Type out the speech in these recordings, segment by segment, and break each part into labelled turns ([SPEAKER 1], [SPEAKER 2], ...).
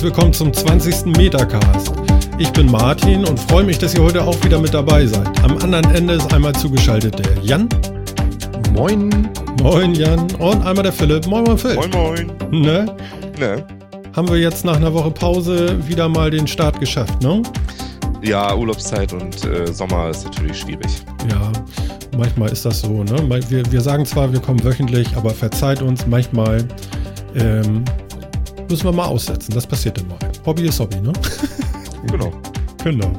[SPEAKER 1] Herzlich willkommen zum 20. Metacast. Ich bin Martin und freue mich, dass ihr heute auch wieder mit dabei seid. Am anderen Ende ist einmal zugeschaltet der Jan.
[SPEAKER 2] Moin.
[SPEAKER 1] Moin Jan. Und einmal der Philipp. Moin, moin Philipp.
[SPEAKER 3] Moin, moin.
[SPEAKER 1] Ne?
[SPEAKER 3] Ne?
[SPEAKER 1] Haben wir jetzt nach einer Woche Pause wieder mal den Start geschafft, ne?
[SPEAKER 3] Ja, Urlaubszeit und äh, Sommer ist natürlich schwierig.
[SPEAKER 1] Ja, manchmal ist das so, ne? Wir, wir sagen zwar, wir kommen wöchentlich, aber verzeiht uns, manchmal ähm, müssen wir mal aussetzen. Das passiert dann mal. Hobby ist Hobby, ne?
[SPEAKER 3] Genau.
[SPEAKER 1] Genau.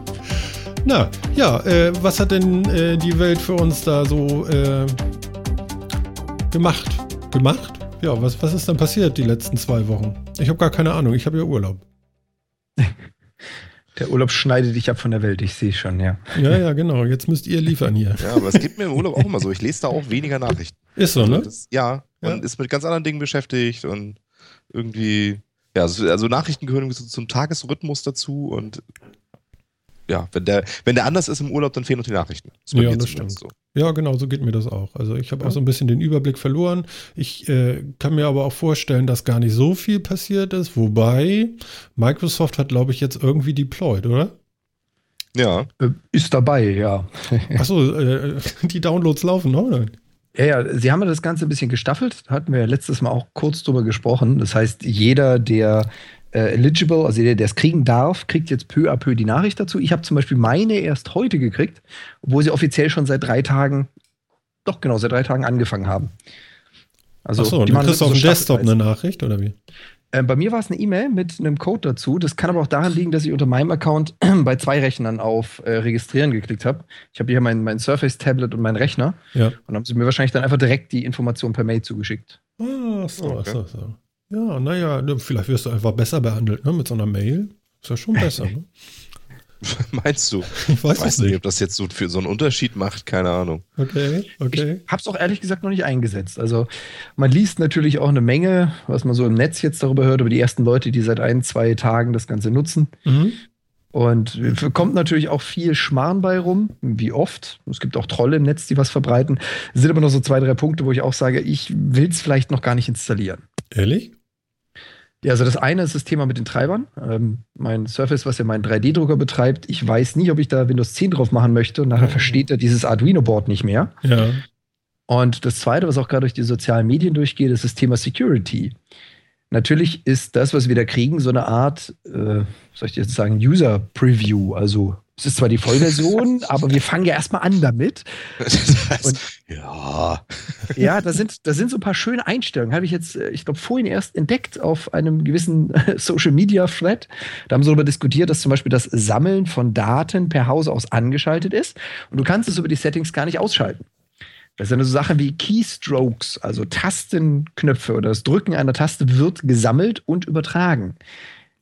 [SPEAKER 1] Na, ja, äh, was hat denn äh, die Welt für uns da so äh, gemacht? Gemacht? Ja, was, was ist denn passiert die letzten zwei Wochen? Ich habe gar keine Ahnung, ich habe ja Urlaub.
[SPEAKER 2] Der Urlaub schneidet dich ab von der Welt, ich sehe schon, ja.
[SPEAKER 1] Ja, ja, genau. Jetzt müsst ihr liefern hier.
[SPEAKER 3] Ja, aber es gibt mir im Urlaub auch immer so. Ich lese da auch weniger Nachrichten.
[SPEAKER 1] Ist so, ne?
[SPEAKER 3] Das, ja, man
[SPEAKER 1] Ja.
[SPEAKER 3] ist mit ganz anderen Dingen beschäftigt und irgendwie, ja, so- also Nachrichten gehören irgendwie so zum Tagesrhythmus dazu und ja, wenn der, wenn der anders ist im Urlaub, dann fehlen noch die Nachrichten. Bei
[SPEAKER 1] Ja, das stimmt. Ja, genau, so geht mir das auch. Also ich habe auch so ein bisschen den Überblick verloren. Ich äh, kann mir aber auch vorstellen, dass gar nicht so viel passiert ist. Wobei Microsoft hat, glaube ich, jetzt irgendwie deployed, oder?
[SPEAKER 3] So. Ja,
[SPEAKER 2] Äh, Ist dabei, ja.
[SPEAKER 1] Achso, äh, die Downloads laufen, noch, oder?
[SPEAKER 2] Ja, ja, sie haben ja das Ganze ein bisschen gestaffelt, hatten wir ja letztes Mal auch kurz drüber gesprochen. Das heißt, jeder, der äh, eligible, also der, der es kriegen darf, kriegt jetzt peu à peu die Nachricht dazu. Ich habe zum Beispiel meine erst heute gekriegt, obwohl sie offiziell schon seit drei Tagen, doch genau, seit drei Tagen angefangen haben. Also,
[SPEAKER 1] Achso, du kriegst auf dem Desktop eine Nachricht, oder wie?
[SPEAKER 2] Äh, bei mir war es eine E-Mail mit einem Code dazu. Das kann aber auch daran liegen, dass ich unter meinem Account bei zwei Rechnern auf äh, Registrieren geklickt habe. Ich habe hier mein, mein Surface-Tablet und meinen Rechner.
[SPEAKER 1] Ja.
[SPEAKER 2] Und haben sie mir wahrscheinlich dann einfach direkt die Information per Mail zugeschickt.
[SPEAKER 1] Ah, so,
[SPEAKER 3] Okay.
[SPEAKER 1] so, so. Ja, naja, vielleicht wirst du einfach besser behandelt, ne? Mit so einer Mail. Ist ja schon besser, ne?
[SPEAKER 3] meinst du?
[SPEAKER 1] Ich weiß
[SPEAKER 3] Ich weiß nicht,
[SPEAKER 1] nicht.
[SPEAKER 3] ob das jetzt so für so einen Unterschied macht, keine Ahnung.
[SPEAKER 1] Okay, okay.
[SPEAKER 2] Ich habe es auch ehrlich gesagt noch nicht eingesetzt. Also man liest natürlich auch eine Menge, was man so im Netz jetzt darüber hört, über die ersten Leute, die seit ein, zwei Tagen das Ganze nutzen.
[SPEAKER 1] Mhm.
[SPEAKER 2] Und es kommt natürlich auch viel Schmarrn bei rum, wie oft. Es gibt auch Trolle im Netz, die was verbreiten. Es sind aber noch so zwei, drei Punkte, wo ich auch sage, ich will es vielleicht noch gar nicht installieren.
[SPEAKER 1] Ehrlich?
[SPEAKER 2] Ja, also das eine ist das Thema mit den Treibern. Ähm, mein Surface, was ja meinen 3D-Drucker betreibt, ich weiß nicht, ob ich da Windows 10 drauf machen möchte und nachher
[SPEAKER 1] Mhm.
[SPEAKER 2] versteht er dieses Arduino-Board nicht mehr.
[SPEAKER 1] Ja.
[SPEAKER 2] Und das zweite, was auch gerade durch die sozialen Medien durchgeht, ist das Thema Security. Natürlich ist das, was wir da kriegen, so eine Art, äh, soll ich jetzt sagen, User-Preview. Also es ist zwar die Vollversion, aber wir fangen ja erstmal an damit.
[SPEAKER 3] Das,
[SPEAKER 2] Und-
[SPEAKER 3] ja,
[SPEAKER 2] Ja, da sind, da sind so ein paar schöne Einstellungen. Habe ich jetzt, äh, ich glaube, vorhin erst entdeckt auf einem gewissen Social Media Thread. Da haben sie darüber diskutiert, dass zum Beispiel das Sammeln von Daten per Haus aus angeschaltet ist. Und du kannst es über die Settings gar nicht ausschalten. Das sind so Sachen wie Keystrokes, also Tastenknöpfe oder das Drücken einer Taste wird gesammelt und übertragen.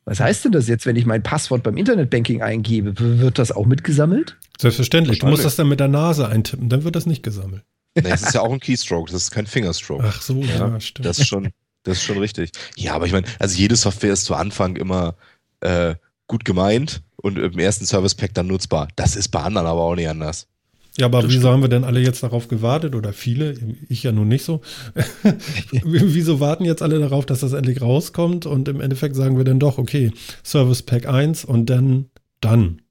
[SPEAKER 2] Was heißt denn das jetzt, wenn ich mein Passwort beim Internetbanking eingebe? Wird das auch mitgesammelt?
[SPEAKER 1] Selbstverständlich. Du musst das dann mit der Nase eintippen, dann wird das nicht gesammelt.
[SPEAKER 3] nee, das ist ja auch ein Keystroke, das ist kein Fingerstroke.
[SPEAKER 1] Ach so, ja, stimmt.
[SPEAKER 3] Das ist schon, das ist schon richtig. Ja, aber ich meine, also jede Software ist zu Anfang immer äh, gut gemeint und im ersten Service Pack dann nutzbar. Das ist bei anderen aber auch nicht anders.
[SPEAKER 1] Ja, aber
[SPEAKER 3] das
[SPEAKER 1] wieso
[SPEAKER 3] stimmt.
[SPEAKER 1] haben wir denn alle jetzt darauf gewartet oder viele? Ich ja nun nicht so. wieso warten jetzt alle darauf, dass das endlich rauskommt und im Endeffekt sagen wir dann doch, okay, Service Pack 1 und dann, dann.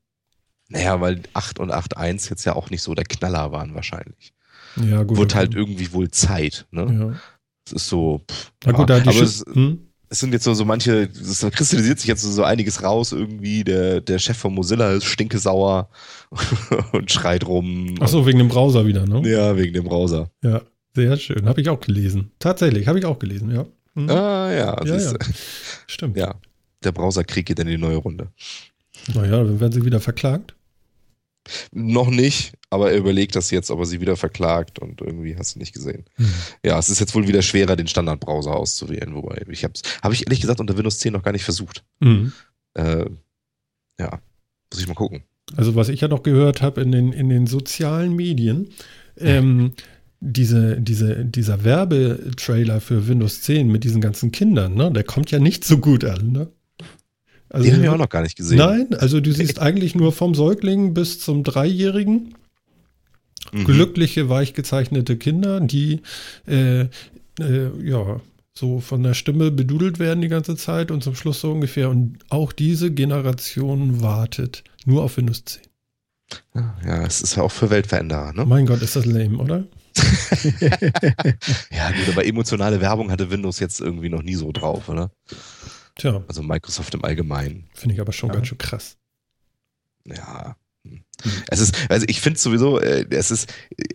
[SPEAKER 3] Naja, weil 8 und 8.1 jetzt ja auch nicht so der Knaller waren wahrscheinlich.
[SPEAKER 1] Ja, gut.
[SPEAKER 3] Wird halt irgendwie wohl Zeit. Ne?
[SPEAKER 1] Ja.
[SPEAKER 3] Es ist so. Pff,
[SPEAKER 1] Na gut,
[SPEAKER 3] ja.
[SPEAKER 1] da die
[SPEAKER 3] aber
[SPEAKER 1] Schiss,
[SPEAKER 3] es,
[SPEAKER 1] hm?
[SPEAKER 3] Es sind jetzt so, so manche, es kristallisiert sich jetzt so, so einiges raus irgendwie. Der, der Chef von Mozilla ist stinkesauer und schreit rum.
[SPEAKER 1] Ach so, wegen dem Browser wieder, ne?
[SPEAKER 3] Ja, wegen dem Browser.
[SPEAKER 1] Ja, sehr schön. Habe ich auch gelesen. Tatsächlich, habe ich auch gelesen, ja. Hm.
[SPEAKER 3] Ah, ja,
[SPEAKER 1] ja, ja. Stimmt.
[SPEAKER 3] ja. Der Browserkrieg geht in die neue Runde.
[SPEAKER 1] Naja, dann werden sie wieder verklagt.
[SPEAKER 3] Noch nicht, aber er überlegt das jetzt, ob er sie wieder verklagt und irgendwie hast du nicht gesehen.
[SPEAKER 1] Hm.
[SPEAKER 3] Ja, es ist jetzt wohl wieder schwerer, den Standardbrowser auszuwählen, wobei ich habe habe ich ehrlich gesagt unter Windows 10 noch gar nicht versucht.
[SPEAKER 1] Hm.
[SPEAKER 3] Äh, ja, muss ich mal gucken.
[SPEAKER 1] Also was ich ja noch gehört habe in den, in den sozialen Medien, ähm, diese, diese, dieser Werbetrailer für Windows 10 mit diesen ganzen Kindern, ne, der kommt ja nicht so gut an, ne? Also,
[SPEAKER 3] Den haben wir auch noch gar nicht gesehen.
[SPEAKER 1] Nein, also du siehst eigentlich nur vom Säugling bis zum Dreijährigen
[SPEAKER 3] Mhm.
[SPEAKER 1] glückliche, weich gezeichnete Kinder, die äh, äh, ja so von der Stimme bedudelt werden die ganze Zeit und zum Schluss so ungefähr. Und auch diese Generation wartet nur auf Windows 10.
[SPEAKER 3] Ja, es ist ja auch für Weltveränderer, ne?
[SPEAKER 1] Mein Gott, ist das lame, oder?
[SPEAKER 3] ja, gut, aber emotionale Werbung hatte Windows jetzt irgendwie noch nie so drauf, oder?
[SPEAKER 1] Tja.
[SPEAKER 3] Also Microsoft im Allgemeinen.
[SPEAKER 1] Finde ich aber schon
[SPEAKER 2] ja.
[SPEAKER 1] ganz schön krass.
[SPEAKER 3] Ja. Es ist, also ich finde sowieso, äh, es ist,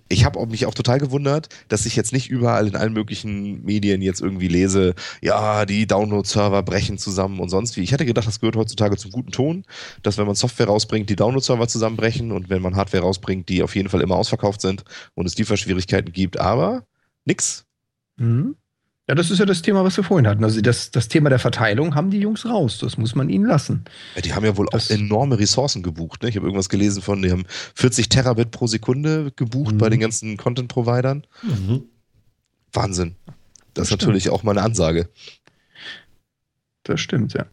[SPEAKER 3] ich habe mich auch total gewundert, dass ich jetzt nicht überall in allen möglichen Medien jetzt irgendwie lese, ja, die Download-Server brechen zusammen und sonst wie. Ich hätte gedacht, das gehört heutzutage zum guten Ton, dass wenn man Software rausbringt, die Download-Server zusammenbrechen und wenn man Hardware rausbringt, die auf jeden Fall immer ausverkauft sind und es Lieferschwierigkeiten gibt, aber nix.
[SPEAKER 2] Mhm. Ja, das ist ja das Thema, was wir vorhin hatten. Also das, das Thema der Verteilung haben die Jungs raus. Das muss man ihnen lassen.
[SPEAKER 3] Ja, die haben ja wohl
[SPEAKER 2] Das-
[SPEAKER 3] auch enorme Ressourcen gebucht. Ne? Ich habe irgendwas gelesen von, die haben 40 Terabit pro Sekunde gebucht
[SPEAKER 2] Mhm.
[SPEAKER 3] bei den ganzen Content-Providern.
[SPEAKER 1] Mhm.
[SPEAKER 3] Wahnsinn. Das,
[SPEAKER 2] Das
[SPEAKER 3] ist
[SPEAKER 2] stimmt.
[SPEAKER 3] natürlich auch mal eine Ansage.
[SPEAKER 2] Das stimmt, ja.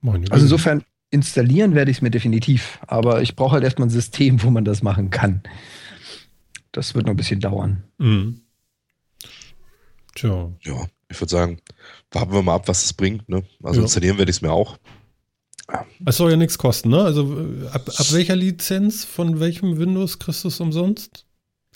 [SPEAKER 1] Meine
[SPEAKER 2] Also insofern installieren werde ich es mir definitiv. Aber ich brauche halt erstmal ein System, wo man das machen kann. Das wird noch ein bisschen dauern.
[SPEAKER 1] Mhm. Tja.
[SPEAKER 3] Ja, ich würde sagen, warten wir mal ab, was es bringt. Ne? Also
[SPEAKER 1] Ja.
[SPEAKER 3] installieren werde ich es mir auch.
[SPEAKER 1] Es soll ja nichts kosten, ne? Also äh, ab, ab welcher Lizenz von welchem Windows kriegst du es umsonst?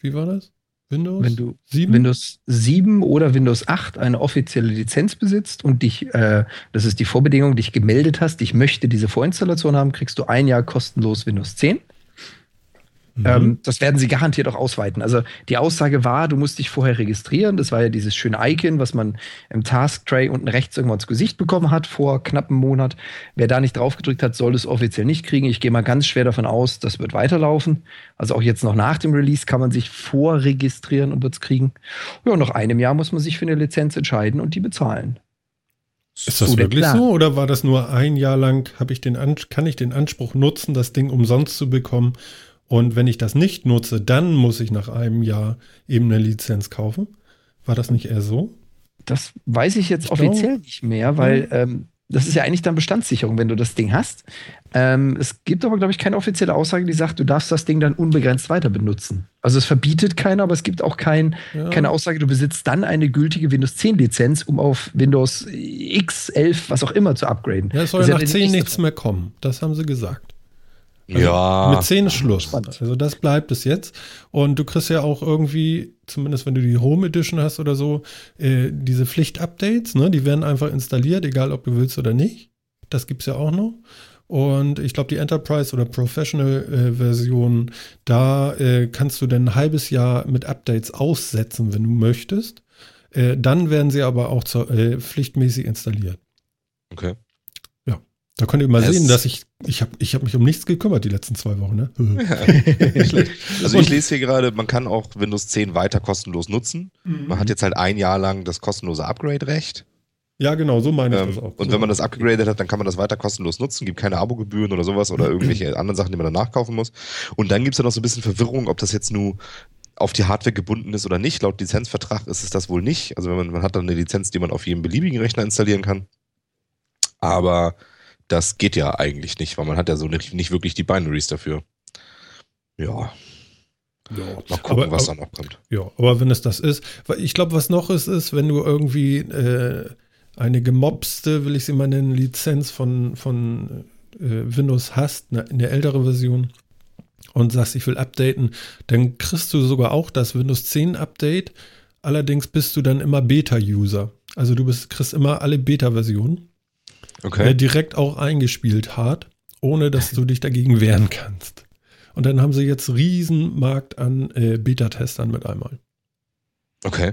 [SPEAKER 1] Wie war das? Windows?
[SPEAKER 2] Wenn du
[SPEAKER 1] 7?
[SPEAKER 2] Windows 7 oder Windows 8 eine offizielle Lizenz besitzt und dich, äh, das ist die Vorbedingung, dich gemeldet hast, ich möchte diese Vorinstallation haben, kriegst du ein Jahr kostenlos Windows 10.
[SPEAKER 1] Mhm.
[SPEAKER 2] Ähm, das werden sie garantiert auch ausweiten. Also die Aussage war, du musst dich vorher registrieren. Das war ja dieses schöne Icon, was man im Task-Tray unten rechts irgendwann ins Gesicht bekommen hat vor knapp einem Monat. Wer da nicht drauf gedrückt hat, soll es offiziell nicht kriegen. Ich gehe mal ganz schwer davon aus, das wird weiterlaufen. Also auch jetzt noch nach dem Release kann man sich vorregistrieren und wird es kriegen. Ja, und nach einem Jahr muss man sich für eine Lizenz entscheiden und die bezahlen.
[SPEAKER 1] Ist das wirklich
[SPEAKER 2] Plan.
[SPEAKER 1] so oder war das nur ein Jahr lang, habe ich den An kann ich den Anspruch nutzen, das Ding umsonst zu bekommen? Und wenn ich das nicht nutze, dann muss ich nach einem Jahr eben eine Lizenz kaufen? War das nicht eher so?
[SPEAKER 2] Das weiß ich jetzt
[SPEAKER 1] Ich
[SPEAKER 2] offiziell nicht mehr, weil ähm, das ist ja eigentlich dann Bestandssicherung, wenn du das Ding hast. Ähm, es gibt aber, glaube ich, keine offizielle Aussage, die sagt, du darfst das Ding dann unbegrenzt weiter benutzen. Also es verbietet keiner, aber es gibt auch kein,
[SPEAKER 1] Ja.
[SPEAKER 2] keine Aussage, du besitzt dann eine gültige Windows 10 Lizenz, um auf Windows X, 11, was auch immer zu upgraden.
[SPEAKER 1] Ja, es soll ja nach
[SPEAKER 2] die
[SPEAKER 1] 10
[SPEAKER 2] nächste
[SPEAKER 1] nichts mehr kommen. Das haben sie gesagt. Also
[SPEAKER 3] ja.
[SPEAKER 1] Mit 10 ist Schluss.
[SPEAKER 2] spannend.
[SPEAKER 1] Also das bleibt es jetzt. Und du kriegst ja auch irgendwie, zumindest wenn du die Home Edition hast oder so, äh, diese Pflicht-Updates, ne? die werden einfach installiert, egal ob du willst oder nicht. Das gibt es ja auch noch. Und ich glaube, die Enterprise- oder Professional-Version, da äh, kannst du dann ein halbes Jahr mit Updates aussetzen, wenn du möchtest. Äh, dann werden sie aber auch zur, äh, pflichtmäßig installiert.
[SPEAKER 3] Okay.
[SPEAKER 1] Da könnt ihr mal
[SPEAKER 3] Es-
[SPEAKER 1] sehen, dass ich, ich habe ich hab mich um nichts gekümmert die letzten zwei Wochen. Ne?
[SPEAKER 3] Schlecht. Also ich lese hier gerade, man kann auch Windows 10 weiter kostenlos nutzen. Man hat jetzt halt ein Jahr lang das kostenlose Upgrade-Recht.
[SPEAKER 1] Ja, genau, so meine ich
[SPEAKER 3] Ähm,
[SPEAKER 1] das auch.
[SPEAKER 3] und
[SPEAKER 1] so.
[SPEAKER 3] wenn man das abgegradet hat, dann kann man das weiter kostenlos nutzen, gibt keine Abogebühren oder sowas oder irgendwelche anderen Sachen, die man dann nachkaufen muss. Und dann gibt es ja noch so ein bisschen Verwirrung, ob das jetzt nur auf die Hardware gebunden ist oder nicht. Laut Lizenzvertrag ist es das wohl nicht. Also wenn man, man hat dann eine Lizenz, die man auf jedem beliebigen Rechner installieren kann. Aber das geht ja eigentlich nicht, weil man hat ja so nicht, nicht wirklich die Binaries dafür. Ja,
[SPEAKER 1] ja.
[SPEAKER 3] mal gucken,
[SPEAKER 1] aber,
[SPEAKER 3] was
[SPEAKER 1] aber,
[SPEAKER 3] da noch kommt.
[SPEAKER 1] Ja, aber wenn es das ist, weil ich glaube, was noch ist, ist, wenn du irgendwie äh, eine gemobste, will ich sie mal nennen, Lizenz von, von äh, Windows hast, eine, eine ältere Version, und sagst, ich will updaten, dann kriegst du sogar auch das Windows 10 Update. Allerdings bist du dann immer Beta-User. Also du bist, kriegst immer alle Beta-Versionen.
[SPEAKER 3] Okay.
[SPEAKER 1] direkt auch eingespielt hart, ohne dass du dich dagegen wehren kannst. Und dann haben sie jetzt riesen Markt an äh, Beta-Testern mit einmal.
[SPEAKER 3] Okay.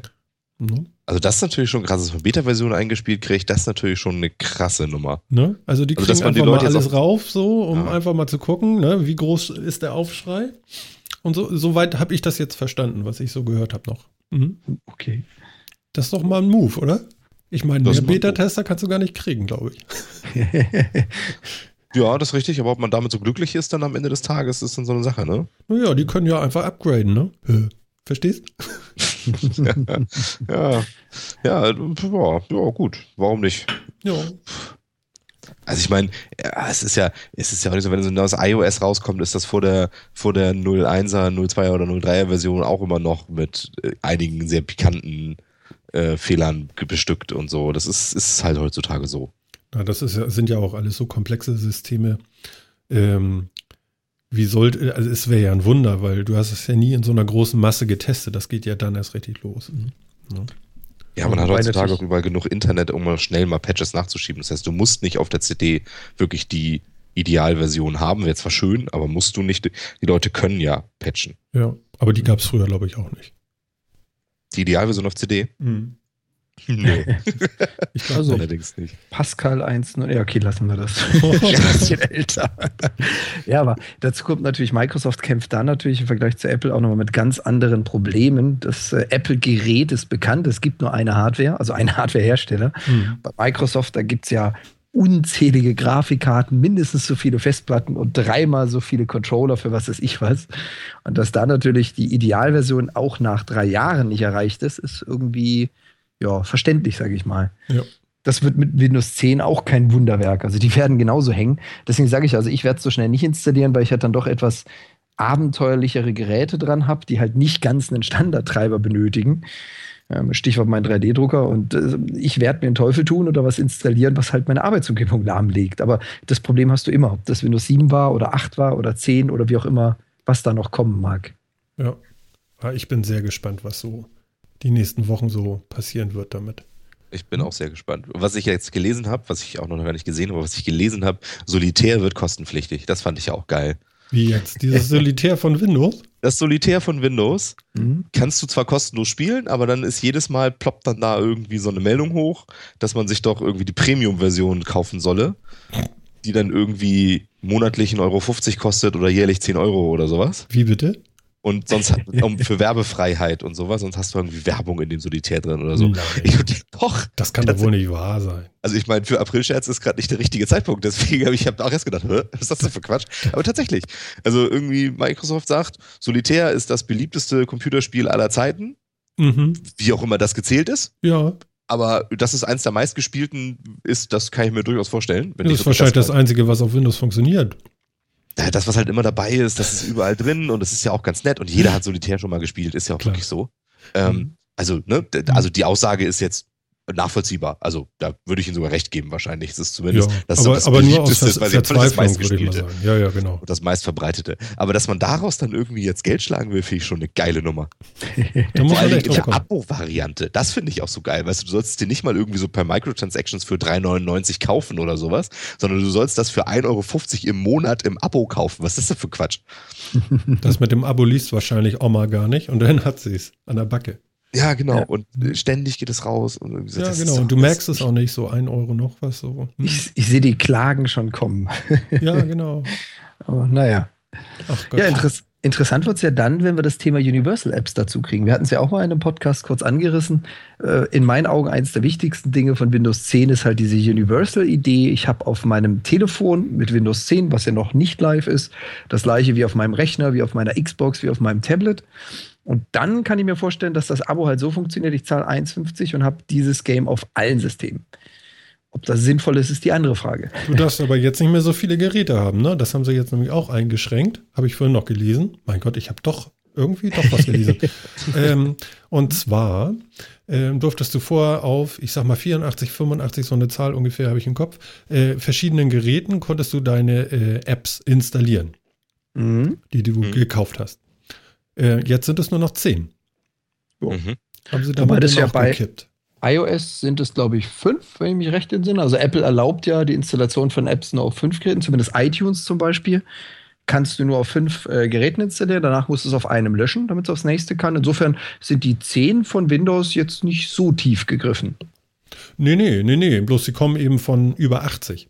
[SPEAKER 1] Ne?
[SPEAKER 3] Also das ist natürlich schon krass, dass man Beta-Version eingespielt kriegt, das ist natürlich schon eine krasse Nummer.
[SPEAKER 1] Ne? Also die
[SPEAKER 3] Also,
[SPEAKER 1] kriegen
[SPEAKER 3] dass man die
[SPEAKER 1] einfach mal
[SPEAKER 3] Leute jetzt
[SPEAKER 1] alles
[SPEAKER 3] auch-
[SPEAKER 1] rauf, so, um
[SPEAKER 3] Ja.
[SPEAKER 1] einfach mal zu gucken, ne? wie groß ist der Aufschrei. Und so, soweit habe ich das jetzt verstanden, was ich so gehört habe noch. Mhm.
[SPEAKER 2] Okay.
[SPEAKER 1] Das ist doch mal ein Move, oder? Ich meine, mehr Beta-Tester kannst du gar nicht kriegen, glaube ich.
[SPEAKER 3] Ja, das ist richtig, aber ob man damit so glücklich ist dann am Ende des Tages, ist dann so eine Sache, ne?
[SPEAKER 1] Naja, die können ja einfach upgraden, ne? Verstehst?
[SPEAKER 3] ja. Ja, ja, ja, gut. Warum nicht?
[SPEAKER 1] Ja.
[SPEAKER 3] Also ich meine, ja, es ist ja, es ist ja auch nicht so, wenn so ein neues iOS rauskommt, ist das vor der, vor der 01er, 02er oder 03er Version auch immer noch mit äh, einigen sehr pikanten äh, Fehlern bestückt und so. Das ist, ist halt heutzutage so.
[SPEAKER 1] Ja, das ist, sind ja auch alles so komplexe Systeme. Ähm, wie sollte, also es wäre ja ein Wunder, weil du hast es ja nie in so einer großen Masse getestet. Das geht ja dann erst richtig los. Mhm.
[SPEAKER 3] Ja. Ja, man hat heutzutage auch überall genug Internet, um mal schnell mal Patches nachzuschieben. Das heißt, du musst nicht auf der CD wirklich die Idealversion haben. Wäre zwar schön, aber musst du nicht. Die Leute können ja patchen.
[SPEAKER 1] Ja, aber die gab es früher, glaube ich, auch nicht.
[SPEAKER 3] Die Idealversion auf CD? Mhm.
[SPEAKER 2] Nee. ich glaube also, allerdings nicht. Pascal 1.0. Ja, okay, lassen wir das. ein bisschen älter. ja, aber dazu kommt natürlich, Microsoft kämpft da natürlich im Vergleich zu Apple auch nochmal mit ganz anderen Problemen. Das äh, Apple-Gerät ist bekannt, es gibt nur eine Hardware, also einen Hardware-Hersteller. Hm. Bei Microsoft, da gibt es ja unzählige Grafikkarten, mindestens so viele Festplatten und dreimal so viele Controller für was weiß ich was. Und dass da natürlich die Idealversion auch nach drei Jahren nicht erreicht ist, ist irgendwie ja, verständlich, sage ich mal. Ja. Das wird mit Windows 10 auch kein Wunderwerk. Also die werden genauso hängen. Deswegen sage ich, also ich werde es so schnell nicht installieren, weil ich halt dann doch etwas abenteuerlichere Geräte dran habe, die halt nicht ganz einen Standardtreiber benötigen. Ähm, Stichwort mein 3D-Drucker. Und äh, ich werde mir einen Teufel tun oder was installieren, was halt meine Arbeitsumgebung lahmlegt. Aber das Problem hast du immer, ob das Windows 7 war oder 8 war oder 10 oder wie auch immer, was da noch kommen mag.
[SPEAKER 1] Ja, ich bin sehr gespannt, was so die nächsten Wochen so passieren wird damit.
[SPEAKER 3] Ich bin auch sehr gespannt. Was ich jetzt gelesen habe, was ich auch noch gar nicht gesehen habe, was ich gelesen habe, Solitär wird kostenpflichtig. Das fand ich auch geil.
[SPEAKER 1] Wie jetzt? Dieses Solitär von Windows?
[SPEAKER 3] Das Solitär von Windows mhm. kannst du zwar kostenlos spielen, aber dann ist jedes Mal ploppt dann da irgendwie so eine Meldung hoch, dass man sich doch irgendwie die Premium-Version kaufen solle, die dann irgendwie monatlich 1,50 Euro kostet oder jährlich 10 Euro oder sowas.
[SPEAKER 1] Wie bitte?
[SPEAKER 3] Und sonst um, für Werbefreiheit und sowas, sonst hast du irgendwie Werbung in dem Solitär drin oder so.
[SPEAKER 1] Nein. Ich, doch. Das kann doch wohl nicht wahr sein.
[SPEAKER 3] Also ich meine, für April-Scherz ist gerade nicht der richtige Zeitpunkt. Deswegen habe ich hab auch erst gedacht, was ist das denn für Quatsch? Aber tatsächlich. Also irgendwie Microsoft sagt, Solitär ist das beliebteste Computerspiel aller Zeiten. Mhm. Wie auch immer das gezählt ist.
[SPEAKER 1] Ja.
[SPEAKER 3] Aber dass es eins der meistgespielten ist, das kann ich mir durchaus vorstellen.
[SPEAKER 1] das ist wahrscheinlich das, das Einzige, was auf Windows funktioniert
[SPEAKER 3] das, was halt immer dabei ist, das ist überall drin und das ist ja auch ganz nett und jeder hat Solitär schon mal gespielt, ist ja auch Klar. wirklich so. Ähm, mhm. also, ne, also die Aussage ist jetzt nachvollziehbar. Also da würde ich Ihnen sogar recht geben wahrscheinlich. Das ist zumindest
[SPEAKER 1] ja,
[SPEAKER 3] das,
[SPEAKER 1] aber,
[SPEAKER 3] das
[SPEAKER 1] aber nur aus das, das, das meistgespielte.
[SPEAKER 3] Ja, ja, genau. Und das meistverbreitete. Aber dass man daraus dann irgendwie jetzt Geld schlagen will, finde ich schon eine geile Nummer. da Vor allem in der Abo-Variante. Das finde ich auch so geil. Weißt du, du sollst dir nicht mal irgendwie so per Microtransactions für 3,99 kaufen oder sowas, sondern du sollst das für 1,50 Euro im Monat im Abo kaufen. Was ist das für Quatsch?
[SPEAKER 1] Das mit dem Abo liest wahrscheinlich Oma gar nicht und dann hat sie es an der Backe.
[SPEAKER 3] Ja, genau. Ja. Und ständig geht es raus.
[SPEAKER 1] Und so, ja, genau. Und du merkst es auch nicht, so ein Euro noch was so.
[SPEAKER 2] Hm. Ich, ich sehe die Klagen schon kommen.
[SPEAKER 1] Ja, genau.
[SPEAKER 2] Aber naja. Ach Gott. Ja, interess interessant wird es ja dann, wenn wir das Thema Universal Apps dazu kriegen. Wir hatten es ja auch mal in einem Podcast kurz angerissen. Äh, in meinen Augen eines der wichtigsten Dinge von Windows 10 ist halt diese Universal-Idee. Ich habe auf meinem Telefon mit Windows 10, was ja noch nicht live ist, das gleiche wie auf meinem Rechner, wie auf meiner Xbox, wie auf meinem Tablet. Und dann kann ich mir vorstellen, dass das Abo halt so funktioniert, ich zahle 1,50 und habe dieses Game auf allen Systemen. Ob das sinnvoll ist, ist die andere Frage.
[SPEAKER 1] Du darfst aber jetzt nicht mehr so viele Geräte haben, ne? Das haben sie jetzt nämlich auch eingeschränkt. Habe ich vorhin noch gelesen. Mein Gott, ich habe doch irgendwie doch was gelesen. ähm, und zwar ähm, durftest du vorher auf, ich sag mal 84, 85, so eine Zahl ungefähr habe ich im Kopf, äh, verschiedenen Geräten konntest du deine äh, Apps installieren, mhm. die du mhm. gekauft hast. Äh, jetzt sind es nur noch zehn.
[SPEAKER 2] Mhm. Haben sie damit das ja bei gekippt? iOS sind es, glaube ich, fünf, wenn ich mich recht entsinne. Also Apple erlaubt ja die Installation von Apps nur auf fünf Geräten, zumindest iTunes zum Beispiel. Kannst du nur auf fünf äh, Geräten installieren, danach musst du es auf einem löschen, damit es aufs nächste kann. Insofern sind die zehn von Windows jetzt nicht so tief gegriffen.
[SPEAKER 1] Nee, nee, nee, nee. Bloß sie kommen eben von über 80.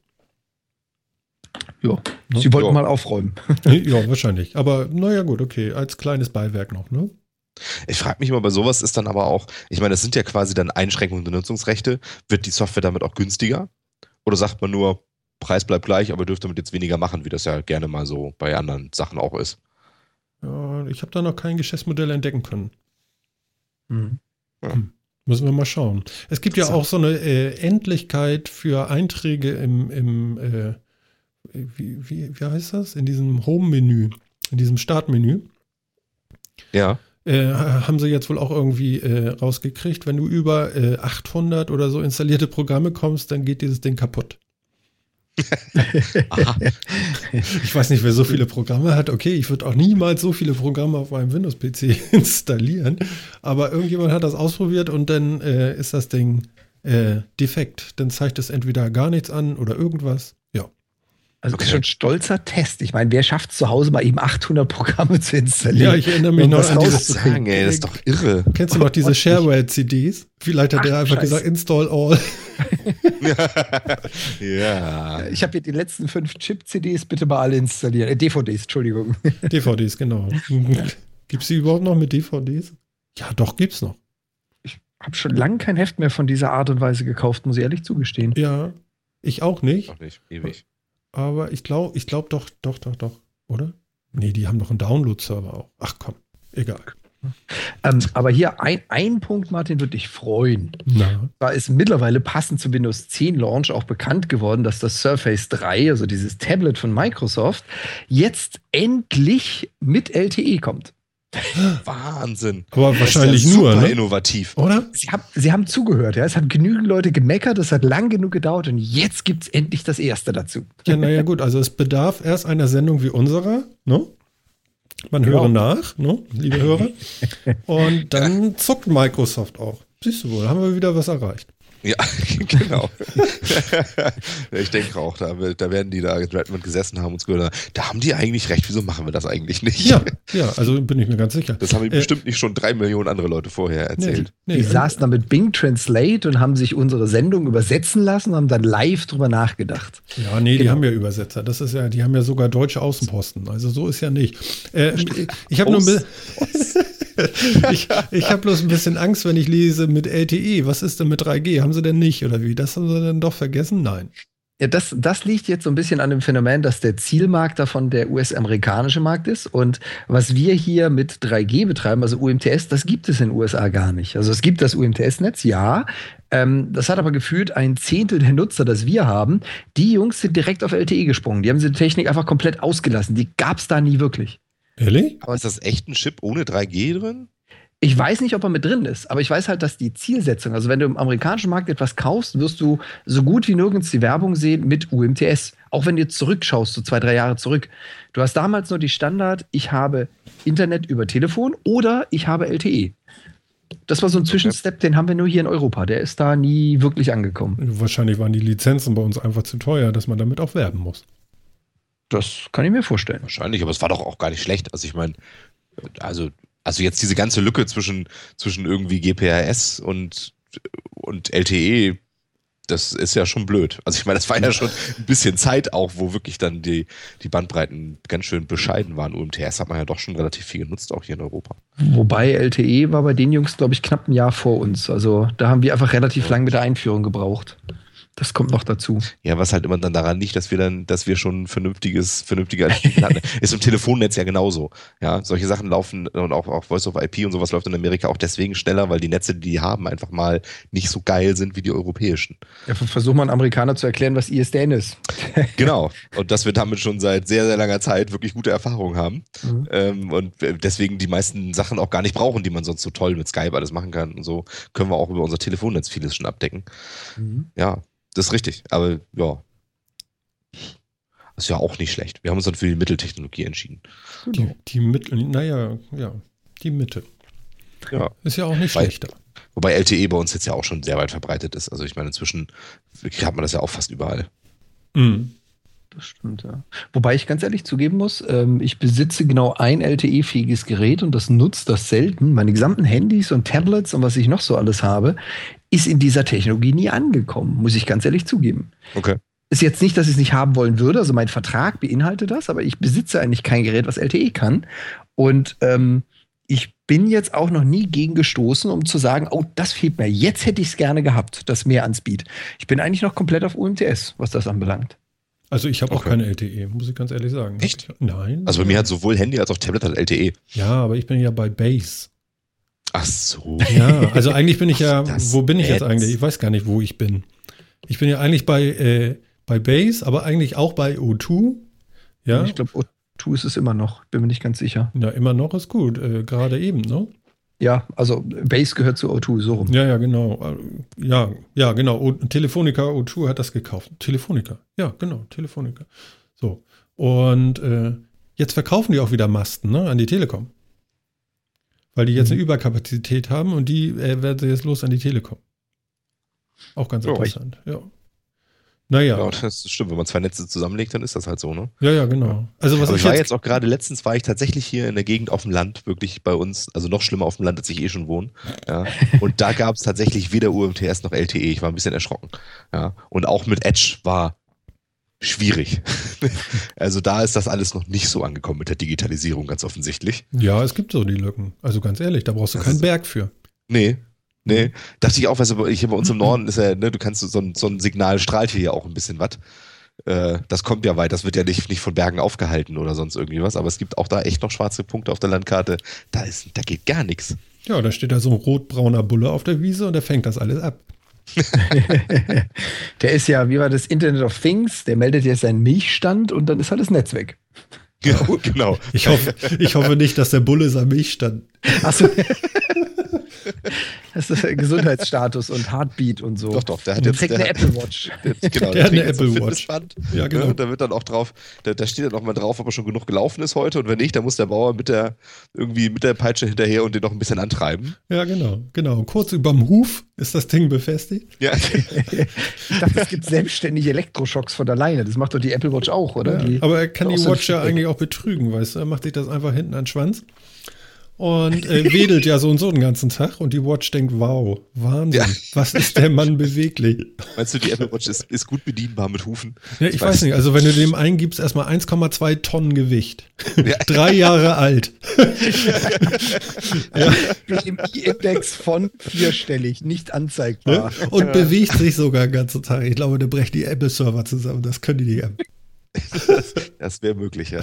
[SPEAKER 2] Ja, ne? sie wollten ja. mal aufräumen.
[SPEAKER 1] ja, wahrscheinlich. Aber naja, gut, okay. Als kleines Beiwerk noch, ne?
[SPEAKER 3] Ich frage mich immer, bei sowas ist dann aber auch, ich meine, das sind ja quasi dann Einschränkungen der Nutzungsrechte. Wird die Software damit auch günstiger? Oder sagt man nur, Preis bleibt gleich, aber dürft damit jetzt weniger machen, wie das ja gerne mal so bei anderen Sachen auch ist?
[SPEAKER 1] Ja, ich habe da noch kein Geschäftsmodell entdecken können. Mhm. Ja. Hm. Müssen wir mal schauen. Es gibt ja auch so eine äh, Endlichkeit für Einträge im, im äh, wie, wie, wie heißt das? In diesem Home-Menü, in diesem Startmenü.
[SPEAKER 3] Ja.
[SPEAKER 1] äh, haben sie jetzt wohl auch irgendwie äh, rausgekriegt, wenn du über äh, 800 oder so installierte Programme kommst, dann geht dieses Ding kaputt. ich weiß nicht, wer so viele Programme hat. Okay, ich würde auch niemals so viele Programme auf meinem Windows-PC installieren. Aber irgendjemand hat das ausprobiert und dann äh, ist das Ding äh, defekt. Dann zeigt es entweder gar nichts an oder irgendwas.
[SPEAKER 2] Also okay. das ist schon ein stolzer Test. Ich meine, wer schafft zu Hause mal eben 800 Programme zu installieren?
[SPEAKER 1] Ja, ich erinnere mich noch an dieses
[SPEAKER 3] sagen, ey, das ist doch irre.
[SPEAKER 1] Kennst du noch diese Shareware-CDs? Vielleicht hat Ach, der einfach Scheiße. gesagt, install all.
[SPEAKER 2] ja. Ich habe hier die letzten fünf Chip-CDs bitte mal alle installieren. Äh, DVDs, Entschuldigung.
[SPEAKER 1] DVDs, genau. Gibt es die überhaupt noch mit DVDs? Ja, doch, gibt's noch.
[SPEAKER 2] Ich habe schon lange kein Heft mehr von dieser Art und Weise gekauft, muss ich ehrlich zugestehen.
[SPEAKER 1] Ja, ich auch nicht.
[SPEAKER 3] Auch nicht, ewig.
[SPEAKER 1] Aber ich glaube, ich glaube doch, doch, doch, doch, oder? Nee, die haben doch einen Download-Server auch. Ach komm, egal.
[SPEAKER 2] Ähm, aber hier ein, ein Punkt, Martin, würde dich freuen. Na. Da ist mittlerweile passend zu Windows 10 Launch auch bekannt geworden, dass das Surface 3, also dieses Tablet von Microsoft, jetzt endlich mit LTE kommt.
[SPEAKER 3] Wahnsinn.
[SPEAKER 1] Aber wahrscheinlich ja nur, ne?
[SPEAKER 3] innovativ.
[SPEAKER 2] Oder? Sie haben, Sie haben zugehört, ja. Es haben genügend Leute gemeckert, es hat lang genug gedauert und jetzt gibt es endlich das Erste dazu.
[SPEAKER 1] Ja, naja, gut. Also es bedarf erst einer Sendung wie unserer, ne? Man höre genau. nach, ne, liebe Hörer. Und dann zuckt Microsoft auch. Siehst du wohl, haben wir wieder was erreicht.
[SPEAKER 3] Ja, genau. ich denke auch, da, da, werden die da in Redmond gesessen haben und gehört, da haben die eigentlich recht, wieso machen wir das eigentlich nicht?
[SPEAKER 1] Ja, ja also bin ich mir ganz sicher.
[SPEAKER 3] Das haben äh, bestimmt nicht schon drei Millionen andere Leute vorher erzählt.
[SPEAKER 2] Nee, nee, die saßen da mit Bing Translate und haben sich unsere Sendung übersetzen lassen und haben dann live drüber nachgedacht.
[SPEAKER 1] Ja, nee, genau. die haben ja Übersetzer. Das ist ja, die haben ja sogar deutsche Außenposten. Also so ist ja nicht. Äh, ich habe nur ein bisschen. ich, ich habe bloß ein bisschen Angst, wenn ich lese mit LTE. Was ist denn mit 3G? Haben sie denn nicht oder wie? Das haben sie dann doch vergessen? Nein.
[SPEAKER 2] Ja, das, das liegt jetzt so ein bisschen an dem Phänomen, dass der Zielmarkt davon der US-amerikanische Markt ist. Und was wir hier mit 3G betreiben, also UMTS, das gibt es in den USA gar nicht. Also es gibt das UMTS-Netz, ja. Ähm, das hat aber gefühlt ein Zehntel der Nutzer, das wir haben. Die Jungs sind direkt auf LTE gesprungen. Die haben diese Technik einfach komplett ausgelassen. Die gab es da nie wirklich.
[SPEAKER 1] Ehrlich?
[SPEAKER 3] Aber ist das echt ein Chip ohne 3G drin?
[SPEAKER 2] Ich weiß nicht, ob er mit drin ist, aber ich weiß halt, dass die Zielsetzung, also wenn du im amerikanischen Markt etwas kaufst, wirst du so gut wie nirgends die Werbung sehen mit UMTS. Auch wenn du zurückschaust, so zwei, drei Jahre zurück. Du hast damals nur die Standard, ich habe Internet über Telefon oder ich habe LTE. Das war so ein Zwischenstep, den haben wir nur hier in Europa. Der ist da nie wirklich angekommen.
[SPEAKER 1] Wahrscheinlich waren die Lizenzen bei uns einfach zu teuer, dass man damit auch werben muss.
[SPEAKER 2] Das kann ich mir vorstellen.
[SPEAKER 3] Wahrscheinlich, aber es war doch auch gar nicht schlecht. Also ich meine, also, also jetzt diese ganze Lücke zwischen, zwischen irgendwie GPRS und, und LTE, das ist ja schon blöd. Also ich meine, das war ja schon ein bisschen Zeit auch, wo wirklich dann die, die Bandbreiten ganz schön bescheiden waren. UMTS hat man ja doch schon relativ viel genutzt, auch hier in Europa.
[SPEAKER 2] Wobei LTE war bei den Jungs, glaube ich, knapp ein Jahr vor uns. Also da haben wir einfach relativ lang mit der Einführung gebraucht. Das kommt noch dazu.
[SPEAKER 3] Ja, was halt immer dann daran liegt, dass wir dann, dass wir schon vernünftiges, vernünftige hatten. Ist im Telefonnetz ja genauso. Ja, solche Sachen laufen und auch, auch Voice of IP und sowas läuft in Amerika auch deswegen schneller, weil die Netze, die die haben, einfach mal nicht so geil sind wie die europäischen.
[SPEAKER 2] Ja, versuch mal einen Amerikaner zu erklären, was ISDN ist.
[SPEAKER 3] genau. Und dass wir damit schon seit sehr, sehr langer Zeit wirklich gute Erfahrungen haben. Mhm. Ähm, und deswegen die meisten Sachen auch gar nicht brauchen, die man sonst so toll mit Skype alles machen kann. Und so können wir auch über unser Telefonnetz vieles schon abdecken. Mhm. Ja, das ist richtig, aber ja. Das ist ja auch nicht schlecht. Wir haben uns dann für die Mitteltechnologie entschieden.
[SPEAKER 1] Die, die Mittel, naja, ja, die Mitte. Ja. Ist ja auch nicht Weil, schlechter.
[SPEAKER 3] Wobei LTE bei uns jetzt ja auch schon sehr weit verbreitet ist. Also ich meine, inzwischen hat man das ja auch fast überall.
[SPEAKER 2] Mhm. Das stimmt, ja. Wobei ich ganz ehrlich zugeben muss, ähm, ich besitze genau ein LTE-fähiges Gerät und das nutzt das selten. Meine gesamten Handys und Tablets und was ich noch so alles habe, ist in dieser Technologie nie angekommen, muss ich ganz ehrlich zugeben.
[SPEAKER 3] Okay.
[SPEAKER 2] Ist jetzt nicht, dass ich es nicht haben wollen würde, also mein Vertrag beinhaltet das, aber ich besitze eigentlich kein Gerät, was LTE kann. Und ähm, ich bin jetzt auch noch nie gegen gestoßen, um zu sagen, oh, das fehlt mir. Jetzt hätte ich es gerne gehabt, das mehr an Speed. Ich bin eigentlich noch komplett auf UMTS, was das anbelangt.
[SPEAKER 1] Also ich habe okay. auch keine LTE, muss ich ganz ehrlich sagen.
[SPEAKER 3] Echt?
[SPEAKER 1] Nein.
[SPEAKER 3] Also bei mir hat sowohl Handy als auch Tablet hat LTE.
[SPEAKER 1] Ja, aber ich bin ja bei Base.
[SPEAKER 3] Ach so.
[SPEAKER 1] Ja, also eigentlich bin ich ja, wo bin ich jetzt eigentlich? Ich weiß gar nicht, wo ich bin. Ich bin ja eigentlich bei, äh, bei Base, aber eigentlich auch bei O2. Ja.
[SPEAKER 2] Ich glaube, O2 ist es immer noch, bin mir nicht ganz sicher.
[SPEAKER 1] Ja, immer noch ist gut. Äh, Gerade eben, ne?
[SPEAKER 2] Ja, also Base gehört zu O2, so rum.
[SPEAKER 1] Ja, ja, genau. Äh, Ja, ja, genau. O Telefonica O2 hat das gekauft. Telefonica. Ja, genau, Telefonica. So. Und äh, jetzt verkaufen die auch wieder Masten, ne, an die Telekom. Weil die jetzt
[SPEAKER 2] Mhm.
[SPEAKER 1] eine Überkapazität haben und die äh, werden sie jetzt los an die Telekom. Auch ganz
[SPEAKER 3] Ja,
[SPEAKER 1] interessant, ja. Naja,
[SPEAKER 3] Ja, das stimmt. Wenn man zwei Netze zusammenlegt, dann ist das halt so, ne?
[SPEAKER 1] ja, ja, genau. Also was
[SPEAKER 3] Aber
[SPEAKER 1] ich
[SPEAKER 3] ich war
[SPEAKER 1] jetzt,
[SPEAKER 3] jetzt auch gerade letztens war ich tatsächlich hier in der Gegend auf dem Land, wirklich bei uns, also noch schlimmer auf dem Land, als ich eh schon wohne. Ja. Und da gab es tatsächlich weder UMTS noch LTE. Ich war ein bisschen erschrocken. Ja. Und auch mit Edge war schwierig. also da ist das alles noch nicht so angekommen mit der Digitalisierung, ganz offensichtlich.
[SPEAKER 1] ja, es gibt so die Lücken. Also ganz ehrlich, da brauchst du keinen Berg für.
[SPEAKER 3] Nee. Nee, dachte ich auch, du, hier bei uns im Norden ist ja, ne, du kannst so ein, so ein Signal strahlt hier ja auch ein bisschen was. Äh, das kommt ja weit, das wird ja nicht, nicht von Bergen aufgehalten oder sonst irgendwie was, aber es gibt auch da echt noch schwarze Punkte auf der Landkarte. Da ist, da geht gar nichts.
[SPEAKER 1] Ja, da steht da so ein rotbrauner Bulle auf der Wiese und der fängt das alles ab.
[SPEAKER 2] Der ist ja, wie war das Internet of Things, der meldet jetzt seinen Milchstand und dann ist halt das Netz weg.
[SPEAKER 3] Genau, genau.
[SPEAKER 1] Ich hoffe, ich hoffe nicht, dass der Bulle sein Milchstand.
[SPEAKER 2] Achso. Das ist der Gesundheitsstatus und Heartbeat und so.
[SPEAKER 3] Doch, doch, der hat
[SPEAKER 2] Und
[SPEAKER 3] jetzt der,
[SPEAKER 2] eine Apple Watch.
[SPEAKER 3] der, genau,
[SPEAKER 1] Der hat eine Apple Watch. Ja, genau.
[SPEAKER 3] ne, und da wird dann auch drauf, da, da steht dann auch mal drauf, ob er schon genug gelaufen ist heute und wenn nicht, dann muss der Bauer mit der irgendwie mit der Peitsche hinterher und den noch ein bisschen antreiben.
[SPEAKER 1] Ja, genau, genau. Kurz überm Huf ist das Ding befestigt.
[SPEAKER 3] Ja,
[SPEAKER 2] Ich dachte, es gibt selbstständige Elektroschocks von alleine. Das macht doch die Apple Watch auch, oder?
[SPEAKER 1] Ja, aber er kann die Watch ja eigentlich auch betrügen, weißt du? Er macht sich das einfach hinten an den Schwanz und äh, wedelt ja so und so den ganzen Tag und die Watch denkt, wow, Wahnsinn,
[SPEAKER 3] Ja.
[SPEAKER 1] was ist der Mann beweglich?
[SPEAKER 3] meinst du, die Apple Watch ist, ist gut bedienbar mit Hufen?
[SPEAKER 1] Ja, ich weiß nicht, also wenn du dem eingibst, erstmal 1,2 Tonnen Gewicht.
[SPEAKER 3] Ja.
[SPEAKER 1] Drei Jahre alt. ja,
[SPEAKER 2] BMI-Index von vierstellig, nicht anzeigbar.
[SPEAKER 1] Und bewegt sich sogar den ganzen Tag. Ich glaube, der brecht die Apple-Server zusammen. Das können die nicht.
[SPEAKER 3] Das, das wäre möglich, ja.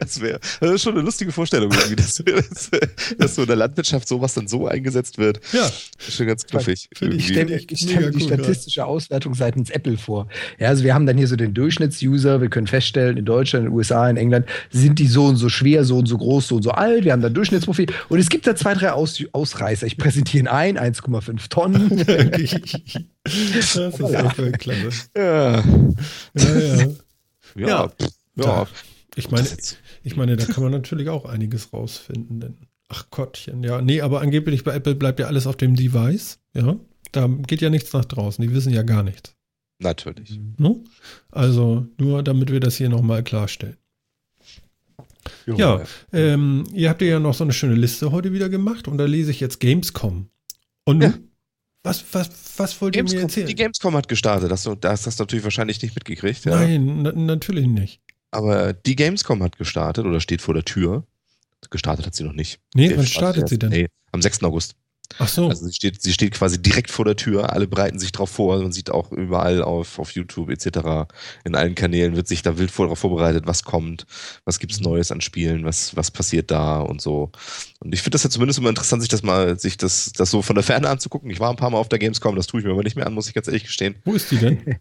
[SPEAKER 3] Das wäre das ist schon eine lustige Vorstellung, irgendwie, dass, dass, dass so in der Landwirtschaft sowas dann so eingesetzt wird.
[SPEAKER 1] Ja,
[SPEAKER 3] Ist schon ganz knuffig.
[SPEAKER 1] Ich
[SPEAKER 2] stelle mir, ich stell mir die statistische Auswertung seitens Apple vor. Ja, also wir haben dann hier so den Durchschnittsuser. Wir können feststellen, in Deutschland, in den USA, in England sind die so und so schwer, so und so groß, so und so alt. Wir haben dann Durchschnittsprofil. Und es gibt da zwei, drei Aus Ausreißer. Ich präsentiere ihn ein, 1,5 Tonnen.
[SPEAKER 1] das ist einfach klasse.
[SPEAKER 3] Ja,
[SPEAKER 1] Ja, ja.
[SPEAKER 3] Ja,
[SPEAKER 1] Ja.
[SPEAKER 3] pff, ja.
[SPEAKER 1] Ich meine, ich meine, da kann man natürlich auch einiges rausfinden. Denn, ach Gottchen, ja. Nee, aber angeblich bei Apple bleibt ja alles auf dem Device. Ja. Da geht ja nichts nach draußen. Die wissen ja gar nichts.
[SPEAKER 3] Natürlich.
[SPEAKER 1] Ne? Also nur damit wir das hier nochmal klarstellen. Ja, ähm, ihr habt ja noch so eine schöne Liste heute wieder gemacht und da lese ich jetzt Gamescom. Und?
[SPEAKER 3] Ja.
[SPEAKER 1] Was, was, was wollt ihr mir
[SPEAKER 3] Gamescom,
[SPEAKER 1] erzählen?
[SPEAKER 3] die Gamescom hat gestartet. Das, du- das hast du natürlich wahrscheinlich nicht mitgekriegt. Ja.
[SPEAKER 1] Nein, na, natürlich nicht.
[SPEAKER 3] Aber die Gamescom hat gestartet oder steht vor der Tür. Gestartet hat sie noch nicht.
[SPEAKER 1] Nee,
[SPEAKER 3] Die
[SPEAKER 1] wann startet sie denn?
[SPEAKER 3] Nee, am 6. August.
[SPEAKER 1] Ach so.
[SPEAKER 3] Also sie steht, sie steht quasi direkt vor der Tür. Alle bereiten sich drauf vor. Man sieht auch überall auf, auf YouTube etc. In allen Kanälen wird sich da wild vor, darauf vorbereitet, was kommt, was gibt's
[SPEAKER 1] Mhm.
[SPEAKER 3] Neues an Spielen, was, was passiert da und so. Und ich finde das ja zumindest immer interessant, sich das mal, sich das, das so von der Ferne anzugucken. Ich war ein paar Mal auf der Gamescom, das tue ich mir aber nicht mehr an, muss ich ganz ehrlich gestehen.
[SPEAKER 1] Wo ist die denn?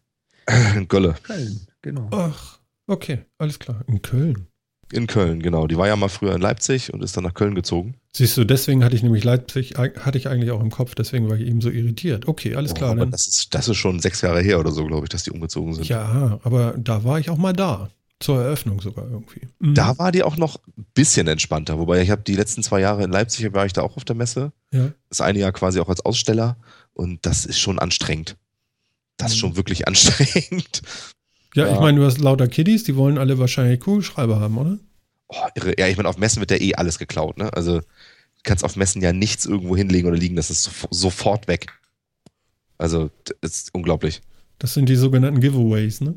[SPEAKER 3] In Gölle.
[SPEAKER 2] Köln, genau.
[SPEAKER 1] Ach, okay, alles klar. In Köln.
[SPEAKER 3] In Köln, genau. Die war ja mal früher in Leipzig und ist dann nach Köln gezogen.
[SPEAKER 1] Siehst du, deswegen hatte ich nämlich Leipzig, hatte ich eigentlich auch im Kopf, deswegen war ich eben so irritiert. Okay, alles klar.
[SPEAKER 3] Oh, aber
[SPEAKER 1] Dann,
[SPEAKER 3] das ist, das ist schon sechs Jahre her oder so, glaube ich, dass die umgezogen sind.
[SPEAKER 1] ja, aber da war ich auch mal da. Zur Eröffnung sogar irgendwie. Mhm.
[SPEAKER 3] Da war die auch noch ein bisschen entspannter, wobei ich habe die letzten zwei Jahre in Leipzig war ich da auch auf der Messe.
[SPEAKER 1] Ja.
[SPEAKER 3] Das eine Jahr quasi auch als Aussteller und das ist schon anstrengend. Das ist
[SPEAKER 1] Mhm.
[SPEAKER 3] schon wirklich anstrengend.
[SPEAKER 1] Ja,
[SPEAKER 3] Ja.
[SPEAKER 1] ich meine, du hast lauter Kiddies, die wollen alle wahrscheinlich Kugelschreiber haben, oder?
[SPEAKER 3] Oh, irre. Ja, ich meine, auf Messen wird ja eh alles geklaut, ne? Also du kannst auf Messen ja nichts irgendwo hinlegen oder liegen, das ist sofo- sofort weg. Also, das ist unglaublich.
[SPEAKER 1] Das sind die sogenannten Giveaways, ne?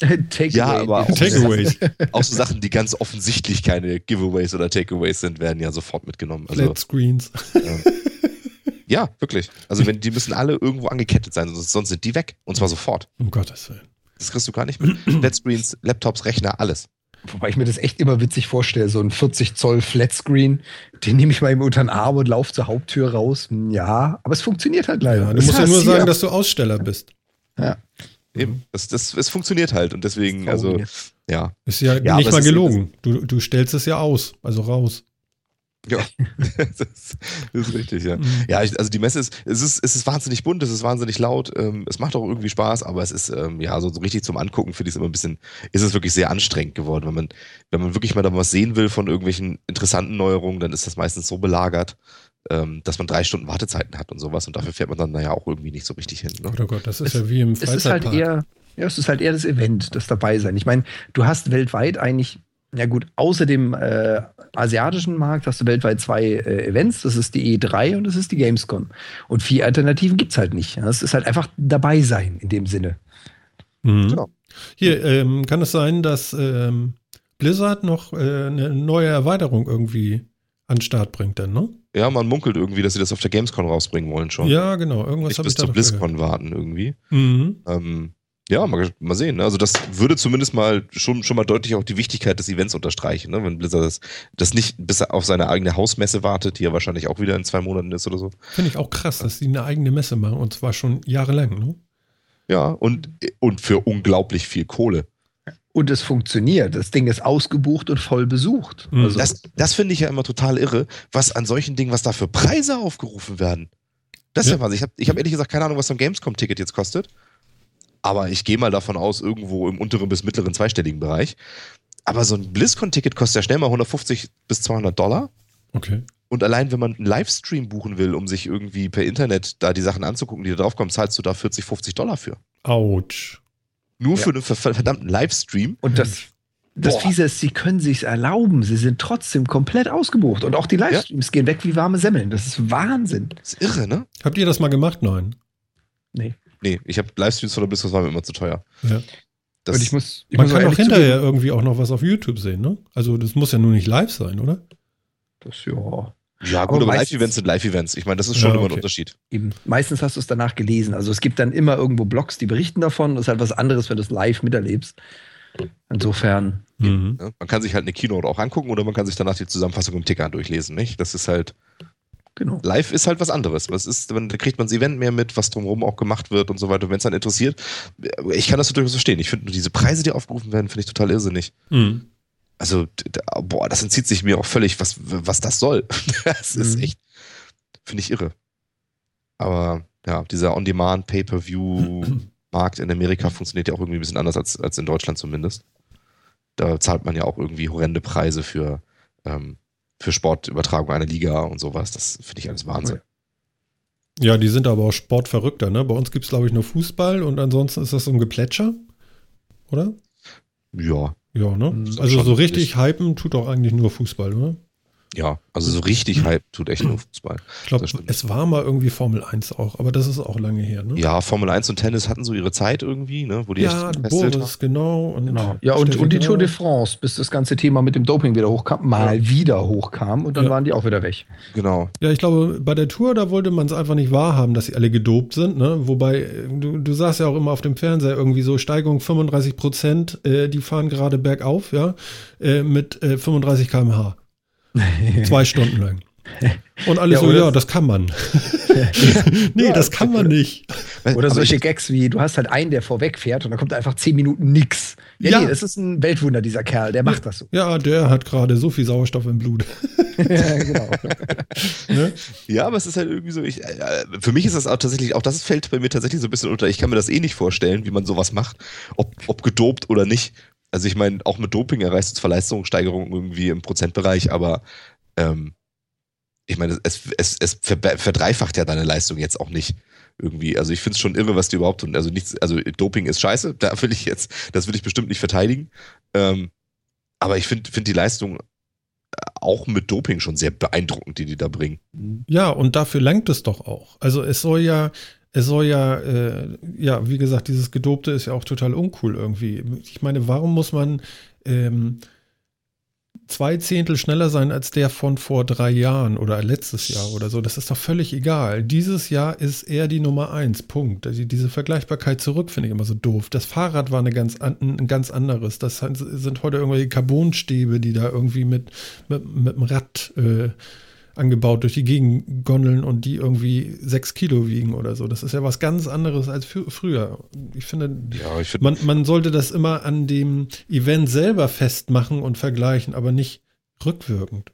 [SPEAKER 3] Ja, aber auch-
[SPEAKER 1] Takeaways.
[SPEAKER 3] Auch so Sachen, die ganz offensichtlich keine Giveaways oder Takeaways sind, werden ja sofort mitgenommen. Also,
[SPEAKER 1] Flat Screens.
[SPEAKER 3] ja, wirklich. Also, wenn, die müssen alle irgendwo angekettet sein, sonst, sonst sind die weg. Und zwar sofort.
[SPEAKER 1] Um Gottes Willen.
[SPEAKER 3] Das kriegst du gar nicht mit. Flatscreens, Laptops, Rechner, alles.
[SPEAKER 2] Wobei ich mir das echt immer witzig vorstelle, so ein 40 Zoll Flatscreen, den nehme ich mal eben unter den Arm und laufe zur Haupttür raus. Hm, Ja, aber es funktioniert halt leider.
[SPEAKER 1] Ja, du
[SPEAKER 2] Das
[SPEAKER 1] musst ja nur sagen, dass du Aussteller bist.
[SPEAKER 2] Ja.
[SPEAKER 3] eben. Das, das, es funktioniert halt und deswegen, also, ja.
[SPEAKER 1] Ist ja,
[SPEAKER 3] Ja,
[SPEAKER 1] nicht mal
[SPEAKER 3] es ist-
[SPEAKER 1] gelogen. Du, du stellst es ja aus, also raus.
[SPEAKER 3] Ja, das, ist, das ist richtig, ja.
[SPEAKER 1] Mhm.
[SPEAKER 3] Ja, ich, also die Messe ist, es ist, es ist wahnsinnig bunt, es ist wahnsinnig laut, ähm, es macht auch irgendwie Spaß, aber es ist, ähm, ja, so, so richtig zum Angucken finde ich es immer ein bisschen, ist es wirklich sehr anstrengend geworden. Wenn man, wenn man wirklich mal da was sehen will von irgendwelchen interessanten Neuerungen, dann ist das meistens so belagert, ähm, dass man drei Stunden Wartezeiten hat und sowas und dafür fährt man dann naja auch irgendwie nicht so richtig hin. Ne?
[SPEAKER 1] Gott, oh Gott, das ist
[SPEAKER 2] Es-
[SPEAKER 1] ja wie im
[SPEAKER 2] Es ist halt
[SPEAKER 1] Freizeitpark.
[SPEAKER 2] eher, ja, es ist halt eher das Event, das dabei sein. Ich meine, du hast weltweit eigentlich, ja gut, außer dem äh, asiatischen Markt hast du weltweit zwei äh, Events. Das ist die E3 und das ist die Gamescom. Und vier Alternativen gibt es halt nicht. Ja, Es ist halt einfach dabei sein in dem Sinne.
[SPEAKER 1] Mhm.
[SPEAKER 3] Genau.
[SPEAKER 1] Hier, ähm, kann es sein, dass ähm, Blizzard noch äh, eine neue Erweiterung irgendwie an den Start bringt dann, ne?
[SPEAKER 3] Ja, man munkelt irgendwie, dass sie das auf der Gamescom rausbringen wollen schon.
[SPEAKER 1] Ja, genau. Irgendwas habe
[SPEAKER 3] bis
[SPEAKER 1] ich da
[SPEAKER 3] zur BlizzCon warten irgendwie.
[SPEAKER 1] gehört. Mhm.
[SPEAKER 3] Ähm, ja, mal, mal sehen. ne? Also das würde zumindest mal schon, schon mal deutlich auch die Wichtigkeit des Events unterstreichen, ne? wenn Blizzard das, das nicht bis er auf seine eigene Hausmesse wartet, die ja wahrscheinlich auch wieder in zwei Monaten ist oder so.
[SPEAKER 1] Finde ich auch krass, dass die eine eigene Messe machen und zwar schon jahrelang, ne?
[SPEAKER 3] Ja, und, und für unglaublich viel Kohle.
[SPEAKER 2] Und es funktioniert. Das Ding ist ausgebucht und voll besucht.
[SPEAKER 1] Mhm.
[SPEAKER 2] Also,
[SPEAKER 3] Das, das finde ich ja immer total irre, was an solchen Dingen, was da für Preise aufgerufen werden. Das ist
[SPEAKER 1] Ja.
[SPEAKER 3] ja, was. Ich habe ich hab ehrlich gesagt keine Ahnung, was so ein Gamescom-Ticket jetzt kostet. Aber ich gehe mal davon aus, irgendwo im unteren bis mittleren zweistelligen Bereich. Aber so ein BlizzCon-Ticket kostet ja schnell mal 150 bis 200 Dollar.
[SPEAKER 1] Okay.
[SPEAKER 3] Und allein, wenn man einen Livestream buchen will, um sich irgendwie per Internet da die Sachen anzugucken, die da draufkommen, zahlst du da 40, 50 Dollar für.
[SPEAKER 1] Autsch.
[SPEAKER 3] Nur
[SPEAKER 2] Ja.
[SPEAKER 3] für einen ver- verdammten Livestream.
[SPEAKER 2] und das, das
[SPEAKER 3] Boah.
[SPEAKER 2] Fiese ist, sie können sich erlauben. Sie sind trotzdem komplett ausgebucht. Und auch die Livestreams gehen weg wie warme Semmeln. Das ist Wahnsinn.
[SPEAKER 3] Das ist irre, ne?
[SPEAKER 1] Habt ihr das mal gemacht? Nein.
[SPEAKER 2] Nee.
[SPEAKER 3] Nee, ich habe Livestreams von der BlizzCon, das war mir immer zu teuer.
[SPEAKER 1] Ja.
[SPEAKER 3] Das,
[SPEAKER 2] und ich muss, ich
[SPEAKER 1] Man
[SPEAKER 2] muss
[SPEAKER 1] kann auch hinterher irgendwie auch noch was auf YouTube sehen, ne? Also das muss ja nur nicht live sein, oder?
[SPEAKER 2] zugeben, Das, ja.
[SPEAKER 3] ja, gut,
[SPEAKER 2] Aber
[SPEAKER 3] aber Live-Events sind Live-Events. Ich meine, das ist schon
[SPEAKER 1] Ja,
[SPEAKER 3] immer ein
[SPEAKER 1] okay.
[SPEAKER 3] Unterschied.
[SPEAKER 2] Eben. Meistens hast du es danach gelesen. Also es gibt dann immer irgendwo Blogs, die berichten davon. Das ist halt was anderes, wenn du es live miterlebst. Insofern,
[SPEAKER 1] Mhm.
[SPEAKER 3] Ne? Man kann sich halt eine Keynote auch angucken oder man kann sich danach die Zusammenfassung im Ticker durchlesen, nicht? Das ist halt,
[SPEAKER 2] genau.
[SPEAKER 3] live ist halt was anderes. Was ist, dann kriegt man das Event mehr mit, was drumherum auch gemacht wird und so weiter. Wenn es dann interessiert, ich kann das durchaus verstehen. Ich finde nur diese Preise, die aufgerufen werden, finde ich total irrsinnig.
[SPEAKER 1] Mhm.
[SPEAKER 3] Also, boah, das entzieht sich mir auch völlig, was, was das soll. Das ist
[SPEAKER 2] Mhm.
[SPEAKER 3] echt, finde ich irre. Aber ja, dieser On-Demand-Pay-Per-View-Markt in Amerika funktioniert ja auch irgendwie ein bisschen anders als, als in Deutschland zumindest. Da zahlt man ja auch irgendwie horrende Preise für, ähm, für Sportübertragung einer Liga und sowas. Das finde ich alles Wahnsinn.
[SPEAKER 1] Ja, die sind aber auch sportverrückter, ne? Bei uns gibt es, glaube ich, nur Fußball und ansonsten ist das so ein Geplätscher. Oder?
[SPEAKER 3] Ja,
[SPEAKER 1] Ja, ne? Also so richtig
[SPEAKER 3] richtig.
[SPEAKER 1] hypen tut doch eigentlich nur Fußball, oder?
[SPEAKER 3] Ja. Also so richtig Hype tut echt nur Fußball.
[SPEAKER 1] Ich glaube, es war mal irgendwie Formel 1 auch, aber das ist auch lange her, ne?
[SPEAKER 3] Ja, Formel 1 und Tennis hatten so ihre Zeit irgendwie, ne? Wo die
[SPEAKER 1] ja
[SPEAKER 3] echt
[SPEAKER 1] Boris, genau. Und
[SPEAKER 2] Genau. Ja, und, und die
[SPEAKER 1] Graf.
[SPEAKER 2] Tour de France, bis das ganze Thema mit dem Doping wieder hochkam, mal wieder hochkam und dann
[SPEAKER 1] Ja.
[SPEAKER 2] waren die auch wieder weg.
[SPEAKER 3] Genau.
[SPEAKER 1] Ja, ich glaube, bei der Tour, da wollte man es einfach nicht wahrhaben, dass sie alle gedopt sind, ne? Wobei, äh, du, du sagst ja auch immer auf dem Fernseher irgendwie so Steigung 35 Prozent, äh, die fahren gerade bergauf, ja, äh, mit äh, 35 km/h. Zwei Stunden lang. Und alle
[SPEAKER 2] Ja,
[SPEAKER 1] so, ja, das kann man. nee,
[SPEAKER 2] Ja,
[SPEAKER 1] das kann man nicht.
[SPEAKER 2] Oder solche Gags wie, du hast halt einen, der vorweg fährt und dann kommt einfach zehn Minuten nix. Ja,
[SPEAKER 1] Ja.
[SPEAKER 2] nee, das ist ein Weltwunder, dieser Kerl, der macht das so.
[SPEAKER 1] Ja, der hat gerade so viel Sauerstoff im Blut.
[SPEAKER 2] ja, genau.
[SPEAKER 1] Ne?
[SPEAKER 3] Ja, aber es ist halt irgendwie so, ich, äh, für mich ist das auch tatsächlich, auch das fällt bei mir tatsächlich so ein bisschen unter. Ich kann mir das eh nicht vorstellen, wie man sowas macht, ob, ob gedopt oder nicht. Also ich meine, auch mit Doping erreichst du zwar Leistungssteigerung irgendwie im Prozentbereich, aber ähm, ich meine, es, es, es ver- verdreifacht ja deine Leistung jetzt auch nicht irgendwie. Also ich finde es schon irre, was die überhaupt tun. Also nichts, also Doping ist scheiße, da will ich jetzt, das will ich bestimmt nicht verteidigen. Ähm, aber ich finde find die Leistung auch mit Doping schon sehr beeindruckend, die die da bringen.
[SPEAKER 1] Ja, und dafür langt es doch auch. Also es soll ja, es soll ja, äh, ja, wie gesagt, dieses Gedobte ist ja auch total uncool irgendwie. Ich meine, warum muss man ähm, zwei Zehntel schneller sein als der von vor drei Jahren oder letztes Jahr oder so? Das ist doch völlig egal. Dieses Jahr ist er die Nummer eins. Punkt. Also diese Vergleichbarkeit zurück finde ich immer so doof. Das Fahrrad war eine ganz an, ein ganz anderes. Das sind heute irgendwelche Carbonstäbe, die da irgendwie mit, mit, mit dem Rad äh, angebaut durch die Gegend gondeln und die irgendwie sechs Kilo wiegen oder so. Das ist ja was ganz anderes als für, früher. Ich finde,
[SPEAKER 3] Ja, ich find,
[SPEAKER 1] man, man sollte das immer an dem Event selber festmachen und vergleichen, aber nicht rückwirkend.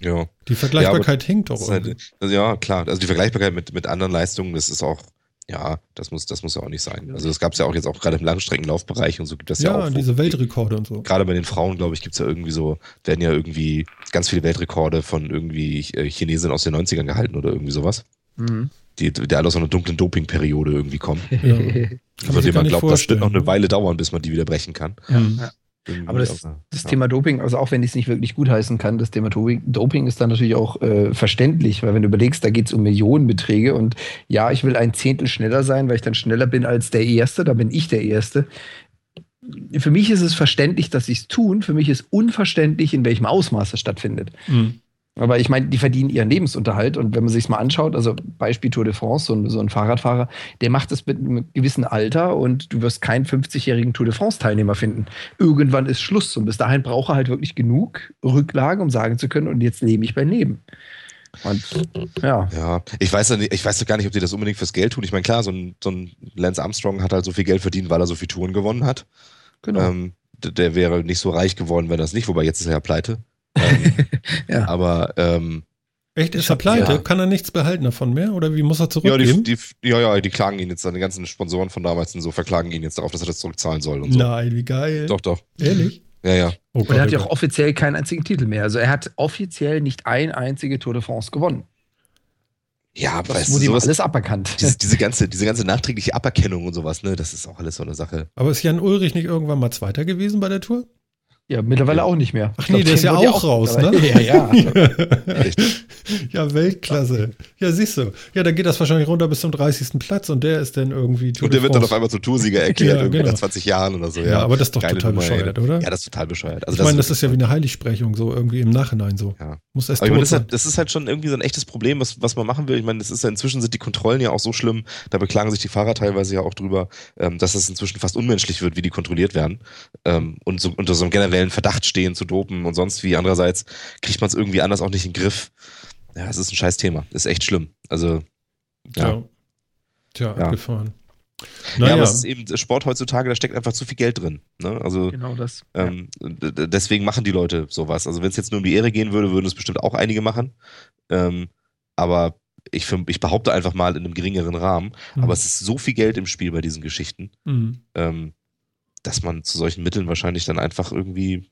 [SPEAKER 3] ja.
[SPEAKER 1] Die Vergleichbarkeit hinkt
[SPEAKER 3] Das
[SPEAKER 1] doch
[SPEAKER 3] halt, also ja, klar. Also die Vergleichbarkeit mit, mit anderen Leistungen, das ist auch, ja, das muss, das muss ja auch nicht sein. Also das gab es ja auch jetzt auch gerade im Langstreckenlaufbereich und so gibt das ja,
[SPEAKER 1] Ja,
[SPEAKER 3] auch. wo-
[SPEAKER 1] diese Weltrekorde und so.
[SPEAKER 3] Gerade bei den Frauen, glaube ich, gibt es ja irgendwie so, werden ja irgendwie ganz viele Weltrekorde von irgendwie äh, Chinesen aus den 90ern gehalten oder irgendwie sowas.
[SPEAKER 2] Mhm.
[SPEAKER 3] Die, die alle aus einer dunklen Dopingperiode irgendwie kommen.
[SPEAKER 1] Ja.
[SPEAKER 3] Von dem man glaubt, das wird
[SPEAKER 1] vorstellen,
[SPEAKER 3] noch eine
[SPEAKER 1] ne?
[SPEAKER 3] Weile dauern, bis man die wieder brechen kann.
[SPEAKER 1] Mhm.
[SPEAKER 2] Ja. Aber das,
[SPEAKER 3] aber-
[SPEAKER 2] das
[SPEAKER 3] ja.
[SPEAKER 2] Thema Doping, also auch wenn ich es nicht wirklich gutheißen kann, das Thema Doping, Doping ist dann natürlich auch äh, verständlich, weil wenn du überlegst, da geht es um Millionenbeträge und ja, ich will ein Zehntel schneller sein, weil ich dann schneller bin als der Erste, da bin ich der Erste. Für mich ist es verständlich, dass sie es tun. Für mich ist unverständlich, in welchem Ausmaß es stattfindet.
[SPEAKER 1] Mhm.
[SPEAKER 2] Aber ich meine, die verdienen ihren Lebensunterhalt und wenn man sich mal anschaut, also Beispiel Tour de France, so ein, so ein Fahrradfahrer, der macht das mit einem gewissen Alter und du wirst keinen 50-jährigen Tour de France-Teilnehmer finden. Irgendwann ist Schluss und bis dahin braucht er halt wirklich genug Rücklagen, um sagen zu können, und jetzt lebe ich beim Leben. Und ja,
[SPEAKER 3] Ja, ich weiß ja nicht, ich weiß doch gar nicht, ob die das unbedingt fürs Geld tun. Ich meine, klar, so ein, so ein Lance Armstrong hat halt so viel Geld verdient, weil er so viele Touren gewonnen hat.
[SPEAKER 2] genau.
[SPEAKER 3] Ähm, der wäre nicht so reich geworden, wenn er es nicht, wobei jetzt ist er ja pleite. Ähm,
[SPEAKER 2] Ja.
[SPEAKER 3] Aber ähm,
[SPEAKER 1] Echt, ist
[SPEAKER 2] Ich
[SPEAKER 1] er pleite?
[SPEAKER 3] ja.
[SPEAKER 1] Kann er nichts behalten davon mehr? Oder wie muss er
[SPEAKER 3] ja,
[SPEAKER 1] zurückgeben?
[SPEAKER 3] die, die, ja, ja, die klagen ihn jetzt, seine ganzen Sponsoren von damals und so verklagen ihn jetzt darauf, dass er das zurückzahlen soll und so.
[SPEAKER 1] Nein, wie geil.
[SPEAKER 3] Doch, doch.
[SPEAKER 1] Ehrlich?
[SPEAKER 3] Ja, ja.
[SPEAKER 1] Oh
[SPEAKER 2] Und er hat
[SPEAKER 1] oh
[SPEAKER 2] ja auch offiziell keinen einzigen Titel mehr. Also er hat offiziell nicht ein einzige Tour de France gewonnen.
[SPEAKER 3] Ja,
[SPEAKER 2] Das
[SPEAKER 3] weißt du,
[SPEAKER 2] wurde ihm
[SPEAKER 3] sowas,
[SPEAKER 2] alles aberkannt.
[SPEAKER 3] diese, diese, ganze, diese ganze nachträgliche Aberkennung und sowas, ne, das ist auch alles so eine Sache.
[SPEAKER 1] Aber ist Jan Ulrich nicht irgendwann mal Zweiter gewesen bei der Tour?
[SPEAKER 2] Ja, mittlerweile
[SPEAKER 3] Ja.
[SPEAKER 2] auch nicht mehr.
[SPEAKER 1] Ach nee, der ist ja
[SPEAKER 2] wurde
[SPEAKER 1] auch raus, ne?
[SPEAKER 2] Ja, ja.
[SPEAKER 1] Ja, Weltklasse. Ja, siehst du. Ja, dann geht das wahrscheinlich runter bis zum 30. Platz und der ist dann irgendwie Tour
[SPEAKER 3] Und der
[SPEAKER 1] de
[SPEAKER 3] wird dann auf einmal zum Toursieger erklärt,
[SPEAKER 1] Ja,
[SPEAKER 3] irgendwie
[SPEAKER 1] genau.
[SPEAKER 3] nach 20 Jahren oder so.
[SPEAKER 1] Ja,
[SPEAKER 3] Ja,
[SPEAKER 1] aber das ist doch
[SPEAKER 3] Geile
[SPEAKER 1] total
[SPEAKER 3] Nummer,
[SPEAKER 1] bescheuert, oder?
[SPEAKER 3] Ja, das ist total bescheuert. Also
[SPEAKER 1] ich meine, das ist ja wie eine Heiligsprechung, so irgendwie im Nachhinein so.
[SPEAKER 3] Ja.
[SPEAKER 1] Muss erst
[SPEAKER 3] Aber ich meine, das, ist halt, das ist halt schon irgendwie so ein echtes Problem, was, was man machen will. Ich meine, das ist ja inzwischen sind die Kontrollen ja auch so schlimm, da beklagen sich die Fahrer teilweise ja auch drüber, ähm, dass es inzwischen fast unmenschlich wird, wie die kontrolliert werden. Ähm, und so unter so einem generellen Verdacht stehen zu dopen und sonst wie. Andererseits kriegt man es irgendwie anders auch nicht in den Griff. Ja, es ist ein scheiß Thema. Ist echt schlimm. Also, ja.
[SPEAKER 1] Ja. Tja,
[SPEAKER 3] Ja.
[SPEAKER 1] abgefahren.
[SPEAKER 3] ja,
[SPEAKER 1] Naja,
[SPEAKER 3] aber es ist eben Sport heutzutage, da steckt einfach zu viel Geld drin. Ne? Also,
[SPEAKER 2] Genau das.
[SPEAKER 3] Ähm, deswegen machen die Leute sowas. Also wenn es jetzt nur um die Ehre gehen würde, würden es bestimmt auch einige machen. Ähm, aber ich, für, ich behaupte einfach mal in einem geringeren Rahmen.
[SPEAKER 1] Mhm.
[SPEAKER 3] Aber es ist so viel Geld im Spiel bei diesen Geschichten,
[SPEAKER 1] Mhm.
[SPEAKER 3] ähm, dass man zu solchen Mitteln wahrscheinlich dann einfach irgendwie,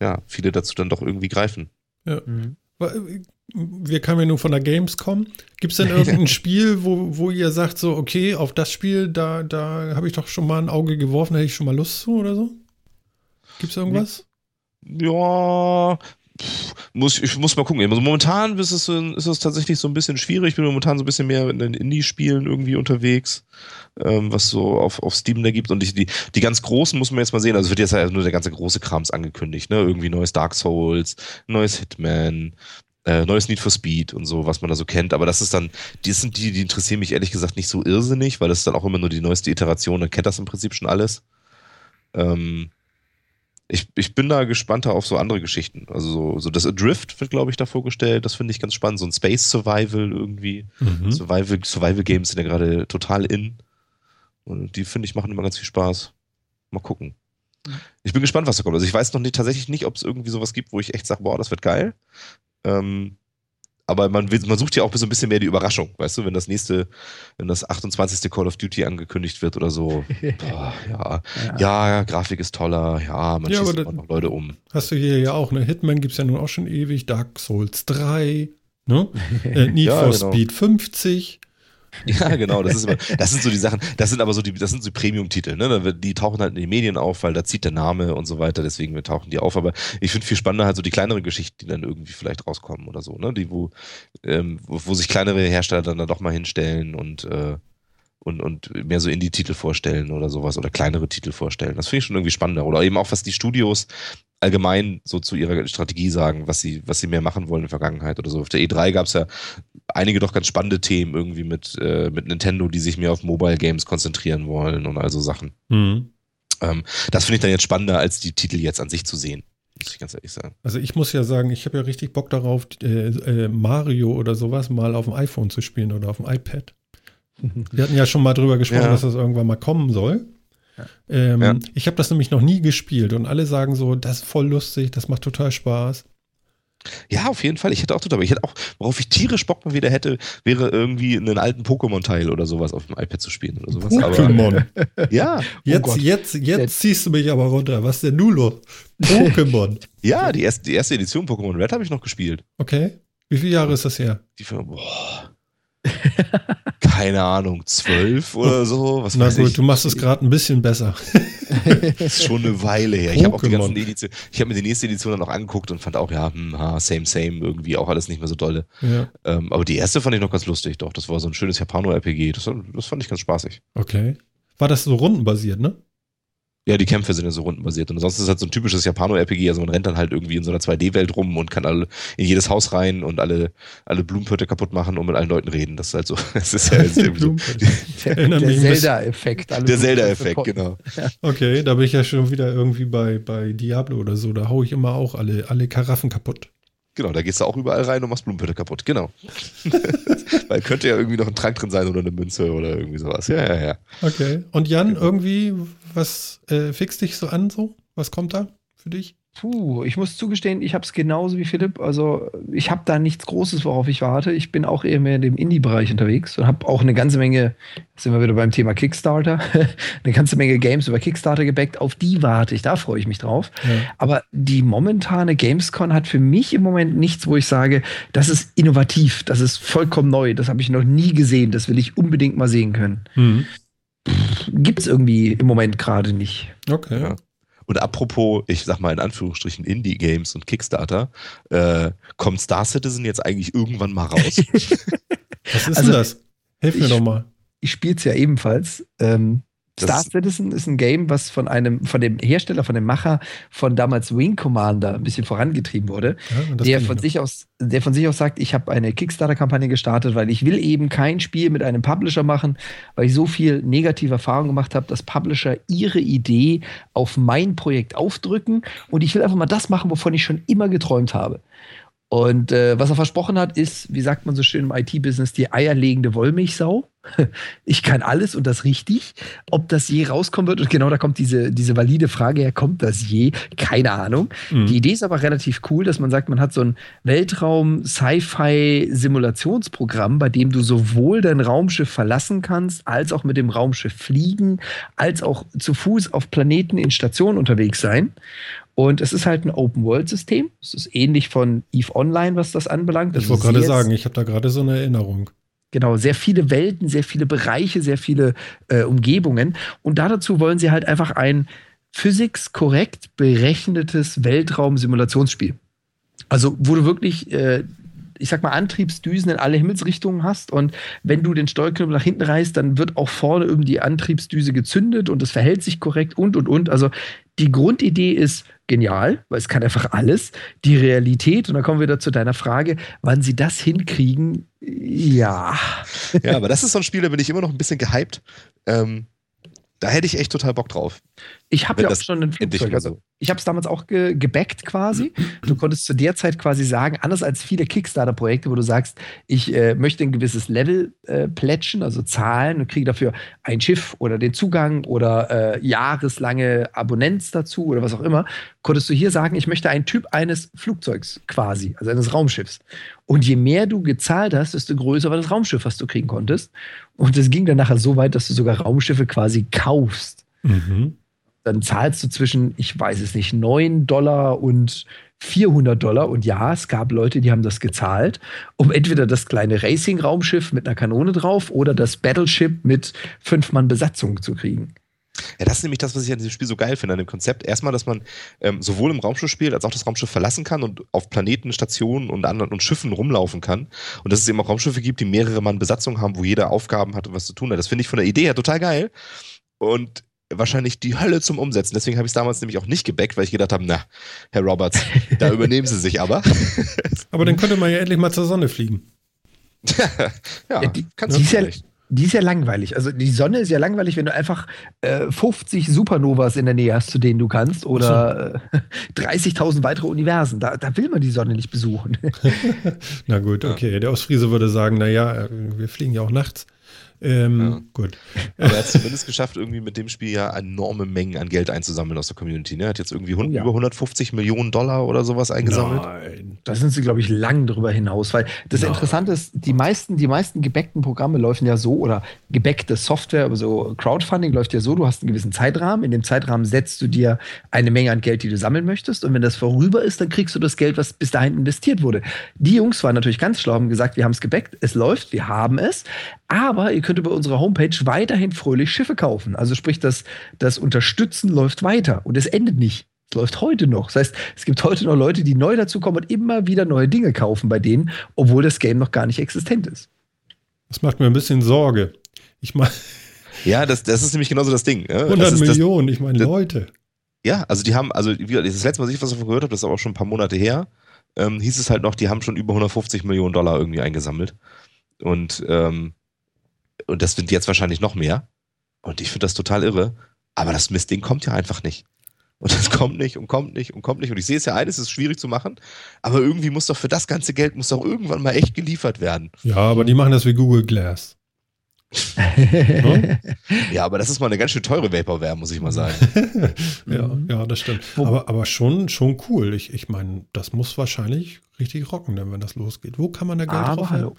[SPEAKER 3] ja, viele dazu dann doch irgendwie greifen.
[SPEAKER 2] Mhm.
[SPEAKER 1] Wir kamen ja nur von der Gamescom. Gibt es denn irgendein Spiel, wo, wo ihr sagt, so, okay, auf das Spiel, da, da habe ich doch schon mal ein Auge geworfen, da hätte ich schon mal Lust zu oder so? Gibt es irgendwas?
[SPEAKER 3] Ja, pff, muss, ich muss mal gucken. Also momentan ist es, so- ist es tatsächlich so ein bisschen schwierig. Ich bin momentan so ein bisschen mehr in den Indie-Spielen irgendwie unterwegs, ähm, was so auf, auf Steam da gibt. Und ich, die, die ganz großen muss man jetzt mal sehen. Also wird jetzt ja nur der ganze große Krams angekündigt. Ne? Irgendwie neues Dark Souls, neues Hitman, äh, neues Need for Speed und so, was man da so kennt. Aber das ist dann, die sind die, die interessieren mich ehrlich gesagt nicht so irrsinnig, weil das ist dann auch immer nur die neueste Iteration. Man kennt das im Prinzip schon alles. Ähm, ich, ich bin da gespannter auf so andere Geschichten. Also so, so das Adrift wird, glaube ich, da vorgestellt. Das finde ich ganz spannend. So ein Space Survival irgendwie.
[SPEAKER 1] Mhm.
[SPEAKER 3] Survival, Survival Games sind ja gerade total in. Und die finde ich machen immer ganz viel Spaß. Mal gucken. Ich bin gespannt, was da kommt. Also ich weiß noch nicht, tatsächlich nicht, ob es irgendwie sowas gibt, wo ich echt sage, boah, das wird geil. Ähm, aber man, will, man sucht ja auch so ein bisschen mehr die Überraschung, weißt du, wenn das nächste, wenn das 28. Call of Duty angekündigt wird oder so. Boah, ja,
[SPEAKER 2] Ja.
[SPEAKER 3] ja, Grafik ist toller, ja, man
[SPEAKER 1] Ja,
[SPEAKER 3] schießt immer noch Leute um.
[SPEAKER 1] Hast du hier ja auch, ne? Hitman gibt es ja nun auch schon ewig, Dark Souls 3, ne? Äh, Need
[SPEAKER 3] Ja,
[SPEAKER 1] for
[SPEAKER 3] genau.
[SPEAKER 1] Speed 50.
[SPEAKER 3] Ja, genau, das ist immer, das sind so die Sachen, das sind aber so die, das sind so Premium-Titel, ne? Die tauchen halt in den Medien auf, weil da zieht der Name und so weiter, deswegen tauchen die auf. Aber ich finde viel spannender halt so die kleineren Geschichten, die dann irgendwie vielleicht rauskommen oder so, ne? Die, wo, ähm, wo, wo sich kleinere Hersteller dann, dann doch mal hinstellen und, äh, und, und mehr so Indie-Titel vorstellen oder sowas oder kleinere Titel vorstellen. Das finde ich schon irgendwie spannender. Oder eben auch, was die Studios allgemein so zu ihrer Strategie sagen, was sie, was sie mehr machen wollen in der Vergangenheit oder so. Auf der E3 gab es ja einige doch ganz spannende Themen irgendwie mit, äh, mit Nintendo, die sich mehr auf Mobile Games konzentrieren wollen und also Sachen.
[SPEAKER 1] Mhm.
[SPEAKER 3] Ähm, das finde ich dann jetzt spannender, als die Titel jetzt an sich zu sehen. muss ich ganz ehrlich sagen.
[SPEAKER 1] Also ich muss ja sagen, ich habe ja richtig Bock darauf, äh, äh, Mario oder sowas mal auf dem iPhone zu spielen oder auf dem iPad. Wir hatten ja schon mal drüber gesprochen,
[SPEAKER 3] Ja.
[SPEAKER 1] dass das irgendwann mal kommen soll. Ähm,
[SPEAKER 3] Ja.
[SPEAKER 1] Ich habe das nämlich noch nie gespielt und alle sagen so, das ist voll lustig, das macht total Spaß.
[SPEAKER 3] Ja, auf jeden Fall. Ich hätte auch total, ich hätte auch, worauf ich tierisch Bock mal wieder hätte, wäre irgendwie einen alten Pokémon-Teil oder sowas auf dem iPad zu spielen oder sowas. Aber
[SPEAKER 1] Pokémon.
[SPEAKER 3] ja,
[SPEAKER 1] Jetzt,
[SPEAKER 2] Gott.
[SPEAKER 1] jetzt, jetzt
[SPEAKER 2] Jetzt.
[SPEAKER 1] ziehst du mich aber runter. Was ist denn nun los? Pokémon.
[SPEAKER 3] ja, die erste, die erste Edition Pokémon Red habe ich noch gespielt.
[SPEAKER 1] Okay. Wie viele Jahre ist das her?
[SPEAKER 3] Die für, boah, keine Ahnung, zwölf oder so. Was
[SPEAKER 1] Na gut,
[SPEAKER 3] ich.
[SPEAKER 1] du machst es gerade ein bisschen besser.
[SPEAKER 3] Das ist schon eine Weile her. Ich habe auch die
[SPEAKER 1] Pokémon.
[SPEAKER 3] ganzen Editionen, ich habe mir die nächste Edition dann auch angeguckt und fand auch, ja, hm, ha, same, same, irgendwie auch alles nicht mehr so dolle.
[SPEAKER 1] Ja,
[SPEAKER 3] Ähm, aber die erste fand ich noch ganz lustig, doch. Das war so ein schönes Japano-RPG. Das, das fand ich ganz spaßig.
[SPEAKER 1] okay. War das so rundenbasiert, ne?
[SPEAKER 3] Ja, die Kämpfe sind ja so rundenbasiert. Und ansonsten ist es halt so ein typisches Japano-RPG. Also man rennt dann halt irgendwie in so einer 2D-Welt rum und kann alle in jedes Haus rein und alle, alle Blumenpötte kaputt machen und mit allen Leuten reden. Das ist halt so. Das ist ja jetzt irgendwie so.
[SPEAKER 2] Der, der Zelda-Effekt.
[SPEAKER 3] Der Zelda-Effekt, genau.
[SPEAKER 1] Okay, da bin ich ja schon wieder irgendwie bei, bei Diablo oder so. Da hau ich immer auch alle, alle Karaffen kaputt.
[SPEAKER 3] Genau, da gehst du auch überall rein und machst Blumenpötte kaputt. Genau. Weil könnte ja irgendwie noch ein Trank drin sein oder eine Münze oder irgendwie sowas. Ja, ja, ja.
[SPEAKER 1] Okay. Und Jan,
[SPEAKER 3] Genau.
[SPEAKER 1] irgendwie, was äh, fixt dich so an so? Was kommt da für dich?
[SPEAKER 2] Puh, ich muss zugestehen, ich habe es genauso wie Philipp. Also ich habe da nichts Großes, worauf ich warte. Ich bin auch eher mehr in dem Indie-Bereich unterwegs und habe auch eine ganze Menge, jetzt sind wir wieder beim Thema Kickstarter, eine ganze Menge Games über Kickstarter gebackt. Auf die warte ich, da freue ich mich drauf.
[SPEAKER 1] Ja.
[SPEAKER 2] Aber die momentane Gamescon hat für mich im Moment nichts, wo ich sage, das ist innovativ, das ist vollkommen neu, das habe ich noch nie gesehen, das will ich unbedingt mal sehen können.
[SPEAKER 1] Hm.
[SPEAKER 2] Gibt es irgendwie im Moment gerade nicht.
[SPEAKER 1] Okay.
[SPEAKER 3] Ja. Und apropos, ich sag mal in Anführungsstrichen Indie-Games und Kickstarter, äh, kommt Star Citizen jetzt eigentlich irgendwann mal raus?
[SPEAKER 1] Was ist
[SPEAKER 2] Also,
[SPEAKER 1] denn das? Hilf mir
[SPEAKER 2] ich-
[SPEAKER 1] doch mal.
[SPEAKER 2] ich spiele es ja ebenfalls. Ähm, Star Citizen ist ein Game, was von einem, von dem Hersteller, von dem Macher von damals Wing Commander ein bisschen vorangetrieben wurde.
[SPEAKER 1] Ja,
[SPEAKER 2] Der von, sich aus, der von sich aus sagt, ich habe eine Kickstarter-Kampagne gestartet, weil ich will eben kein Spiel mit einem Publisher machen, weil ich so viel negative Erfahrung gemacht habe, dass Publisher ihre Idee auf mein Projekt aufdrücken und ich will einfach mal das machen, wovon ich schon immer geträumt habe. Und äh, was er versprochen hat, ist, wie sagt man so schön im IT-Business, die eierlegende Wollmilchsau. Ich kann alles und das richtig. Ob das je rauskommen wird, und genau da kommt diese, diese valide Frage her, kommt das je? Keine Ahnung.
[SPEAKER 1] Mhm.
[SPEAKER 2] Die Idee ist aber relativ cool, dass man sagt, man hat so ein Weltraum-Sci-Fi-Simulationsprogramm, bei dem du sowohl dein Raumschiff verlassen kannst, als auch mit dem Raumschiff fliegen, als auch zu Fuß auf Planeten in Stationen unterwegs sein. Und es ist halt ein Open-World-System. Es ist ähnlich von EVE Online, was das anbelangt.
[SPEAKER 1] Ich
[SPEAKER 2] Also
[SPEAKER 1] wollte gerade sagen, ich habe da gerade so eine Erinnerung.
[SPEAKER 2] Genau, sehr viele Welten, sehr viele Bereiche, sehr viele äh, Umgebungen. Und dazu wollen sie halt einfach ein physics-korrekt berechnetes Weltraum-Simulationsspiel. Also, wo du wirklich, äh, ich sag mal, Antriebsdüsen in alle Himmelsrichtungen hast. Und wenn du den Steuerknüppel nach hinten reißt, dann wird auch vorne irgendwie die Antriebsdüse gezündet und es verhält sich korrekt und, und, und. Also, die Grundidee ist genial, weil es kann einfach alles. Die Realität, und dann kommen wir wieder zu deiner Frage, wann sie das hinkriegen, ja.
[SPEAKER 3] ja, aber das ist so ein Spiel, da bin ich immer noch ein bisschen gehypt. Ähm, da hätte ich echt total Bock drauf.
[SPEAKER 2] Ich habe ja auch schon ein Flugzeug. Also
[SPEAKER 3] so.
[SPEAKER 2] ich habe es damals auch ge gebackt quasi. Du konntest zu der Zeit quasi sagen, anders als viele Kickstarter-Projekte, wo du sagst, ich äh, möchte ein gewisses Level äh, plätschen, also zahlen und kriege dafür ein Schiff oder den Zugang oder äh, jahreslange Abonnenz dazu oder was auch immer, konntest du hier sagen, ich möchte einen Typ eines Flugzeugs quasi, also eines Raumschiffs. Und je mehr du gezahlt hast, desto größer war das Raumschiff, was du kriegen konntest. Und es ging dann nachher so weit, dass du sogar Raumschiffe quasi kaufst
[SPEAKER 1] Mhm.
[SPEAKER 2] Dann zahlst du zwischen, ich weiß es nicht, 9 Dollar und 400 Dollar. Und ja, es gab Leute, die haben das gezahlt, um entweder das kleine Racing-Raumschiff mit einer Kanone drauf oder das Battleship mit fünf Mann Besatzung zu kriegen.
[SPEAKER 3] Ja, das ist nämlich das, was ich an diesem Spiel so geil finde, an dem Konzept. Erstmal, dass man ähm, sowohl im Raumschiff spielt, als auch das Raumschiff verlassen kann und auf Planeten, Stationen und anderen und Schiffen rumlaufen kann. Und dass es eben auch Raumschiffe gibt, die mehrere Mann Besatzung haben, wo jeder Aufgaben hat und was zu tun hat. Das finde ich von der Idee her total geil. Und wahrscheinlich die Hölle zum Umsetzen. Deswegen habe ich es damals nämlich auch nicht gebackt, weil ich gedacht habe, na, Herr Roberts, da übernehmen Sie sich aber.
[SPEAKER 1] Aber dann könnte man ja endlich mal zur Sonne fliegen.
[SPEAKER 3] ja,
[SPEAKER 2] Ja, die-
[SPEAKER 3] kannst
[SPEAKER 2] die
[SPEAKER 3] du
[SPEAKER 2] ist ja-
[SPEAKER 3] vielleicht.
[SPEAKER 2] die ist ja langweilig. Also die Sonne ist ja langweilig, wenn du einfach äh, 50 Supernovas in der Nähe hast, zu denen du kannst, oder äh, 30.000 weitere Universen. Da, da, will man die Sonne nicht besuchen.
[SPEAKER 1] Na gut, okay. Der Ostfriese würde sagen, naja, wir fliegen ja auch nachts. Ähm, ja. Gut.
[SPEAKER 3] Aber er hat es zumindest geschafft, irgendwie mit dem Spiel ja enorme Mengen an Geld einzusammeln aus der Community. Ne? Er hat jetzt irgendwie oh, ja. über 150 Millionen Dollar oder sowas eingesammelt.
[SPEAKER 2] Nein. Da sind sie, glaube ich, lang drüber hinaus, weil das Nein. Interessante ist, die meisten, die meisten gebäckten Programme laufen ja so oder gebäckte Software, aber so Crowdfunding läuft ja so, du hast einen gewissen Zeitrahmen. In dem Zeitrahmen setzt du dir eine Menge an Geld, die du sammeln möchtest. Und wenn das vorüber ist, dann kriegst du das Geld, was bis dahin investiert wurde. Die Jungs waren natürlich ganz schlau, haben gesagt, wir haben es gebäckt, es läuft, wir haben es. Aber ihr könnt über unsere Homepage weiterhin fröhlich Schiffe kaufen. Also sprich, das, das Unterstützen läuft weiter und es endet nicht. Es läuft heute noch. Das heißt, es gibt heute noch Leute, die neu dazukommen und immer wieder neue Dinge kaufen bei denen, obwohl das Game noch gar nicht existent ist.
[SPEAKER 1] Das macht mir ein bisschen Sorge. Ich meine.
[SPEAKER 3] Ja, das, das ist nämlich genauso das Ding.
[SPEAKER 1] Ja? 100
[SPEAKER 3] das
[SPEAKER 1] Millionen, das, ich meine, Leute.
[SPEAKER 3] Ja, also die haben, also das letzte Mal, was ich was davon gehört habe, das ist aber auch schon ein paar Monate her, ähm, hieß es halt noch, die haben schon über 150 Millionen Dollar irgendwie eingesammelt. Und ähm, und das sind jetzt wahrscheinlich noch mehr. Und ich finde das total irre. Aber das Mistding kommt ja einfach nicht. Und das kommt nicht und kommt nicht und kommt nicht. Und ich sehe es ja ein, es ist schwierig zu machen, aber irgendwie muss doch für das ganze Geld muss doch irgendwann mal echt geliefert werden.
[SPEAKER 1] Ja, aber die machen das wie Google Glass.
[SPEAKER 3] hm? Ja, aber das ist mal eine ganz schön teure Vaporware, muss ich mal sagen.
[SPEAKER 1] ja, ja, das stimmt. Aber, aber schon, schon cool. Ich, ich meine, das muss wahrscheinlich richtig rocken, denn wenn das losgeht. Wo kann man da Geld
[SPEAKER 2] Aber drauf hallo.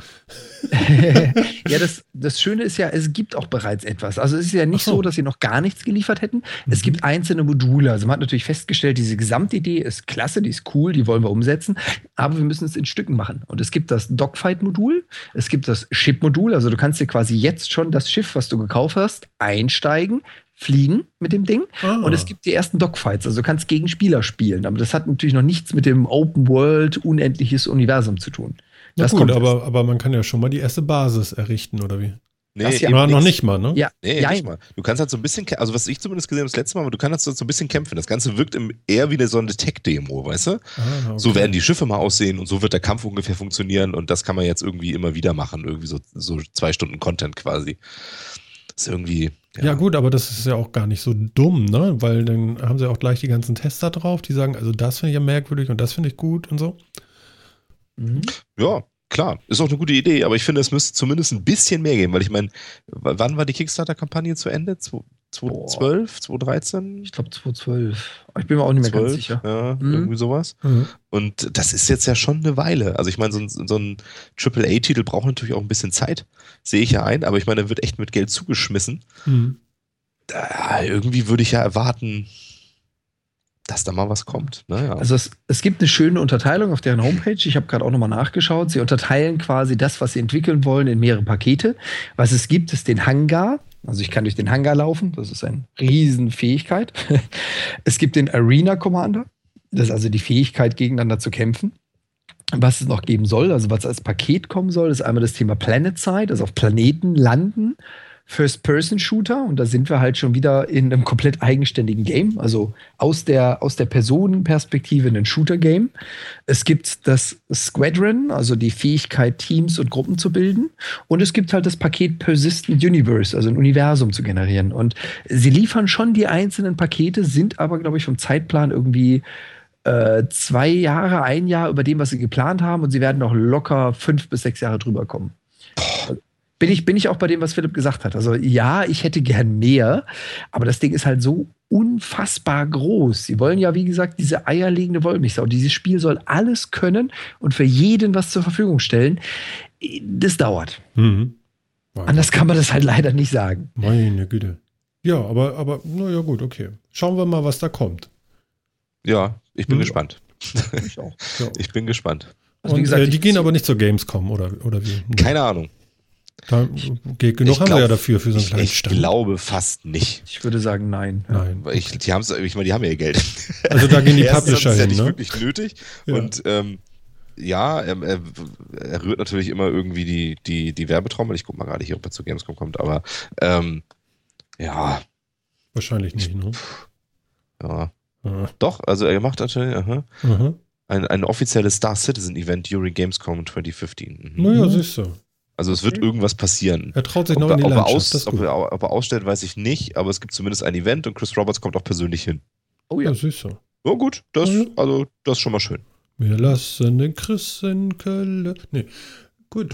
[SPEAKER 2] ja, das, das Schöne ist ja, es gibt auch bereits etwas. Also es ist ja nicht so. so. dass sie noch gar nichts geliefert hätten. Mhm. Es gibt einzelne Module. Also man hat natürlich festgestellt, diese Gesamtidee ist klasse, die ist cool, die wollen wir umsetzen. Aber wir müssen es in Stücken machen. Und es gibt das Dogfight-Modul, es gibt das Ship-Modul. Also du kannst dir quasi jetzt schon das Schiff, was du gekauft hast, einsteigen, fliegen mit dem Ding. Ah. Und es gibt die ersten Dogfights, also du kannst gegen Spieler spielen. Aber das hat natürlich noch nichts mit dem Open World, unendliches Universum zu tun.
[SPEAKER 1] Das Na gut, aber, aber man kann ja schon mal die erste Basis errichten, oder wie? Nee, das ja noch nicht mal, ne?
[SPEAKER 3] Ja, nee, ja, nicht mal. Du kannst halt so ein bisschen, also was ich zumindest gesehen habe das letzte Mal, aber du kannst halt so ein bisschen kämpfen. Das Ganze wirkt im, eher wie eine, so eine Tech-Demo, weißt du? Ah, okay. So werden die Schiffe mal aussehen und so wird der Kampf ungefähr funktionieren und das kann man jetzt irgendwie immer wieder machen. Irgendwie so, so zwei Stunden Content quasi. Das ist irgendwie,
[SPEAKER 1] ja. ja. gut, aber das ist ja auch gar nicht so dumm, ne? Weil dann haben sie auch gleich die ganzen Tester drauf, die sagen, also das finde ich ja merkwürdig und das finde ich gut und so.
[SPEAKER 3] Mhm. Ja, klar, ist auch eine gute Idee, aber ich finde, es müsste zumindest ein bisschen mehr geben, weil ich meine, wann war die Kickstarter-Kampagne zu Ende? 2012, 2013?
[SPEAKER 2] Ich glaube 2012. Ich bin mir auch nicht mehr 12, ganz sicher.
[SPEAKER 3] Ja, mhm. irgendwie sowas. Mhm. Und das ist jetzt ja schon eine Weile. Also ich meine, so ein, so ein AAA-Titel braucht natürlich auch ein bisschen Zeit, sehe ich ja ein, aber ich meine, da wird echt mit Geld zugeschmissen. Mhm. Da, irgendwie würde ich ja erwarten, dass da mal was kommt. Naja.
[SPEAKER 2] Also es, es gibt eine schöne Unterteilung auf deren Homepage. Ich habe gerade auch nochmal nachgeschaut. Sie unterteilen quasi das, was sie entwickeln wollen, in mehrere Pakete. Was es gibt, ist den Hangar. Also ich kann durch den Hangar laufen. Das ist eine Riesenfähigkeit. es gibt den Arena Commander. Das ist also die Fähigkeit, gegeneinander zu kämpfen. Was es noch geben soll, also was als Paket kommen soll, ist einmal das Thema Planet Side, also auf Planeten landen First-Person-Shooter und da sind wir halt schon wieder in einem komplett eigenständigen Game, also aus der, aus der Personenperspektive ein Shooter-Game. Es gibt das Squadron, also die Fähigkeit, Teams und Gruppen zu bilden. Und es gibt halt das Paket Persistent Universe, also ein Universum zu generieren. Und sie liefern schon die einzelnen Pakete, sind aber, glaube ich, vom Zeitplan irgendwie äh, zwei Jahre, ein Jahr über dem, was sie geplant haben. Und sie werden noch locker fünf bis sechs Jahre drüber kommen bin ich, bin ich auch bei dem, was Philipp gesagt hat. Also ja, ich hätte gern mehr, aber das Ding ist halt so unfassbar groß. Sie wollen ja, wie gesagt, diese eierlegende Wollmilchsau. Dieses Spiel soll alles können und für jeden was zur Verfügung stellen. Das dauert. Mhm. Anders kann man das halt leider nicht sagen.
[SPEAKER 1] Meine Güte. Ja, aber, aber, naja, gut, okay. Schauen wir mal, was da kommt.
[SPEAKER 3] Ja, ich bin mhm. gespannt. Ich auch. Ja. Ich bin gespannt.
[SPEAKER 1] Also, und, gesagt, äh, die gehen aber nicht zur Gamescom, oder, oder wie?
[SPEAKER 3] Keine Ahnung.
[SPEAKER 1] Da geht genug ich haben glaub, wir ja dafür für so einen kleinen
[SPEAKER 3] ich Stand. Ich glaube fast nicht.
[SPEAKER 2] Ich würde sagen nein.
[SPEAKER 3] Nein. Weil ich, die, haben's, ich meine, die haben ja ihr Geld.
[SPEAKER 1] Also da gehen die Publisher hin.
[SPEAKER 3] Das ist ja
[SPEAKER 1] nicht
[SPEAKER 3] ne? wirklich nötig. Ja. Und ähm, ja, er, er, er, rührt natürlich immer irgendwie die, die, die Werbetrommel. Ich gucke mal gerade hier, ob er zu Gamescom kommt, aber ähm, ja.
[SPEAKER 1] Wahrscheinlich nicht, ne?
[SPEAKER 3] Ja. Aha. Doch, also er macht natürlich aha, aha. Ein, ein offizielles Star Citizen Event during Gamescom 2015.
[SPEAKER 1] Mhm. Naja, siehst du.
[SPEAKER 3] Also es wird irgendwas passieren.
[SPEAKER 1] Er traut sich
[SPEAKER 3] Ob,
[SPEAKER 1] noch
[SPEAKER 3] er,
[SPEAKER 1] in die
[SPEAKER 3] ob, er
[SPEAKER 1] Landschaft.
[SPEAKER 3] aus, ob, er, ob er ausstellt, weiß ich nicht, aber es gibt zumindest ein Event und Chris Roberts kommt auch persönlich hin.
[SPEAKER 2] Oh
[SPEAKER 1] Ja,
[SPEAKER 2] ja.
[SPEAKER 1] siehst du.
[SPEAKER 3] Oh gut, das,
[SPEAKER 1] Mhm.
[SPEAKER 3] also, das ist schon mal schön.
[SPEAKER 1] Wir lassen den Chris in Kölle. Nee, gut.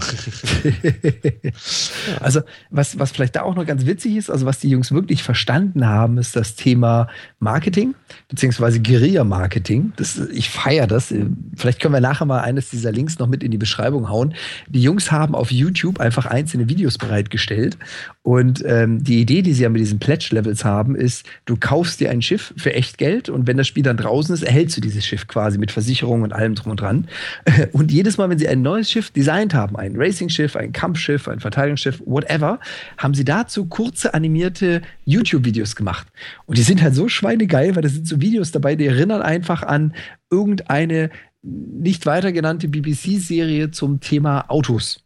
[SPEAKER 2] also, was, was vielleicht da auch noch ganz witzig ist, also was die Jungs wirklich verstanden haben, ist das Thema Marketing, beziehungsweise Guerilla-Marketing. Ich feiere das. Vielleicht können wir nachher mal eines dieser Links noch mit in die Beschreibung hauen. Die Jungs haben auf YouTube einfach einzelne Videos bereitgestellt. Und ähm, die Idee, die sie ja mit diesen Pledge-Levels haben, ist, du kaufst dir ein Schiff für echt Geld und wenn das Spiel dann draußen ist, erhältst du dieses Schiff quasi mit Versicherung und allem drum und dran. Und jedes Mal, wenn sie ein neues Schiff designt haben, ein Racing-Schiff, ein Kampfschiff, ein Verteidigungsschiff, whatever, haben sie dazu kurze animierte YouTube-Videos gemacht. Und die sind halt so schweinegeil, weil da sind so Videos dabei, die erinnern einfach an irgendeine nicht weiter genannte BBC-Serie zum Thema Autos.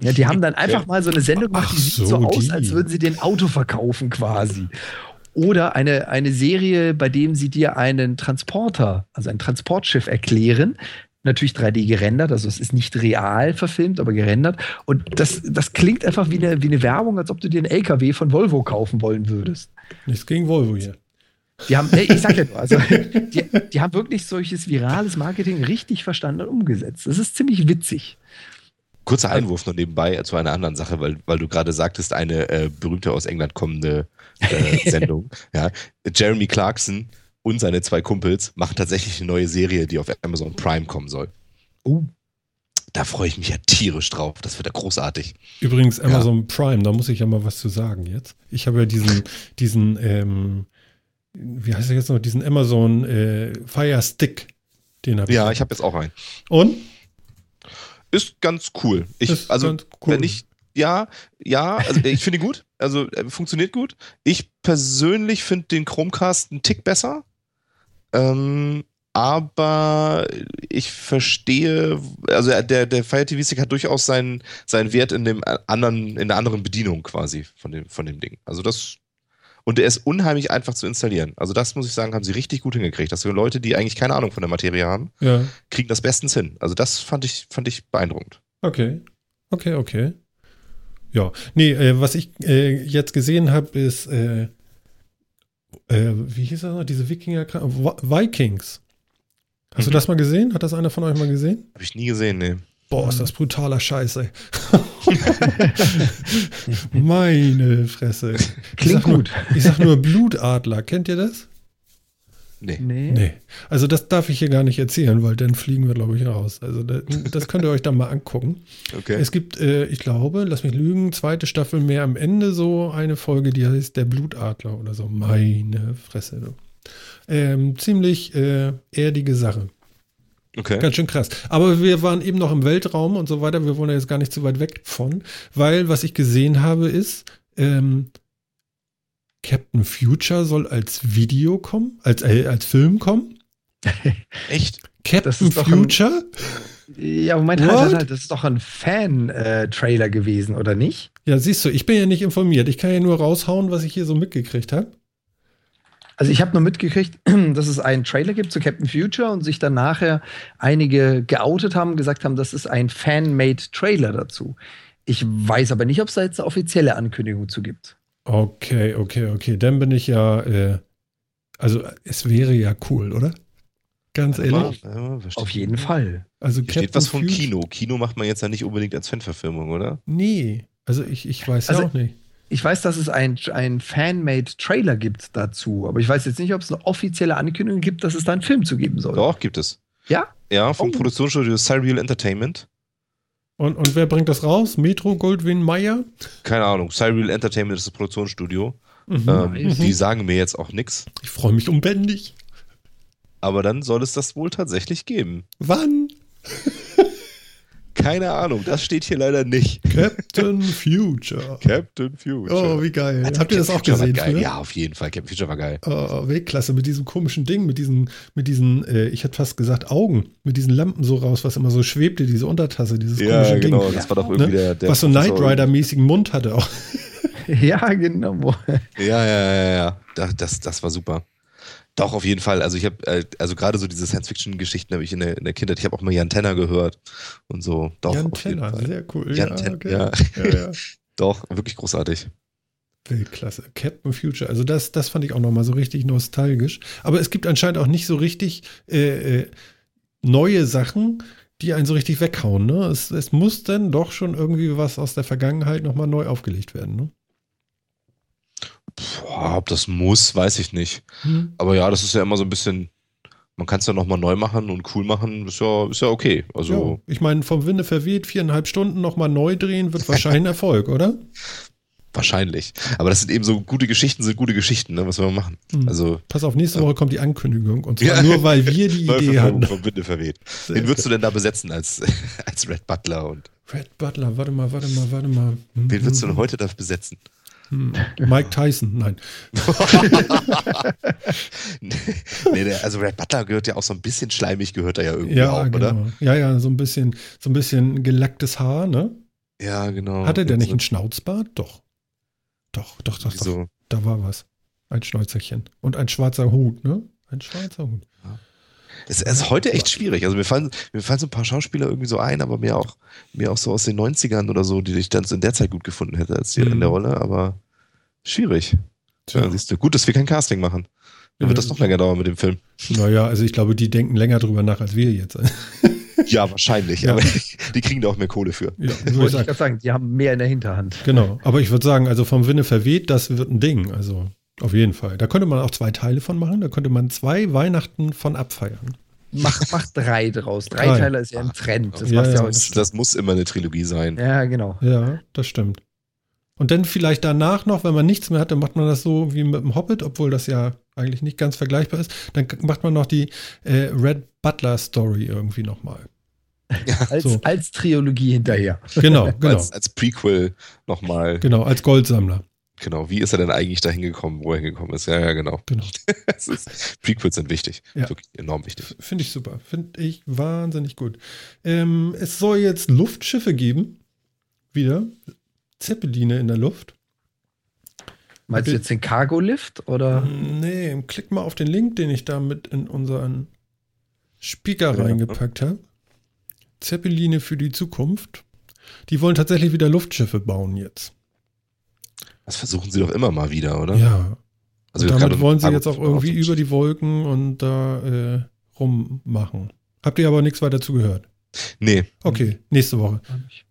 [SPEAKER 2] Ja, die haben dann einfach mal so eine Sendung gemacht,
[SPEAKER 1] Ach
[SPEAKER 2] die sieht
[SPEAKER 1] so,
[SPEAKER 2] so aus,
[SPEAKER 1] die.
[SPEAKER 2] als würden sie den Auto verkaufen quasi. Oder eine, eine Serie, bei dem sie dir einen Transporter, also ein Transportschiff erklären. Natürlich 3D gerendert, also es ist nicht real verfilmt, aber gerendert. Und das, das klingt einfach wie eine, wie eine Werbung, als ob du dir einen LKW von Volvo kaufen wollen würdest.
[SPEAKER 1] Nichts gegen Volvo hier.
[SPEAKER 2] Die haben, ey, ich sag ja nur, also die, die haben wirklich solches virales Marketing richtig verstanden und umgesetzt. Das ist ziemlich witzig.
[SPEAKER 3] Kurzer Einwurf noch nebenbei zu einer anderen Sache, weil, weil du gerade sagtest, eine äh, berühmte aus England kommende äh, Sendung. ja. Jeremy Clarkson und seine zwei Kumpels machen tatsächlich eine neue Serie, die auf Amazon Prime kommen soll.
[SPEAKER 2] Oh.
[SPEAKER 3] Da freue ich mich ja tierisch drauf. Das wird ja großartig.
[SPEAKER 1] Übrigens, Amazon Prime, da muss ich ja mal was zu sagen jetzt. Ich habe ja diesen, diesen, ähm, wie heißt er jetzt noch, diesen Amazon äh, Fire Stick. Den habe ich.
[SPEAKER 3] Ja, ich habe jetzt auch einen.
[SPEAKER 1] Und?
[SPEAKER 3] Ist ganz cool. Ich,
[SPEAKER 1] Ist
[SPEAKER 3] also,
[SPEAKER 1] cool.
[SPEAKER 3] wenn ich, ja, ja, also ich finde ihn gut. Also äh, funktioniert gut. Ich persönlich finde den Chromecast einen Tick besser. Ähm, aber ich verstehe, also äh, der, der Fire TV Stick hat durchaus seinen, seinen Wert in dem äh, anderen, in der anderen Bedienung quasi von dem, von dem Ding. Also das, und der ist unheimlich einfach zu installieren. Also das muss ich sagen, haben sie richtig gut hingekriegt. Dass Leute, die eigentlich keine Ahnung von der Materie haben,
[SPEAKER 1] Ja.
[SPEAKER 3] kriegen das bestens hin. Also das fand ich, fand ich beeindruckend.
[SPEAKER 1] Okay. Okay, okay. Ja. Nee, äh, was ich äh, jetzt gesehen habe, ist, äh, äh, wie hieß das noch? Diese Wikinger Vikings. Hast du
[SPEAKER 3] Mhm.
[SPEAKER 1] das mal gesehen? Hat das einer von euch mal gesehen?
[SPEAKER 3] Habe ich nie gesehen, nee.
[SPEAKER 1] Boah, ist das brutaler Scheiß, ey. Meine Fresse. Ich
[SPEAKER 2] Klingt
[SPEAKER 1] sag nur-
[SPEAKER 2] gut.
[SPEAKER 1] Ich sag nur Blutadler. Kennt ihr das?
[SPEAKER 3] Nee.
[SPEAKER 2] Nee.
[SPEAKER 1] Nee. Also das darf ich hier gar nicht erzählen, weil dann fliegen wir, glaube ich, raus. Also das, das könnt ihr euch dann mal angucken.
[SPEAKER 3] Okay.
[SPEAKER 1] Es gibt, äh, ich glaube, lass mich lügen, zweite Staffel mehr am Ende so eine Folge, die heißt Der Blutadler oder so. Meine Fresse. Ähm, ziemlich äh, erdige Sache.
[SPEAKER 3] Okay.
[SPEAKER 1] Ganz schön krass. Aber wir waren eben noch im Weltraum und so weiter. Wir wollen ja jetzt gar nicht zu weit weg von, weil was ich gesehen habe ist, ähm, Captain Future soll als Video kommen, als, äh, als Film kommen.
[SPEAKER 3] Echt?
[SPEAKER 1] Captain
[SPEAKER 2] doch ein-
[SPEAKER 1] Future?
[SPEAKER 2] Ja, Moment, halt, halt, halt, das ist doch ein Fan-Trailer gewesen, oder nicht?
[SPEAKER 1] Ja, siehst du, ich bin ja nicht informiert. Ich kann ja nur raushauen, was ich hier so mitgekriegt habe.
[SPEAKER 2] Also ich habe nur mitgekriegt, dass es einen Trailer gibt zu Captain Future und sich dann nachher einige geoutet haben, gesagt haben, das ist ein Fan-made Trailer dazu. Ich weiß aber nicht, ob es da jetzt eine offizielle Ankündigung zu gibt.
[SPEAKER 1] Okay, okay, okay. Dann bin ich ja, äh, also es wäre ja cool, oder? Ganz ehrlich.
[SPEAKER 3] Ja.
[SPEAKER 2] Auf jeden Fall.
[SPEAKER 1] Also
[SPEAKER 3] Hier steht was von
[SPEAKER 1] Future-
[SPEAKER 3] Kino. Kino macht man jetzt ja nicht unbedingt als Fanverfilmung, oder?
[SPEAKER 1] Nee, also ich, ich weiß
[SPEAKER 2] Also-
[SPEAKER 1] ja auch nicht.
[SPEAKER 2] Ich weiß, dass es ein, ein Fan-made Trailer gibt dazu, aber ich weiß jetzt nicht, ob es eine offizielle Ankündigung gibt, dass es da einen Film zu geben soll.
[SPEAKER 3] Doch, gibt es.
[SPEAKER 2] Ja?
[SPEAKER 3] Ja, vom
[SPEAKER 2] Oh.
[SPEAKER 3] Produktionsstudio Cyreal Entertainment.
[SPEAKER 1] Und, und wer bringt das raus? Metro Goldwyn Mayer?
[SPEAKER 3] Keine Ahnung. Cyreal Entertainment ist das Produktionsstudio.
[SPEAKER 1] Mhm.
[SPEAKER 3] Ähm,
[SPEAKER 1] Mhm.
[SPEAKER 3] Die sagen mir jetzt auch nichts.
[SPEAKER 1] Ich freue mich unbändig.
[SPEAKER 3] Aber dann soll es das wohl tatsächlich geben.
[SPEAKER 1] Wann?
[SPEAKER 3] Keine Ahnung, das steht hier leider nicht.
[SPEAKER 1] Captain Future.
[SPEAKER 3] Captain Future.
[SPEAKER 1] Oh, wie geil.
[SPEAKER 3] Also,
[SPEAKER 1] Habt ihr das auch
[SPEAKER 3] Future war
[SPEAKER 1] gesehen?
[SPEAKER 3] Geil.
[SPEAKER 1] früher?
[SPEAKER 3] Ja, auf jeden Fall. Captain Future war geil.
[SPEAKER 1] Oh, Weltklasse mit diesem komischen Ding, mit diesen, mit diesen, äh, ich hätte fast gesagt Augen, mit diesen Lampen so raus, was immer so schwebte, diese Untertasse, dieses
[SPEAKER 3] Ja,
[SPEAKER 1] komische
[SPEAKER 3] genau.
[SPEAKER 1] Ding.
[SPEAKER 3] Das war doch
[SPEAKER 1] Ne?
[SPEAKER 3] irgendwie der, der.
[SPEAKER 1] was so Knight Rider-mäßigen Mund hatte auch.
[SPEAKER 2] Ja, genau.
[SPEAKER 3] Ja, ja, ja, ja. Das, das, das war super. Doch, auf jeden Fall. Also ich habe, äh, also gerade so diese Science-Fiction-Geschichten habe ich in der, in der Kindheit, ich habe auch mal Jan Tenner gehört und so. Doch,
[SPEAKER 1] Jan Tenner, sehr cool.
[SPEAKER 3] Jan
[SPEAKER 1] ja,
[SPEAKER 3] Ten-
[SPEAKER 1] okay.
[SPEAKER 3] ja.
[SPEAKER 1] ja, ja.
[SPEAKER 3] Doch, wirklich großartig.
[SPEAKER 1] Weltklasse. Captain Future. Also das, das fand ich auch nochmal so richtig nostalgisch. Aber es gibt anscheinend auch nicht so richtig äh, äh, neue Sachen, die einen so richtig weghauen. Ne? Es, es muss dann doch schon irgendwie was aus der Vergangenheit nochmal neu aufgelegt werden. Ne?
[SPEAKER 3] Boah, ob das muss, weiß ich nicht.
[SPEAKER 1] Hm.
[SPEAKER 3] Aber ja, das ist ja immer so ein bisschen, man kann es ja nochmal neu machen und cool machen, ist ja, ist ja okay. Also,
[SPEAKER 1] Ja, ich meine, vom Winde verweht, viereinhalb Stunden nochmal neu drehen, wird wahrscheinlich ein Erfolg, oder?
[SPEAKER 3] wahrscheinlich. Aber das sind eben so gute Geschichten, sind gute Geschichten, ne? Was man machen?
[SPEAKER 1] Hm.
[SPEAKER 3] Also,
[SPEAKER 1] Pass auf, nächste Woche kommt die Ankündigung. Und zwar
[SPEAKER 3] Ja.
[SPEAKER 1] nur, weil wir die Idee hatten.
[SPEAKER 3] vom Winde verweht. Wen würdest du denn da besetzen als, als Red Butler und
[SPEAKER 1] Red Butler, warte mal, warte mal, warte mal.
[SPEAKER 3] Wen würdest du
[SPEAKER 1] hm,
[SPEAKER 3] denn heute da besetzen?
[SPEAKER 1] Hm. Mike Tyson, nein.
[SPEAKER 3] nee, der, also Red Butler gehört ja auch so ein bisschen schleimig, gehört er ja irgendwie
[SPEAKER 1] Ja,
[SPEAKER 3] auch,
[SPEAKER 1] genau.
[SPEAKER 3] oder?
[SPEAKER 1] Ja, ja, so ein bisschen, so ein bisschen gelacktes Haar, ne?
[SPEAKER 3] Ja, genau.
[SPEAKER 1] Hatte der nicht
[SPEAKER 3] so,
[SPEAKER 1] einen Schnauzbart? Doch. Doch, doch, doch, doch.
[SPEAKER 3] so,
[SPEAKER 1] Da war was. Ein Schnäuzerchen. Und ein schwarzer Hut, ne? Ein schwarzer Hut.
[SPEAKER 3] Es es ist heute echt schwierig. Also mir fallen, mir fallen so ein paar Schauspieler irgendwie so ein, aber mir auch, mir auch so aus den 90ern oder so, die ich dann so in der Zeit gut gefunden hätte als die
[SPEAKER 1] Mhm.
[SPEAKER 3] in der Rolle, aber schwierig. Ja, siehst du, gut, dass wir kein Casting machen. Dann wird das
[SPEAKER 1] Ja.
[SPEAKER 3] noch länger dauern mit dem Film.
[SPEAKER 1] Naja, also ich glaube, die denken länger drüber nach als wir jetzt.
[SPEAKER 3] Ja, wahrscheinlich,
[SPEAKER 1] Ja.
[SPEAKER 3] aber die kriegen da auch mehr Kohle für.
[SPEAKER 1] ja, würde ich
[SPEAKER 2] Wollte ich
[SPEAKER 1] sagen.
[SPEAKER 2] gerade sagen, die haben mehr in der Hinterhand.
[SPEAKER 1] Genau. Aber ich würde sagen, also vom Winne verweht, das wird ein Ding. Also auf jeden Fall. Da könnte man auch zwei Teile von machen. Da könnte man zwei Weihnachten von abfeiern.
[SPEAKER 2] Mach, mach drei draus. Drei
[SPEAKER 1] Drei.
[SPEAKER 2] Teile ist ja ein Trend. Das
[SPEAKER 1] Ja, ja,
[SPEAKER 2] ja,
[SPEAKER 1] das
[SPEAKER 3] Das, muss immer eine Trilogie sein.
[SPEAKER 2] ja, genau.
[SPEAKER 1] Ja, das stimmt. Und dann vielleicht danach noch, wenn man nichts mehr hat, dann macht man das so wie mit dem Hobbit, obwohl das ja eigentlich nicht ganz vergleichbar ist. Dann macht man noch die äh, Red Butler Story irgendwie nochmal.
[SPEAKER 2] Als,
[SPEAKER 1] So.
[SPEAKER 2] als Trilogie hinterher.
[SPEAKER 1] Genau, genau.
[SPEAKER 3] Als, als Prequel nochmal.
[SPEAKER 1] Genau, als Goldsammler.
[SPEAKER 3] Genau. Wie ist er denn eigentlich da hingekommen, wo er hingekommen ist? Ja, ja, genau.
[SPEAKER 1] Genau.
[SPEAKER 3] Es ist, Prequels sind wichtig.
[SPEAKER 1] Ja.
[SPEAKER 3] Wirklich enorm wichtig.
[SPEAKER 1] Finde ich super. Finde ich wahnsinnig gut. Ähm, es soll jetzt Luftschiffe geben. Wieder. Zeppeline in der Luft.
[SPEAKER 2] Meinst du jetzt den Cargo-Lift oder?
[SPEAKER 1] Nee, klick mal auf den Link, den ich da mit in unseren Speaker
[SPEAKER 3] Ja.
[SPEAKER 1] reingepackt habe. Zeppeline für die Zukunft. Die wollen tatsächlich wieder Luftschiffe bauen jetzt.
[SPEAKER 3] Das versuchen sie doch immer mal wieder, oder?
[SPEAKER 1] Ja.
[SPEAKER 3] Also
[SPEAKER 1] damit wollen sie
[SPEAKER 3] Cargo-
[SPEAKER 1] jetzt auch irgendwie über die Wolken und da äh, rummachen. Habt ihr aber nichts weiter zugehört?
[SPEAKER 3] Nee,
[SPEAKER 1] Okay, nächste Woche.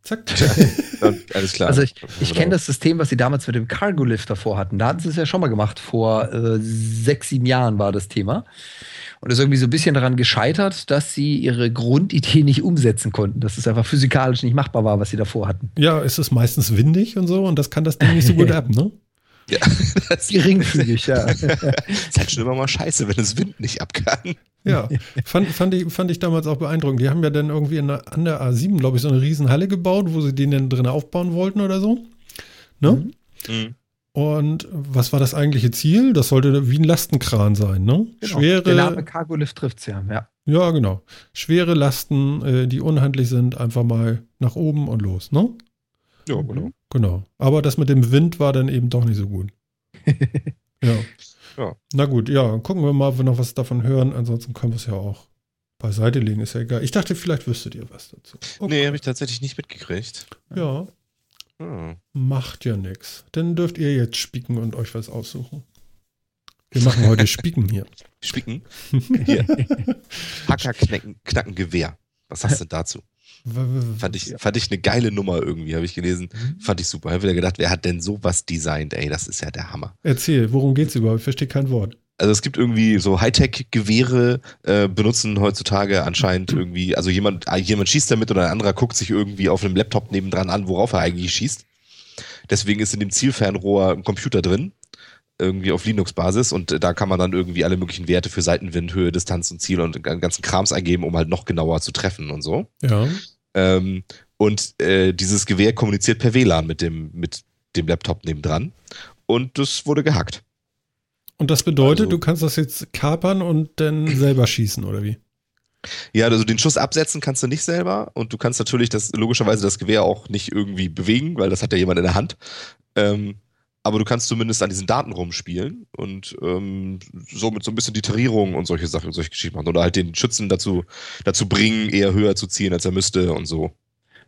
[SPEAKER 1] Zack.
[SPEAKER 3] dann, alles klar.
[SPEAKER 2] Also ich, ich kenne das System, was sie damals mit dem Cargo-Lift davor hatten. Da hatten sie es ja schon mal gemacht. Vor äh, sechs, sieben Jahren war das Thema. Und ist irgendwie so ein bisschen daran gescheitert, dass sie ihre Grundidee nicht umsetzen konnten. Dass es einfach physikalisch nicht machbar war, was sie davor hatten.
[SPEAKER 1] Ja, es ist meistens windig und so und das kann das Ding nicht so gut ab, ne?
[SPEAKER 3] Ja, das
[SPEAKER 2] Geringfügig, ja.
[SPEAKER 3] ist halt schon immer mal scheiße, wenn das Wind nicht ab kann.
[SPEAKER 1] Ja, fand, fand, ich, fand ich damals auch beeindruckend. Die haben ja dann irgendwie in der, an der A7, glaube ich, so eine riesen Halle gebaut, wo sie den dann drin aufbauen wollten oder so. Ne?
[SPEAKER 2] Mhm.
[SPEAKER 1] Und was war das eigentliche Ziel? Das sollte wie ein Lastenkran sein, ne?
[SPEAKER 2] Genau. Der Name
[SPEAKER 1] Schwere,
[SPEAKER 2] Cargo-Lift trifft ja. ja.
[SPEAKER 1] ja, genau. Schwere Lasten, äh, die unhandlich sind, einfach mal nach oben und los, ne?
[SPEAKER 3] Ja, genau.
[SPEAKER 1] Genau. Aber das mit dem Wind war dann eben doch nicht so gut. ja.
[SPEAKER 3] Ja.
[SPEAKER 1] Na gut, ja, gucken wir mal, ob wir noch was davon hören. Ansonsten können wir es ja auch beiseite legen, ist ja egal. Ich dachte, vielleicht wüsstet ihr was dazu. Okay.
[SPEAKER 3] Nee, habe ich tatsächlich nicht mitgekriegt.
[SPEAKER 1] Ja,
[SPEAKER 3] Hm.
[SPEAKER 1] macht ja nichts. Dann dürft ihr jetzt spieken und euch was aussuchen. Wir machen heute Spieken hier.
[SPEAKER 3] Spicken. Hier. Hacker knacken, knacken Gewehr. Was hast du dazu? Fand ich, fand ich eine geile Nummer irgendwie, habe ich gelesen. Fand ich super. Habe wieder gedacht, wer hat denn sowas designt? Ey, das ist ja der Hammer.
[SPEAKER 1] Erzähl, worum geht's überhaupt? Ich verstehe kein Wort.
[SPEAKER 3] Also es gibt irgendwie so Hightech-Gewehre, äh, benutzen heutzutage anscheinend irgendwie, also jemand, äh, jemand schießt damit oder ein anderer guckt sich irgendwie auf einem Laptop nebendran an, worauf er eigentlich schießt. Deswegen ist in dem Zielfernrohr ein Computer drin, irgendwie auf Linux-Basis und äh, da kann man dann irgendwie alle möglichen Werte für Seitenwind, Höhe, Distanz und Ziel und den ganzen Krams eingeben, um halt noch genauer zu treffen und so.
[SPEAKER 1] Ja.
[SPEAKER 3] Ähm, und äh, dieses Gewehr kommuniziert per WLAN mit dem, mit dem Laptop nebendran. Und das wurde gehackt.
[SPEAKER 1] Und das bedeutet,
[SPEAKER 3] Also-
[SPEAKER 1] du kannst das jetzt kapern und dann selber schießen, oder wie?
[SPEAKER 3] Ja, also den Schuss absetzen kannst du nicht selber und du kannst natürlich das logischerweise das Gewehr auch nicht irgendwie bewegen, weil das hat ja jemand in der Hand. Ähm, aber du kannst zumindest an diesen Daten rumspielen und ähm, somit so ein bisschen die Tarierung und solche Sachen, solche Geschichten machen. Oder halt den Schützen dazu, dazu bringen, eher höher zu zielen, als er müsste und so.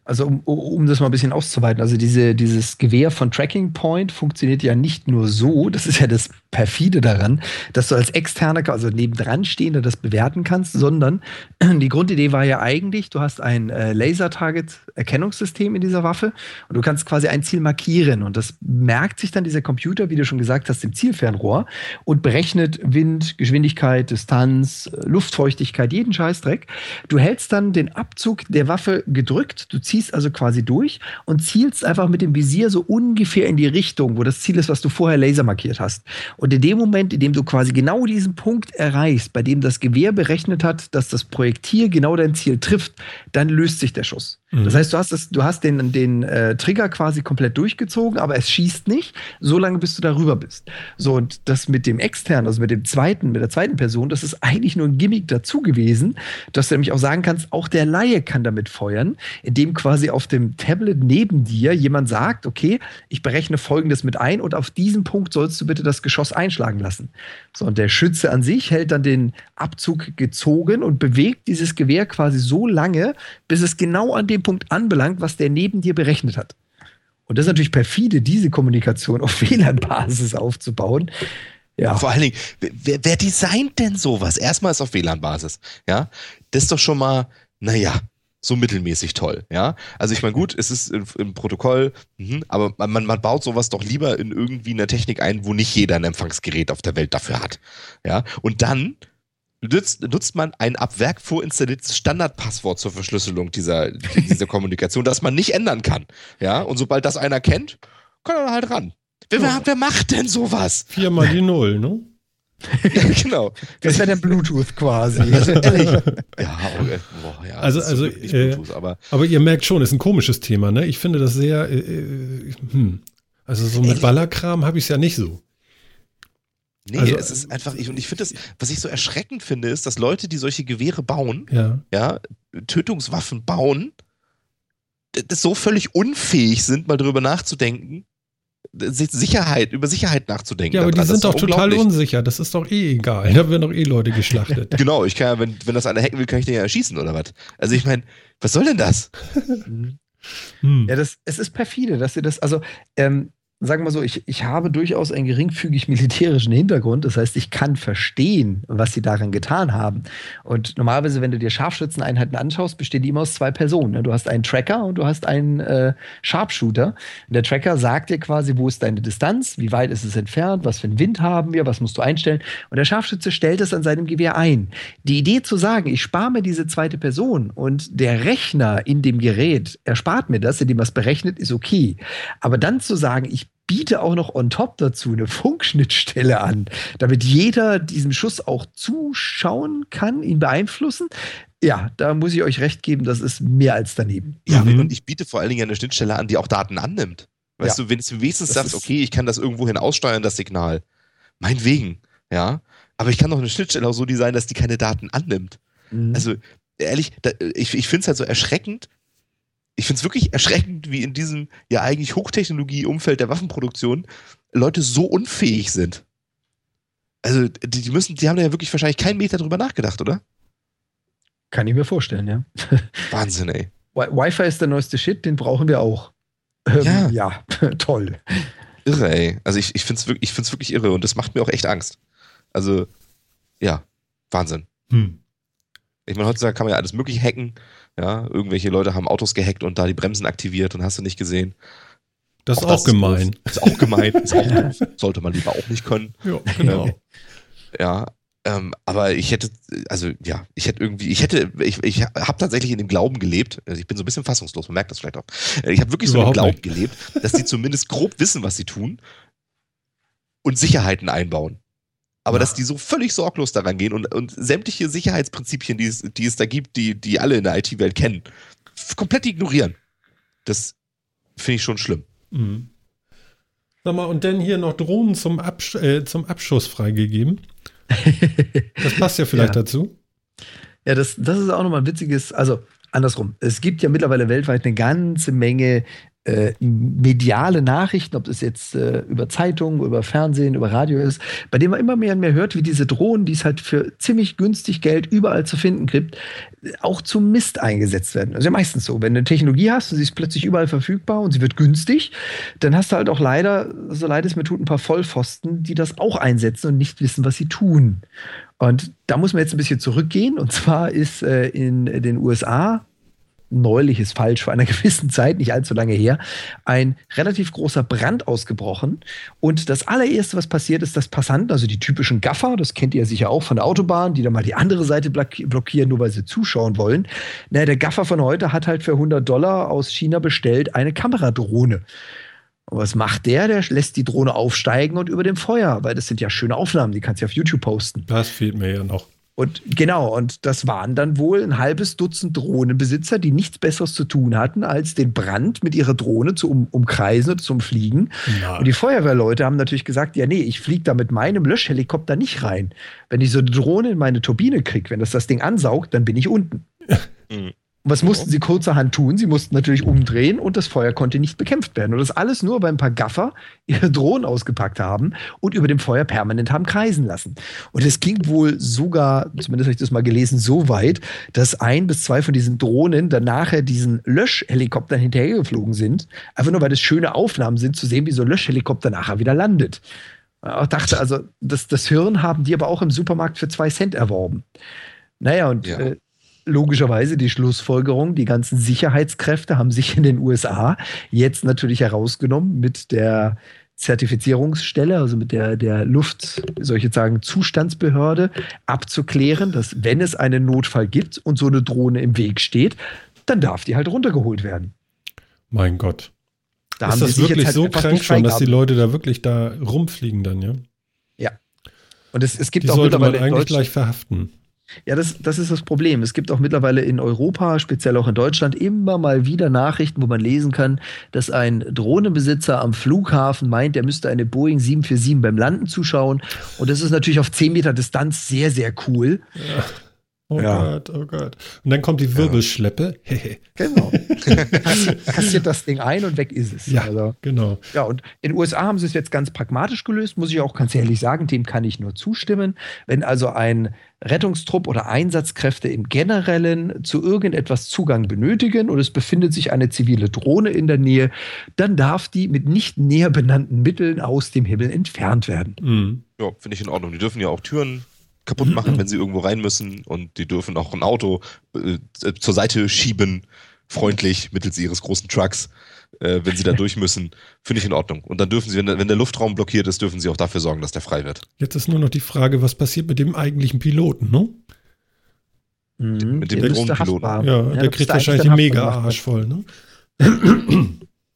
[SPEAKER 2] Also um, um das mal ein bisschen auszuweiten, also diese, dieses Gewehr von Tracking Point funktioniert ja nicht nur so, das ist ja das perfide daran, dass du als Externer, also nebendran stehender das bewerten kannst, sondern die Grundidee war ja eigentlich, du hast ein äh, Laser-Target-Erkennungssystem in dieser Waffe und du kannst quasi ein Ziel markieren und das merkt sich dann dieser Computer, wie du schon gesagt hast, im Zielfernrohr und berechnet Wind, Geschwindigkeit, Distanz, Luftfeuchtigkeit, jeden Scheißdreck. Du hältst dann den Abzug der Waffe gedrückt, du ziehst also quasi durch und zielst einfach mit dem Visier so ungefähr in die Richtung, wo das Ziel ist, was du vorher laser markiert hast. Und in dem Moment, in dem du quasi genau diesen Punkt erreichst, bei dem das Gewehr berechnet hat, dass das Projektil genau dein Ziel trifft, dann löst sich der Schuss. Mhm. Das heißt, du hast, das, du hast den, den äh, Trigger quasi komplett durchgezogen, aber es schießt nicht, solange bis du darüber bist. So, und das mit dem externen, also mit dem zweiten, mit der zweiten Person, das ist eigentlich nur ein Gimmick dazu gewesen, dass du nämlich auch sagen kannst, auch der Laie kann damit feuern, indem quasi auf dem Tablet neben dir jemand sagt, okay, ich berechne folgendes mit ein und auf diesem Punkt sollst du bitte das Geschoss einschlagen lassen. So, und der Schütze an sich hält dann den Abzug gezogen und bewegt dieses Gewehr quasi so lange, bis es genau an dem Punkt anbelangt, was der neben dir berechnet hat. Und das ist natürlich perfide, diese Kommunikation auf WLAN-Basis aufzubauen.
[SPEAKER 3] Ja. Vor allen Dingen, wer, wer designt denn sowas? Erstmal ist auf WLAN-Basis. Ja, das ist doch schon mal, naja, so mittelmäßig toll, ja. Also ich meine, gut, es ist im, im Protokoll, mh, aber man, man baut sowas doch lieber in irgendwie eine Technik ein, wo nicht jeder ein Empfangsgerät auf der Welt dafür hat, ja. Und dann nutzt, nutzt man ein ab Werk vorinstalliertes Standardpasswort zur Verschlüsselung dieser, dieser Kommunikation, das man nicht ändern kann, ja. Und sobald das einer kennt, kann er halt ran. Wer, wer, wer macht denn sowas?
[SPEAKER 1] Viermal die Null, ne?
[SPEAKER 2] ja, genau. Das wäre der Bluetooth quasi. Also, ehrlich.
[SPEAKER 1] Ja, okay. Boah, ja, also, also äh, aber, aber ihr merkt schon, ist ein komisches Thema, ne? Ich finde das sehr, äh, äh hm. also so mit Ballerkram habe ich es ja nicht so.
[SPEAKER 3] Nee, also, es ist einfach, ich, und ich finde das, was ich so erschreckend finde, ist, dass Leute, die solche Gewehre bauen, ja, ja Tötungswaffen bauen, das so völlig unfähig sind, mal drüber nachzudenken, Sicherheit, über Sicherheit nachzudenken.
[SPEAKER 1] Ja, aber die sind doch total unsicher. Das ist doch eh egal. Da werden doch eh Leute geschlachtet.
[SPEAKER 3] genau, ich kann ja, wenn, wenn das einer hacken will, kann ich den ja erschießen oder was. Also ich meine, was soll denn das?
[SPEAKER 2] hm. Ja, das, es ist perfide, dass sie das, also ähm, sagen wir so, ich, ich habe durchaus einen geringfügig militärischen Hintergrund. Das heißt, ich kann verstehen, was sie daran getan haben. Und normalerweise, wenn du dir Scharfschützeneinheiten anschaust, bestehen die immer aus zwei Personen. Ne? Du hast einen Tracker und du hast einen äh, Sharpshooter. Und der Tracker sagt dir quasi, wo ist deine Distanz, wie weit ist es entfernt, was für einen Wind haben wir, was musst du einstellen. Und der Scharfschütze stellt es an seinem Gewehr ein. Die Idee zu sagen, ich spare mir diese zweite Person und der Rechner in dem Gerät erspart mir das, indem er es berechnet, ist okay. Aber dann zu sagen, ich biete auch noch on top dazu eine Funkschnittstelle an, damit jeder diesem Schuss auch zuschauen kann, ihn beeinflussen. Ja, da muss ich euch recht geben, das ist mehr als daneben.
[SPEAKER 3] Ja, mhm. und ich biete vor allen Dingen eine Schnittstelle an, die auch Daten annimmt. Weißt ja. du, wenn du wenigstens sagst, okay, ich kann das irgendwohin aussteuern, das Signal. Meinetwegen, ja. Aber ich kann doch eine Schnittstelle auch so designen, dass die keine Daten annimmt. Mhm. Also, ehrlich, da, ich, ich finde es halt so erschreckend, ich finde es wirklich erschreckend, wie in diesem ja eigentlich Hochtechnologie-Umfeld der Waffenproduktion Leute so unfähig sind. Also, die, die müssen, die haben da ja wirklich wahrscheinlich keinen Meter drüber nachgedacht, oder?
[SPEAKER 2] Kann ich mir vorstellen, ja.
[SPEAKER 3] Wahnsinn, ey.
[SPEAKER 2] Wi-Fi ist der neueste Shit, den brauchen wir auch. Ähm, ja. ja, toll.
[SPEAKER 3] Irre, ey. Also ich, ich finde es wirklich, wirklich irre und das macht mir auch echt Angst. Also, ja, Wahnsinn. Hm. Ich meine, heutzutage kann man ja alles mögliche hacken. Ja, irgendwelche Leute haben Autos gehackt und da die Bremsen aktiviert und hast du nicht gesehen.
[SPEAKER 1] Das ist auch, auch gemein.
[SPEAKER 3] Ist, ist auch gemein. ist auch doof. Sollte man lieber auch nicht können.
[SPEAKER 1] Ja, genau.
[SPEAKER 3] Ähm, ja, ähm, aber ich hätte, also ja, ich hätte irgendwie, ich hätte, ich, ich habe tatsächlich in dem Glauben gelebt, also ich bin so ein bisschen fassungslos, man merkt das vielleicht auch. Äh, ich habe wirklich Überhaupt so im Glauben nicht. gelebt, dass die zumindest grob wissen, was sie tun und Sicherheiten einbauen aber ja. dass die so völlig sorglos daran gehen und, und sämtliche Sicherheitsprinzipien, die es, die es da gibt, die, die alle in der IT-Welt kennen, komplett ignorieren. Das finde ich schon schlimm. Mhm.
[SPEAKER 1] Sag mal, und dann hier noch Drohnen zum, Absch äh, zum Abschuss freigegeben. das passt ja vielleicht ja. dazu.
[SPEAKER 2] Ja, das, das ist auch nochmal ein witziges, also andersrum. Es gibt ja mittlerweile weltweit eine ganze Menge äh, mediale Nachrichten, ob das jetzt äh, über Zeitungen, über Fernsehen, über Radio ist, bei dem man immer mehr und mehr hört, wie diese Drohnen, die es halt für ziemlich günstig Geld überall zu finden gibt, auch zum Mist eingesetzt werden. Also ja meistens so. Wenn du eine Technologie hast und sie ist plötzlich überall verfügbar und sie wird günstig, dann hast du halt auch leider, so leid es mir tut, ein paar Vollpfosten, die das auch einsetzen und nicht wissen, was sie tun. Und da muss man jetzt ein bisschen zurückgehen. Und zwar ist äh, in den USA neulich ist falsch, vor einer gewissen Zeit, nicht allzu lange her, ein relativ großer Brand ausgebrochen. Und das allererste, was passiert ist, dass Passanten, also die typischen Gaffer, das kennt ihr sicher auch von der Autobahn, die dann mal die andere Seite blockieren, nur weil sie zuschauen wollen. Naja, der Gaffer von heute hat halt für 100 Dollar aus China bestellt eine Kameradrohne. Und was macht der? Der lässt die Drohne aufsteigen und über dem Feuer, weil das sind ja schöne Aufnahmen, die kannst du auf YouTube posten.
[SPEAKER 1] Das fehlt mir ja noch.
[SPEAKER 2] Und genau, und das waren dann wohl ein halbes Dutzend Drohnenbesitzer, die nichts Besseres zu tun hatten, als den Brand mit ihrer Drohne zu um, umkreisen und zum Fliegen. Ja. Und die Feuerwehrleute haben natürlich gesagt, ja, nee, ich fliege da mit meinem Löschhelikopter nicht rein. Wenn ich so eine Drohne in meine Turbine kriege, wenn das das Ding ansaugt, dann bin ich unten. Mhm. Und was mussten sie kurzerhand tun? Sie mussten natürlich umdrehen und das Feuer konnte nicht bekämpft werden. Und das alles nur, weil ein paar Gaffer ihre Drohnen ausgepackt haben und über dem Feuer permanent haben kreisen lassen. Und es ging wohl sogar, zumindest habe ich das mal gelesen, so weit, dass ein bis zwei von diesen Drohnen dann nachher diesen Löschhelikoptern hinterhergeflogen sind. Einfach nur, weil das schöne Aufnahmen sind, zu sehen, wie so ein Löschhelikopter nachher wieder landet. Ich dachte also, das, das Hirn haben die aber auch im Supermarkt für zwei Cent erworben. Naja, und ja. äh, logischerweise die Schlussfolgerung, die ganzen Sicherheitskräfte haben sich in den USA jetzt natürlich herausgenommen mit der Zertifizierungsstelle, also mit der, der Luft, soll ich jetzt sagen, Zustandsbehörde, abzuklären, dass wenn es einen Notfall gibt und so eine Drohne im Weg steht, dann darf die halt runtergeholt werden.
[SPEAKER 1] Mein Gott. Da ist das wirklich halt so krank schon, dass die Leute da wirklich da rumfliegen dann, ja?
[SPEAKER 2] Ja. Und es, es gibt
[SPEAKER 1] die
[SPEAKER 2] auch
[SPEAKER 1] sollte man eigentlich gleich verhaften.
[SPEAKER 2] Ja, das, das ist das Problem. Es gibt auch mittlerweile in Europa, speziell auch in Deutschland, immer mal wieder Nachrichten, wo man lesen kann, dass ein Drohnenbesitzer am Flughafen meint, er müsste eine Boeing 747 beim Landen zuschauen. Und das ist natürlich auf 10 Meter Distanz sehr, sehr cool.
[SPEAKER 1] Ja. Oh ja. Gott, oh Gott. Und dann kommt die Wirbelschleppe.
[SPEAKER 2] genau. Kassiert das Ding ein und weg ist es.
[SPEAKER 1] Ja, also, genau.
[SPEAKER 2] Ja, und in den USA haben sie es jetzt ganz pragmatisch gelöst, muss ich auch ganz ehrlich sagen, dem kann ich nur zustimmen. Wenn also ein Rettungstrupp oder Einsatzkräfte im Generellen zu irgendetwas Zugang benötigen und es befindet sich eine zivile Drohne in der Nähe, dann darf die mit nicht näher benannten Mitteln aus dem Himmel entfernt werden.
[SPEAKER 3] Mhm. Ja, finde ich in Ordnung. Die dürfen ja auch Türen kaputt machen, wenn sie irgendwo rein müssen. Und die dürfen auch ein Auto äh, zur Seite schieben, freundlich, mittels ihres großen Trucks, äh, wenn sie da durch müssen. Finde ich in Ordnung. Und dann dürfen sie, wenn der, wenn der, Luftraum blockiert ist, dürfen sie auch dafür sorgen, dass der frei wird.
[SPEAKER 1] Jetzt ist nur noch die Frage, was passiert mit dem eigentlichen Piloten, ne?
[SPEAKER 3] Mhm, mit dem Drohnenpiloten.
[SPEAKER 1] Ja, ja, der kriegt wahrscheinlich den Mega-Arsch voll, ne?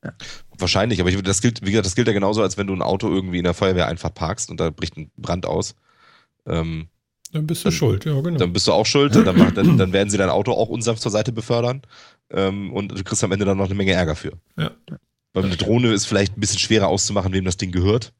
[SPEAKER 3] ja. Wahrscheinlich, aber ich, das gilt, wie gesagt, das gilt ja genauso, als wenn du ein Auto irgendwie in der Feuerwehr einfach parkst und da bricht ein Brand aus. Ähm,
[SPEAKER 1] dann bist du dann, schuld, ja, genau.
[SPEAKER 3] Dann bist du auch schuld. Dann, dann, dann werden sie dein Auto auch unsanft zur Seite befördern. Ähm, und du kriegst am Ende dann noch eine Menge Ärger für.
[SPEAKER 1] Ja.
[SPEAKER 3] Weil eine Drohne ist vielleicht ein bisschen schwerer auszumachen, wem das Ding gehört.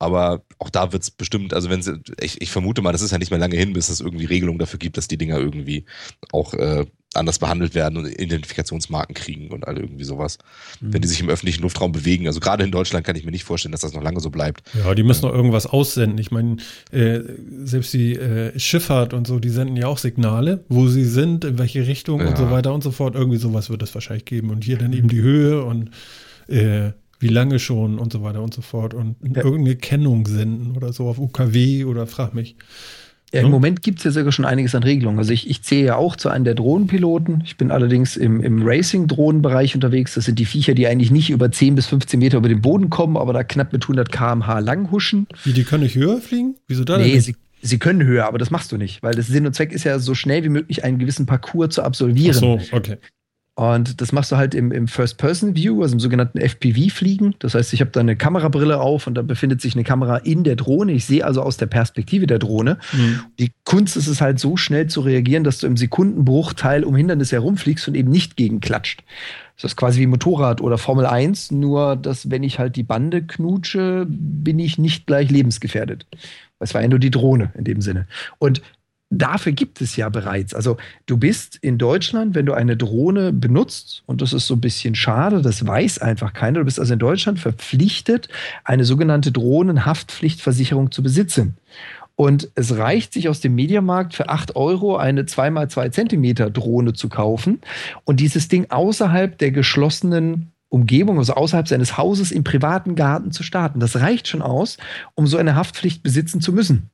[SPEAKER 3] Aber auch da wird es bestimmt, also wenn sie, ich, ich vermute mal, das ist ja nicht mehr lange hin, bis es irgendwie Regelungen dafür gibt, dass die Dinger irgendwie auch äh, anders behandelt werden und Identifikationsmarken kriegen und all irgendwie sowas. Mhm. Wenn die sich im öffentlichen Luftraum bewegen. Also gerade in Deutschland kann ich mir nicht vorstellen, dass das noch lange so bleibt.
[SPEAKER 1] Ja, die müssen noch irgendwas aussenden. Ich meine, äh, selbst die äh, Schifffahrt und so, die senden ja auch Signale, wo sie sind, in welche Richtung ja. und so weiter und so fort. Irgendwie sowas wird es wahrscheinlich geben. Und hier dann eben die Höhe und äh, wie lange schon und so weiter und so fort und ja. irgendeine Kennung senden oder so auf UKW oder frag mich.
[SPEAKER 2] Ja, Im no? Moment gibt es ja sogar schon einiges an Regelungen. Also ich, ich zähle ja auch zu einem der Drohnenpiloten. Ich bin allerdings im, im Racing-Drohnenbereich unterwegs. Das sind die Viecher, die eigentlich nicht über 10 bis 15 Meter über den Boden kommen, aber da knapp mit 100 km/h lang huschen.
[SPEAKER 1] Wie, die können nicht höher fliegen? Wieso da
[SPEAKER 2] Nee, sie, sie können höher, aber das machst du nicht, weil das Sinn und Zweck ist ja, so schnell wie möglich einen gewissen Parcours zu absolvieren. Ach
[SPEAKER 1] so, okay.
[SPEAKER 2] Und das machst du halt im, im First-Person-View, also im sogenannten FPV-Fliegen. Das heißt, ich habe da eine Kamerabrille auf und da befindet sich eine Kamera in der Drohne. Ich sehe also aus der Perspektive der Drohne. Mhm. Die Kunst ist es halt so schnell zu reagieren, dass du im Sekundenbruchteil um Hindernisse herumfliegst und eben nicht gegen klatscht. Das ist quasi wie Motorrad oder Formel 1, nur dass wenn ich halt die Bande knutsche, bin ich nicht gleich lebensgefährdet. Es war ja nur die Drohne in dem Sinne. Und dafür gibt es ja bereits. Also du bist in Deutschland, wenn du eine Drohne benutzt, und das ist so ein bisschen schade, das weiß einfach keiner, du bist also in Deutschland verpflichtet, eine sogenannte Drohnenhaftpflichtversicherung zu besitzen. Und es reicht sich aus dem Mediamarkt für 8 Euro eine 2x2 Zentimeter Drohne zu kaufen und dieses Ding außerhalb der geschlossenen Umgebung, also außerhalb seines Hauses im privaten Garten zu starten. Das reicht schon aus, um so eine Haftpflicht besitzen zu müssen.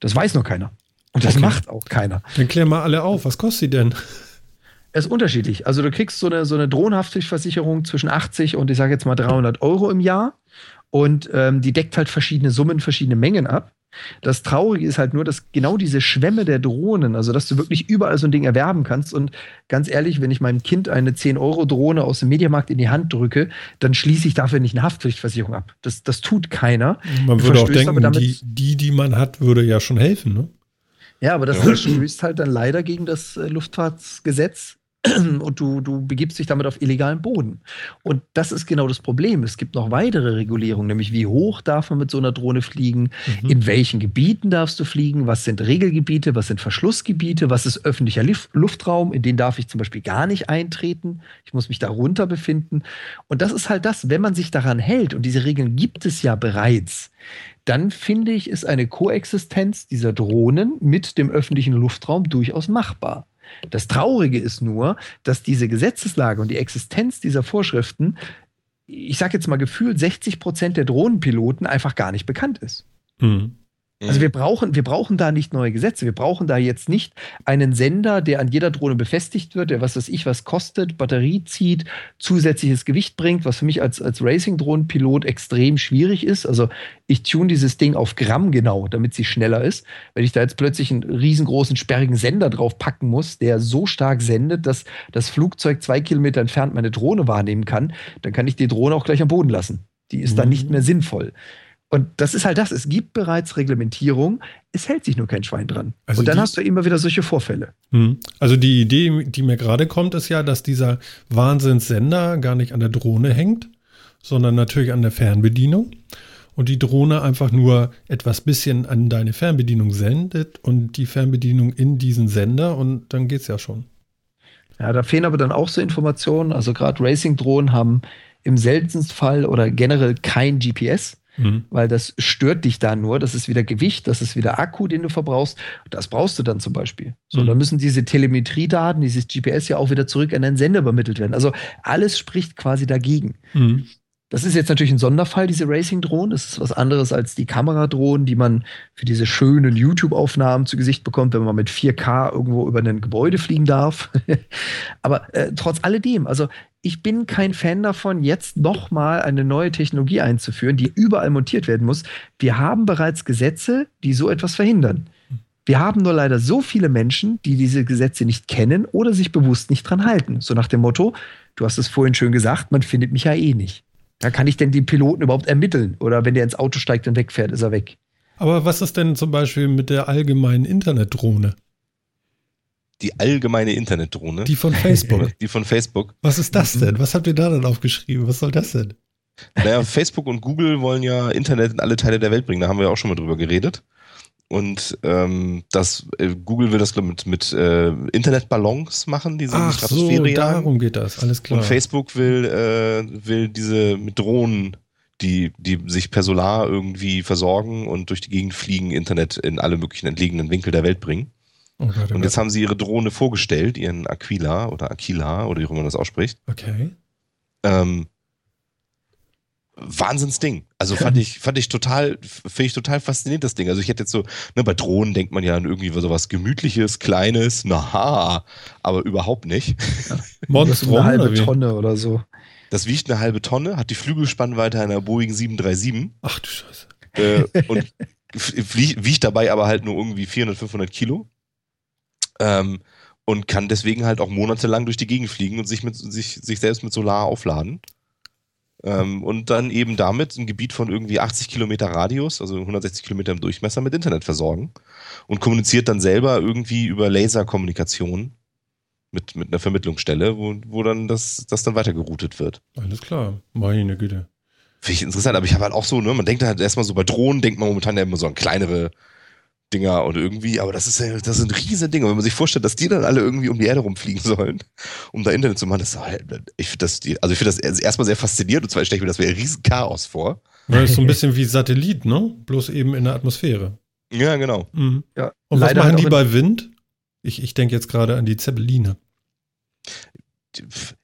[SPEAKER 2] Das weiß noch keiner. Und das okay. macht auch keiner.
[SPEAKER 1] Dann klär mal alle auf. Was kostet sie denn?
[SPEAKER 2] Es ist unterschiedlich. Also du kriegst so eine, so eine Drohnenhaftpflichtversicherung zwischen 80 und ich sage jetzt mal 300 Euro im Jahr. Und ähm, die deckt halt verschiedene Summen, verschiedene Mengen ab. Das Traurige ist halt nur, dass genau diese Schwämme der Drohnen, also dass du wirklich überall so ein Ding erwerben kannst. Und ganz ehrlich, wenn ich meinem Kind eine 10-Euro-Drohne aus dem Mediamarkt in die Hand drücke, dann schließe ich dafür nicht eine Haftpflichtversicherung ab. Das, das tut keiner.
[SPEAKER 1] Man würde auch denken, die, die, die man hat, würde ja schon helfen, ne?
[SPEAKER 2] Ja, aber das verstößt halt dann leider gegen das äh, Luftfahrtsgesetz und du, du begibst dich damit auf illegalen Boden. Und das ist genau das Problem. Es gibt noch weitere Regulierungen, nämlich wie hoch darf man mit so einer Drohne fliegen, mhm. in welchen Gebieten darfst du fliegen, was sind Regelgebiete, was sind Verschlussgebiete, was ist öffentlicher Luftraum, in den darf ich zum Beispiel gar nicht eintreten, ich muss mich darunter befinden. Und das ist halt das, wenn man sich daran hält, und diese Regeln gibt es ja bereits, dann finde ich, ist eine Koexistenz dieser Drohnen mit dem öffentlichen Luftraum durchaus machbar. Das Traurige ist nur, dass diese Gesetzeslage und die Existenz dieser Vorschriften, ich sage jetzt mal gefühlt 60 Prozent der Drohnenpiloten einfach gar nicht bekannt ist. Mhm. Also mhm. wir brauchen, wir brauchen da nicht neue Gesetze. Wir brauchen da jetzt nicht einen Sender, der an jeder Drohne befestigt wird, der was weiß ich was kostet, Batterie zieht, zusätzliches Gewicht bringt, was für mich als, als Racing-Drohnenpilot extrem schwierig ist. Also ich tune dieses Ding auf Gramm genau, damit sie schneller ist. Wenn ich da jetzt plötzlich einen riesengroßen, sperrigen Sender drauf packen muss, der so stark sendet, dass das Flugzeug zwei Kilometer entfernt meine Drohne wahrnehmen kann, dann kann ich die Drohne auch gleich am Boden lassen. Die ist mhm. dann nicht mehr sinnvoll. Und das ist halt das. Es gibt bereits Reglementierung, es hält sich nur kein Schwein dran. Also und dann die, hast du immer wieder solche Vorfälle.
[SPEAKER 1] Hm. Also die Idee, die mir gerade kommt, ist ja, dass dieser Wahnsinnssender gar nicht an der Drohne hängt, sondern natürlich an der Fernbedienung. Und die Drohne einfach nur etwas bisschen an deine Fernbedienung sendet und die Fernbedienung in diesen Sender und dann geht's ja schon.
[SPEAKER 2] Ja, da fehlen aber dann auch so Informationen. Also gerade Racing-Drohnen haben im seltensten Fall oder generell kein GPS. Mhm. Weil das stört dich da nur. Das ist wieder Gewicht, das ist wieder Akku, den du verbrauchst. Das brauchst du dann zum Beispiel. So, mhm. dann müssen diese Telemetriedaten, dieses GPS ja auch wieder zurück an deinen Sender übermittelt werden. Also alles spricht quasi dagegen. Mhm. Das ist jetzt natürlich ein Sonderfall, diese Racing-Drohnen. Das ist was anderes als die Kameradrohnen, die man für diese schönen YouTube-Aufnahmen zu Gesicht bekommt, wenn man mit 4K irgendwo über ein Gebäude fliegen darf. Aber äh, trotz alledem, also ich bin kein Fan davon, jetzt nochmal eine neue Technologie einzuführen, die überall montiert werden muss. Wir haben bereits Gesetze, die so etwas verhindern. Wir haben nur leider so viele Menschen, die diese Gesetze nicht kennen oder sich bewusst nicht dran halten. So nach dem Motto, du hast es vorhin schön gesagt, man findet mich ja eh nicht. Da kann ich denn den Piloten überhaupt ermitteln? Oder wenn der ins Auto steigt und wegfährt, ist er weg.
[SPEAKER 1] Aber was ist denn zum Beispiel mit der allgemeinen Internetdrohne?
[SPEAKER 3] Die allgemeine Internetdrohne?
[SPEAKER 1] Die von Facebook.
[SPEAKER 3] Die von Facebook.
[SPEAKER 1] Was ist das denn? Was habt ihr da dann aufgeschrieben? Was soll das denn?
[SPEAKER 3] Naja, Facebook und Google wollen ja Internet in alle Teile der Welt bringen. Da haben wir ja auch schon mal drüber geredet. Und ähm, das, äh, Google will das glaub, mit, mit äh, Internetballons machen, diese
[SPEAKER 1] Ach Stratosphäre. So, darum geht das, alles klar.
[SPEAKER 3] Und Facebook will, äh, will diese mit Drohnen, die, die sich per Solar irgendwie versorgen und durch die Gegend fliegen, Internet in alle möglichen entlegenen Winkel der Welt bringen. Oh Gott, oh und jetzt haben sie ihre Drohne vorgestellt, ihren Aquila oder Aquila oder wie auch immer man das ausspricht.
[SPEAKER 1] Okay.
[SPEAKER 3] Ähm, Wahnsinnsding. Also fand ich, fand ich total, finde ich total faszinierend, das Ding. Also ich hätte jetzt so, ne, bei Drohnen denkt man ja an irgendwie so was Gemütliches, Kleines, naha, aber überhaupt nicht.
[SPEAKER 2] Ja. Monstrum, eine halbe oder Tonne oder so.
[SPEAKER 3] Das wiegt eine halbe Tonne, hat die Flügelspannweite einer Boeing 737.
[SPEAKER 1] Ach du Scheiße.
[SPEAKER 3] Äh, und wiegt dabei aber halt nur irgendwie 400, 500 Kilo. Ähm, und kann deswegen halt auch monatelang durch die Gegend fliegen und sich, mit, sich, sich selbst mit Solar aufladen. Ähm, und dann eben damit ein Gebiet von irgendwie 80 Kilometer Radius, also 160 Kilometer im Durchmesser, mit Internet versorgen. Und kommuniziert dann selber irgendwie über Laserkommunikation mit, mit einer Vermittlungsstelle, wo, wo dann das, das dann weitergeroutet wird.
[SPEAKER 1] Alles klar, meine Güte.
[SPEAKER 3] Finde ich interessant, aber ich habe halt auch so, ne, man denkt halt erstmal so bei Drohnen, denkt man momentan ja immer so an kleinere Dinger und irgendwie, aber das ist ja, das sind riesige Dinge. Wenn man sich vorstellt, dass die dann alle irgendwie um die Erde rumfliegen sollen, um da Internet zu machen, das ist halt, ich finde das, also ich finde das erstmal sehr faszinierend und zwar stelle ich mir das wie ein riesen Chaos vor.
[SPEAKER 1] Weil es so ein bisschen wie Satellit, ne? Bloß eben in der Atmosphäre.
[SPEAKER 3] Ja, genau.
[SPEAKER 1] Mhm.
[SPEAKER 2] Ja,
[SPEAKER 1] Und was machen
[SPEAKER 2] halt
[SPEAKER 1] die bei Wind? Ich, ich denke jetzt gerade an die Zeppeline.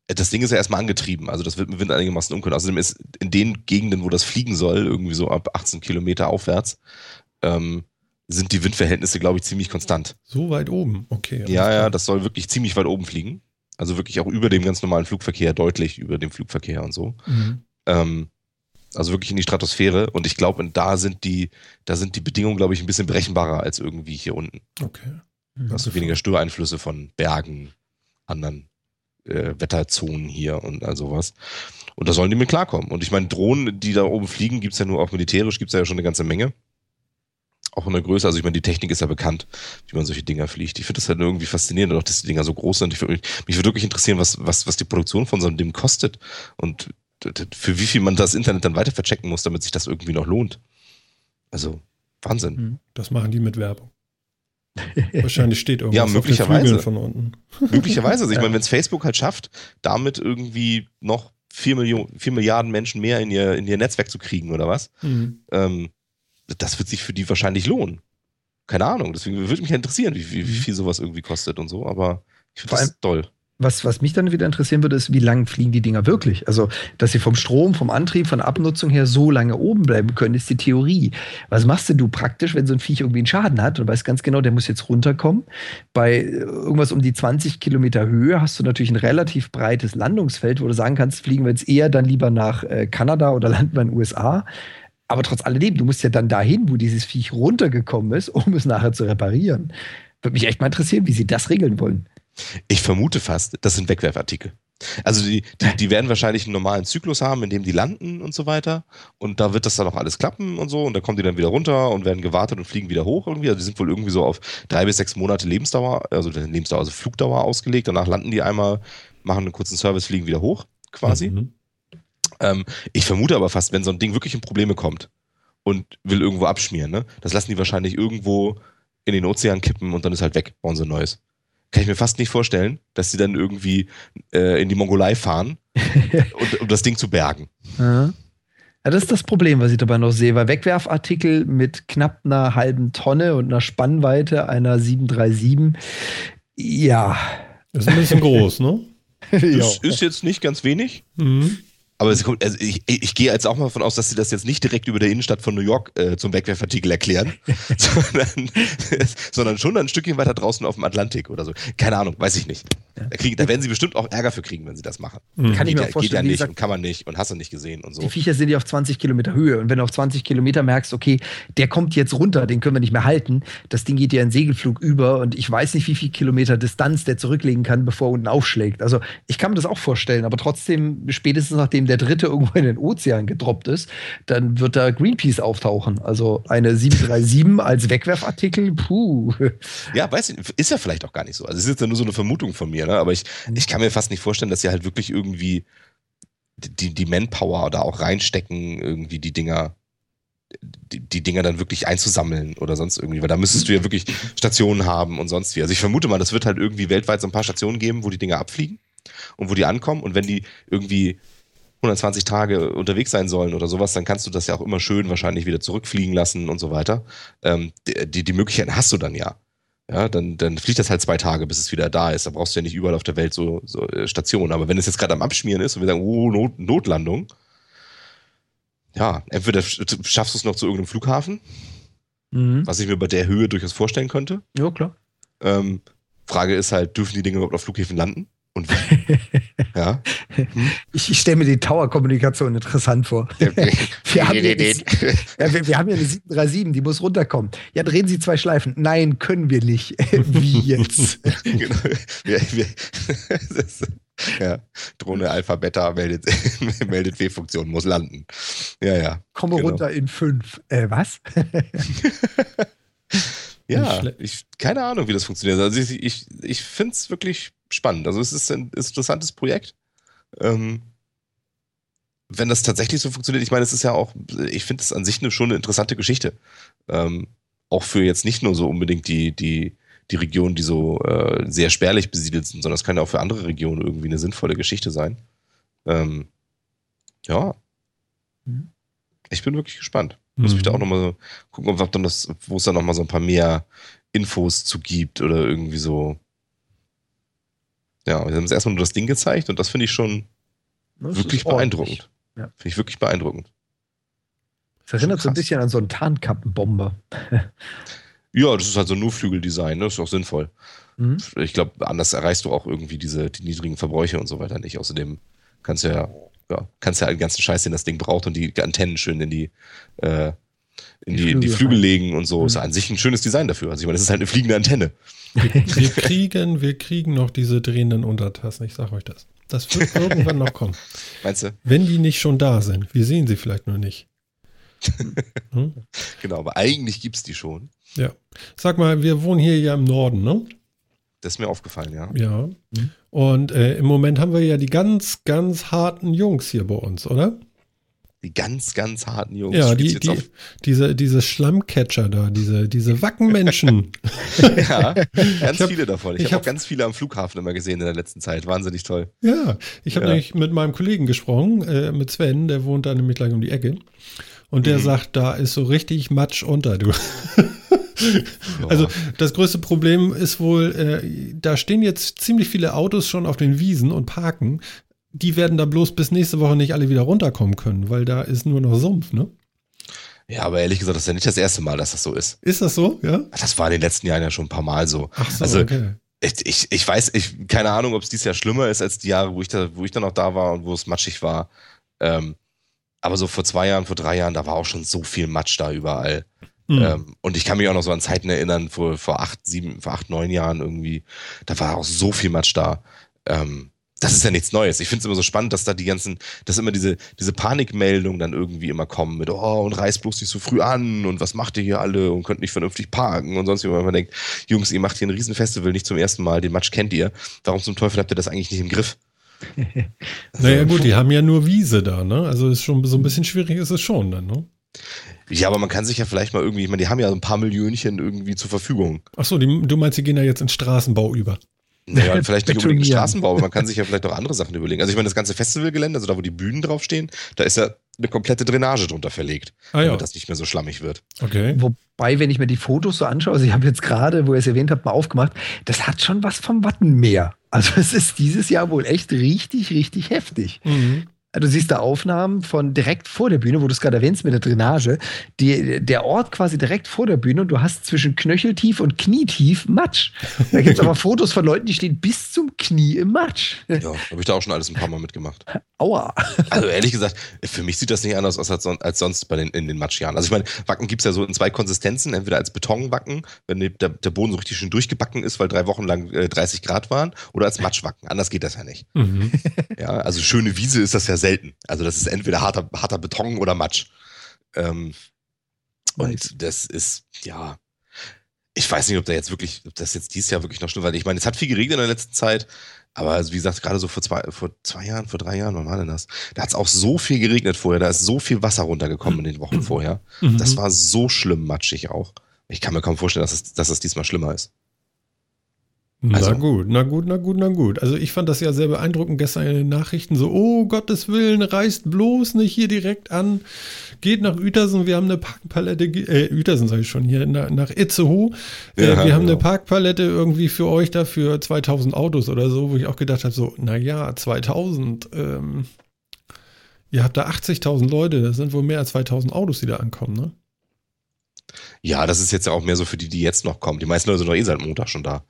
[SPEAKER 3] Das Ding ist ja erstmal angetrieben, also das wird mit Wind einigermaßen unkunn. Außerdem ist in den Gegenden, wo das fliegen soll, irgendwie so ab 18 Kilometer aufwärts, ähm, sind die Windverhältnisse, glaube ich, ziemlich konstant.
[SPEAKER 1] So weit oben, okay.
[SPEAKER 3] Ja, ja, das soll wirklich ziemlich weit oben fliegen. Also wirklich auch über dem ganz normalen Flugverkehr, deutlich über dem Flugverkehr und so.
[SPEAKER 1] Mhm.
[SPEAKER 3] Ähm, also wirklich in die Stratosphäre. Und ich glaube, da sind die, da sind die Bedingungen, glaube ich, ein bisschen berechenbarer als irgendwie hier unten.
[SPEAKER 1] Okay.
[SPEAKER 2] Mhm.
[SPEAKER 3] Du weniger Störeinflüsse von Bergen, anderen äh, Wetterzonen hier und all sowas. Und da sollen die mit klarkommen. Und ich meine, Drohnen, die da oben fliegen, gibt's ja nur auch militärisch, gibt's ja schon eine ganze Menge. Auch in der Größe, also ich meine, die Technik ist ja bekannt, wie man solche Dinger fliegt. Ich finde das halt irgendwie faszinierend, auch dass die Dinger so groß sind. Ich würd, mich, mich würde wirklich interessieren, was, was, was die Produktion von so einem Ding kostet und für wie viel man das Internet dann weiter verchecken muss, damit sich das irgendwie noch lohnt. Also, Wahnsinn.
[SPEAKER 2] Mhm.
[SPEAKER 1] Das machen die mit Werbung. Wahrscheinlich steht irgendwas
[SPEAKER 3] Ja,
[SPEAKER 1] auf den
[SPEAKER 3] möglicherweise.
[SPEAKER 1] Von unten.
[SPEAKER 3] Möglicherweise. Also ich
[SPEAKER 2] Ja.
[SPEAKER 3] meine, wenn es Facebook halt schafft, damit irgendwie noch vier, Millionen, vier Milliarden Menschen mehr in ihr, in ihr Netzwerk zu kriegen oder was,
[SPEAKER 1] Mhm.
[SPEAKER 3] ähm, das wird sich für die wahrscheinlich lohnen. Keine Ahnung. Deswegen würde mich ja interessieren, wie, wie, wie viel sowas irgendwie kostet und so. Aber ich finde das toll.
[SPEAKER 2] Was, was mich dann wieder interessieren würde, ist, wie lang fliegen die Dinger wirklich? Also, dass sie vom Strom, vom Antrieb, von Abnutzung her so lange oben bleiben können, ist die Theorie. Was machst denn du praktisch, wenn so ein Viech irgendwie einen Schaden hat und weißt ganz genau, der muss jetzt runterkommen? Bei äh, irgendwas um die 20 Kilometer Höhe hast du natürlich ein relativ breites Landungsfeld, wo du sagen kannst, fliegen wir jetzt eher dann lieber nach äh, Kanada oder landen wir in den USA. Aber trotz alledem, du musst ja dann dahin, wo dieses Viech runtergekommen ist, um es nachher zu reparieren. Würde mich echt mal interessieren, wie sie das regeln wollen.
[SPEAKER 3] Ich vermute fast, das sind Wegwerfartikel. Also die, die, die werden wahrscheinlich einen normalen Zyklus haben, in dem die landen und so weiter. Und da wird das dann auch alles klappen und so. Und da kommen die dann wieder runter und werden gewartet und fliegen wieder hoch irgendwie. Also die sind wohl irgendwie so auf drei bis sechs Monate Lebensdauer, also Lebensdauer, also Flugdauer ausgelegt. Danach landen die einmal, machen einen kurzen Service, fliegen wieder hoch, quasi.
[SPEAKER 1] Mhm.
[SPEAKER 3] Ähm, ich vermute aber fast, wenn so ein Ding wirklich in Probleme kommt und will irgendwo abschmieren, ne, das lassen die wahrscheinlich irgendwo in den Ozean kippen und dann ist halt weg, bauen sie ein neues. Kann ich mir fast nicht vorstellen, dass sie dann irgendwie äh, in die Mongolei fahren, und, um das Ding zu bergen.
[SPEAKER 2] Ja. Ja, das ist das Problem, was ich dabei noch sehe, weil Wegwerfartikel mit knapp einer halben Tonne und einer Spannweite einer 737, ja.
[SPEAKER 1] Das ist ein bisschen groß, ne?
[SPEAKER 3] Das ist jetzt nicht ganz wenig,
[SPEAKER 1] Mhm.
[SPEAKER 3] Aber es kommt, also ich, ich, gehe jetzt auch mal davon aus, dass sie das jetzt nicht direkt über der Innenstadt von New York äh, zum Wegwerfartikel erklären, sondern, sondern schon ein Stückchen weiter draußen auf dem Atlantik oder so. Keine Ahnung, weiß ich nicht. Da, kriegen, da werden sie bestimmt auch Ärger für kriegen, wenn sie das machen.
[SPEAKER 1] Mhm.
[SPEAKER 2] Kann ich mir
[SPEAKER 3] ja,
[SPEAKER 2] vorstellen,
[SPEAKER 3] geht ja nicht
[SPEAKER 2] gesagt-
[SPEAKER 3] und kann man nicht und hast du nicht gesehen und so.
[SPEAKER 2] Die Viecher sind ja auf 20 Kilometer Höhe. Und wenn du auf 20 Kilometer merkst, okay, der kommt jetzt runter, den können wir nicht mehr halten, das Ding geht ja in Segelflug über und ich weiß nicht, wie viel Kilometer Distanz der zurücklegen kann, bevor er unten aufschlägt. Also ich kann mir das auch vorstellen, aber trotzdem, spätestens nachdem der dritte irgendwo in den Ozean gedroppt ist, dann wird da Greenpeace auftauchen. Also eine 737 als Wegwerfartikel, puh.
[SPEAKER 3] Ja, weiß ich, ist ja vielleicht auch gar nicht so. Also es ist jetzt ja nur so eine Vermutung von mir, ne? aber ich, ich kann mir fast nicht vorstellen, dass sie halt wirklich irgendwie die, die Manpower da auch reinstecken, irgendwie die Dinger, die, die Dinger dann wirklich einzusammeln oder sonst irgendwie, weil da müsstest du ja wirklich Stationen haben und sonst wie. Also ich vermute mal, das wird halt irgendwie weltweit so ein paar Stationen geben, wo die Dinger abfliegen und wo die ankommen und wenn die irgendwie 120 Tage unterwegs sein sollen oder sowas, dann kannst du das ja auch immer schön wahrscheinlich wieder zurückfliegen lassen und so weiter. Ähm, die, die, Möglichkeiten hast du dann ja. Ja, dann, dann fliegt das halt zwei Tage, bis es wieder da ist. Da brauchst du ja nicht überall auf der Welt so, so äh, Stationen. Aber wenn es jetzt gerade am Abschmieren ist und wir sagen, oh, Not, Notlandung, ja, entweder sch- schaffst du es noch zu irgendeinem Flughafen,
[SPEAKER 2] Mhm.
[SPEAKER 3] was ich mir bei der Höhe durchaus vorstellen könnte.
[SPEAKER 2] Ja, klar.
[SPEAKER 3] Ähm, Frage ist halt, dürfen die Dinge überhaupt auf Flughäfen landen? Und ja.
[SPEAKER 2] Ich, ich stelle mir die Tower-Kommunikation interessant vor. Wir haben, hier eine, ja, wir, wir haben hier eine 737, die muss runterkommen. Ja, drehen Sie zwei Schleifen. Nein, können wir nicht. Wie jetzt?
[SPEAKER 3] genau. Wir, wir, das, ja. Drohne Alpha Beta meldet, meldet W-Funktion, muss landen. Ja, ja.
[SPEAKER 2] Komme
[SPEAKER 3] Genau.
[SPEAKER 2] runter in fünf. Äh, was?
[SPEAKER 3] Ja, ich, keine Ahnung, wie das funktioniert. Also ich, ich, ich finde es wirklich spannend. Also es ist ein interessantes Projekt. Ähm, wenn das tatsächlich so funktioniert, ich meine, es ist ja auch, ich finde es an sich eine, schon eine interessante Geschichte. Ähm, auch für jetzt nicht nur so unbedingt die, die, die Regionen, die so äh, sehr spärlich besiedelt sind, sondern es kann ja auch für andere Regionen irgendwie eine sinnvolle Geschichte sein. Ähm, ja.
[SPEAKER 2] Mhm.
[SPEAKER 3] Ich bin wirklich gespannt. Muss mich da auch nochmal so gucken, ob dann das, wo es da nochmal so ein paar mehr Infos zu gibt oder irgendwie so. Ja, wir haben uns erstmal nur das Ding gezeigt und das finde ich schon
[SPEAKER 2] Das
[SPEAKER 3] wirklich beeindruckend.
[SPEAKER 2] Ja.
[SPEAKER 3] Finde ich wirklich beeindruckend.
[SPEAKER 2] Das erinnert so ein bisschen an so einen Tarnkappenbomber.
[SPEAKER 3] Ja, das ist halt so ein Nur-Flügel-Design, ne? Ist auch sinnvoll.
[SPEAKER 2] Mhm.
[SPEAKER 3] Ich glaube, anders erreichst du auch irgendwie diese die niedrigen Verbräuche und so weiter nicht. Außerdem kannst du ja, ja, kannst ja den ganzen Scheiß, den das Ding braucht und die Antennen schön in die, äh, in
[SPEAKER 2] Die
[SPEAKER 3] die, in die
[SPEAKER 2] Flügel
[SPEAKER 3] Flügel legen und so.
[SPEAKER 2] Mhm.
[SPEAKER 3] Ist an sich ein schönes Design dafür. Also ich meine, das ist halt eine fliegende Antenne.
[SPEAKER 1] Wir kriegen, wir kriegen noch diese drehenden Untertassen, ich sag euch das. Das wird irgendwann noch kommen.
[SPEAKER 3] Meinst du?
[SPEAKER 1] Wenn die nicht schon da sind. Wir sehen sie vielleicht nur nicht. Hm?
[SPEAKER 3] Genau, aber eigentlich gibt's die schon.
[SPEAKER 1] Ja. Sag mal, wir wohnen hier ja im Norden, ne?
[SPEAKER 3] Das ist mir aufgefallen, ja.
[SPEAKER 1] Ja.
[SPEAKER 2] Mhm.
[SPEAKER 1] Und äh, im Moment haben wir ja die ganz, ganz harten Jungs hier bei uns, oder?
[SPEAKER 3] Die ganz, ganz harten Jungs.
[SPEAKER 1] ja, die, die,
[SPEAKER 3] auf-
[SPEAKER 1] diese, diese Schlammcatcher da, diese, diese Wackenmenschen.
[SPEAKER 3] ja, ganz
[SPEAKER 1] hab-
[SPEAKER 3] viele davon. Ich,
[SPEAKER 1] ich
[SPEAKER 3] habe
[SPEAKER 1] hab-
[SPEAKER 3] auch ganz viele am Flughafen immer gesehen in der letzten Zeit. Wahnsinnig toll.
[SPEAKER 1] ja, ich habe
[SPEAKER 3] Ja.
[SPEAKER 1] nämlich mit meinem Kollegen gesprochen, äh, mit Sven, der wohnt da nämlich gleich um die Ecke. Und der
[SPEAKER 3] Mhm.
[SPEAKER 1] sagt, da ist so richtig Matsch unter, du. Also das größte Problem ist wohl, äh, da stehen jetzt ziemlich viele Autos schon auf den Wiesen und parken. Die werden da bloß bis nächste Woche nicht alle wieder runterkommen können, weil da ist nur noch Sumpf, ne?
[SPEAKER 3] ja, aber ehrlich gesagt, das ist ja nicht das erste Mal, dass das so ist.
[SPEAKER 1] Ist das so? Ja?
[SPEAKER 3] Das war in den letzten Jahren ja schon ein paar Mal so.
[SPEAKER 1] Ach so,
[SPEAKER 3] Also,
[SPEAKER 1] okay.
[SPEAKER 3] Ich, ich, ich weiß, ich, keine Ahnung, ob es dieses Jahr schlimmer ist als die Jahre, wo ich da, wo ich dann noch da war und wo es matschig war. Ähm, aber so vor zwei Jahren, vor drei Jahren, da war auch schon so viel Matsch da überall.
[SPEAKER 1] Hm.
[SPEAKER 3] Ähm, und ich kann mich auch noch so an Zeiten erinnern, vor, vor acht, sieben, vor acht, neun Jahren irgendwie, da war auch so viel Matsch da. Ähm, das ist ja nichts Neues. Ich finde es immer so spannend, dass da die ganzen, dass immer diese, diese Panikmeldungen dann irgendwie immer kommen mit, oh, und reißt bloß nicht so früh an und was macht ihr hier alle und könnt nicht vernünftig parken und sonst wie man denkt, Jungs, ihr macht hier ein Riesenfestival nicht zum ersten Mal, den Matsch kennt ihr. Warum zum Teufel habt ihr das eigentlich nicht im Griff?
[SPEAKER 1] naja gut, die haben ja nur Wiese da, ne? Also ist schon so ein bisschen schwierig ist es schon dann, ne?
[SPEAKER 3] Ja, aber man kann sich ja vielleicht mal irgendwie, ich meine, die haben ja so ein paar Millionchen irgendwie zur Verfügung.
[SPEAKER 1] Ach so, die, du meinst, die gehen da jetzt in Straßenbau über.
[SPEAKER 3] Naja, vielleicht nicht unbedingt. Straßenbau, aber man kann sich ja vielleicht auch andere Sachen überlegen. Also ich meine, das ganze Festivalgelände, also da, wo die Bühnen draufstehen, da ist ja eine komplette Drainage drunter verlegt,
[SPEAKER 1] Ah ja,
[SPEAKER 3] damit das nicht mehr so schlammig wird.
[SPEAKER 1] okay.
[SPEAKER 2] Wobei, wenn ich mir die Fotos so anschaue, also ich habe jetzt gerade, wo ihr es erwähnt habt, mal aufgemacht, das hat schon was vom Wattenmeer. Also es ist dieses Jahr wohl echt richtig, richtig heftig.
[SPEAKER 1] Mhm.
[SPEAKER 2] Du siehst da Aufnahmen von direkt vor der Bühne, wo du es gerade erwähnst mit der Drainage. Die, der Ort quasi direkt vor der Bühne und du hast zwischen Knöcheltief und Knietief Matsch. Da gibt es aber Fotos von Leuten, die stehen bis zum Knie im Matsch.
[SPEAKER 3] Ja, habe ich da auch schon alles ein paar Mal mitgemacht.
[SPEAKER 2] Aua.
[SPEAKER 3] Also ehrlich gesagt, für mich sieht das nicht anders aus als, son als sonst bei den, in den Matschjahren. Also ich meine, Wacken gibt's ja so in zwei Konsistenzen, entweder als Betonwacken, wenn der, der Boden so richtig schön durchgebacken ist, weil drei Wochen lang äh, 30 Grad waren, oder als Matschwacken. Anders geht das ja nicht.
[SPEAKER 1] Mhm.
[SPEAKER 3] Ja, also schöne Wiese ist das ja selten. Also das ist entweder harter, harter Beton oder Matsch. Ähm, und das ist, ja, ich weiß nicht, ob da jetzt wirklich, ob das jetzt dieses Jahr wirklich noch stimmt, weil ich meine, es hat viel geregnet in der letzten Zeit, aber also wie gesagt, gerade so vor zwei, vor zwei Jahren, vor drei Jahren, wann war denn das? Da hat es auch so viel geregnet vorher, da ist so viel Wasser runtergekommen in den Wochen vorher.
[SPEAKER 1] Mhm.
[SPEAKER 3] Das war so schlimm matschig auch. Ich kann mir kaum vorstellen, dass es, dass es diesmal schlimmer ist.
[SPEAKER 1] Na
[SPEAKER 3] Also-
[SPEAKER 1] gut, na gut, na gut, na gut. Also ich fand das ja sehr beeindruckend gestern in den Nachrichten so, oh Gottes Willen, reißt bloß nicht hier direkt an, geht nach Uetersen, wir haben eine Parkpalette, äh, Uetersen sage ich schon, hier nach, nach Itzehoe, äh,
[SPEAKER 3] Ja,
[SPEAKER 1] wir haben eine
[SPEAKER 3] genau.
[SPEAKER 1] Parkpalette irgendwie für euch da für 2000 Autos oder so, wo ich auch gedacht habe, so, naja, 2000, ähm, ihr habt da 80.000 Leute, das sind wohl mehr als 2000 Autos, die da ankommen, ne?
[SPEAKER 3] Ja, das ist jetzt ja auch mehr so für die, die jetzt noch kommen. Die meisten Leute sind doch eh seit Montag schon da.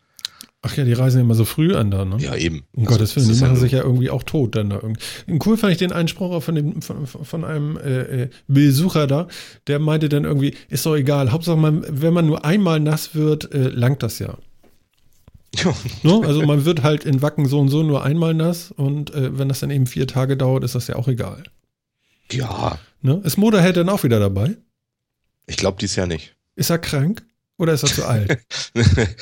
[SPEAKER 1] Ach ja, die reisen ja immer so früh an da, ne?
[SPEAKER 3] Ja, eben.
[SPEAKER 1] Um
[SPEAKER 3] Also,
[SPEAKER 1] Gottes Willen, die
[SPEAKER 3] ja
[SPEAKER 1] machen
[SPEAKER 3] nur-
[SPEAKER 1] sich ja irgendwie auch tot dann da irgendwie. Cool fand ich den Einspruch auch von, dem, von, von einem äh, äh, Besucher da, der meinte dann irgendwie, ist doch egal, Hauptsache, man, wenn man nur einmal nass wird, äh, langt das ja.
[SPEAKER 3] Ja.
[SPEAKER 1] Ne? Also man wird halt in Wacken so und so nur einmal nass und äh, wenn das dann eben vier Tage dauert, ist das ja auch egal.
[SPEAKER 3] Ja,
[SPEAKER 1] Ne? Ist Motorhead dann auch wieder dabei?
[SPEAKER 3] ich glaube dies Jahr nicht.
[SPEAKER 1] Ist er krank? Oder ist er zu alt?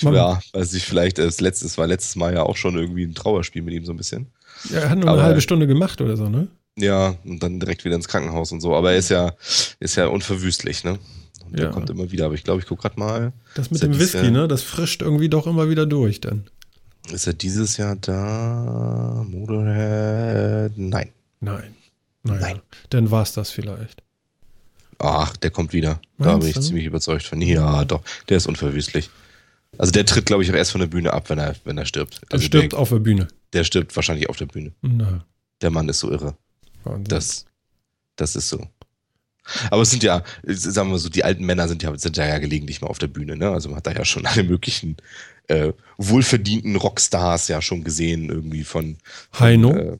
[SPEAKER 3] Ja, weiß ich, vielleicht, das letztes war letztes Mal ja auch schon irgendwie ein Trauerspiel mit ihm so ein bisschen.
[SPEAKER 1] er hat nur eine
[SPEAKER 3] Aber-
[SPEAKER 1] halbe Stunde gemacht oder so, ne?
[SPEAKER 3] Ja, und dann direkt wieder ins Krankenhaus und so. Aber er ist ja, ist ja unverwüstlich, ne? Der
[SPEAKER 1] Ja.
[SPEAKER 3] kommt immer wieder, aber ich glaube, ich gucke gerade mal.
[SPEAKER 1] Das mit dem Whisky,
[SPEAKER 3] Jahr-
[SPEAKER 1] ne? Das frischt irgendwie doch immer wieder durch dann.
[SPEAKER 3] Ist er dieses Jahr da? Motorhead? Nein.
[SPEAKER 1] Nein. Naja,
[SPEAKER 3] Nein.
[SPEAKER 1] dann war es das vielleicht.
[SPEAKER 3] Ach, der kommt wieder. da bin ich ziemlich überzeugt von. Ja, doch. Der ist unverwüstlich. Also der tritt, glaube ich, auch erst von der Bühne ab, wenn er, wenn er stirbt.
[SPEAKER 1] Der
[SPEAKER 3] Also
[SPEAKER 1] stirbt
[SPEAKER 3] der,
[SPEAKER 1] auf der Bühne.
[SPEAKER 3] der stirbt wahrscheinlich auf der Bühne.
[SPEAKER 1] Na,
[SPEAKER 3] Der Mann ist so irre.
[SPEAKER 1] Wahnsinn.
[SPEAKER 3] Das, das ist so. Aber es sind ja, sagen wir so, die alten Männer sind ja, sind ja gelegentlich mal auf der Bühne, ne? Also man hat da ja schon alle möglichen äh, wohlverdienten Rockstars ja schon gesehen, irgendwie von, von
[SPEAKER 1] Heino?
[SPEAKER 3] Äh,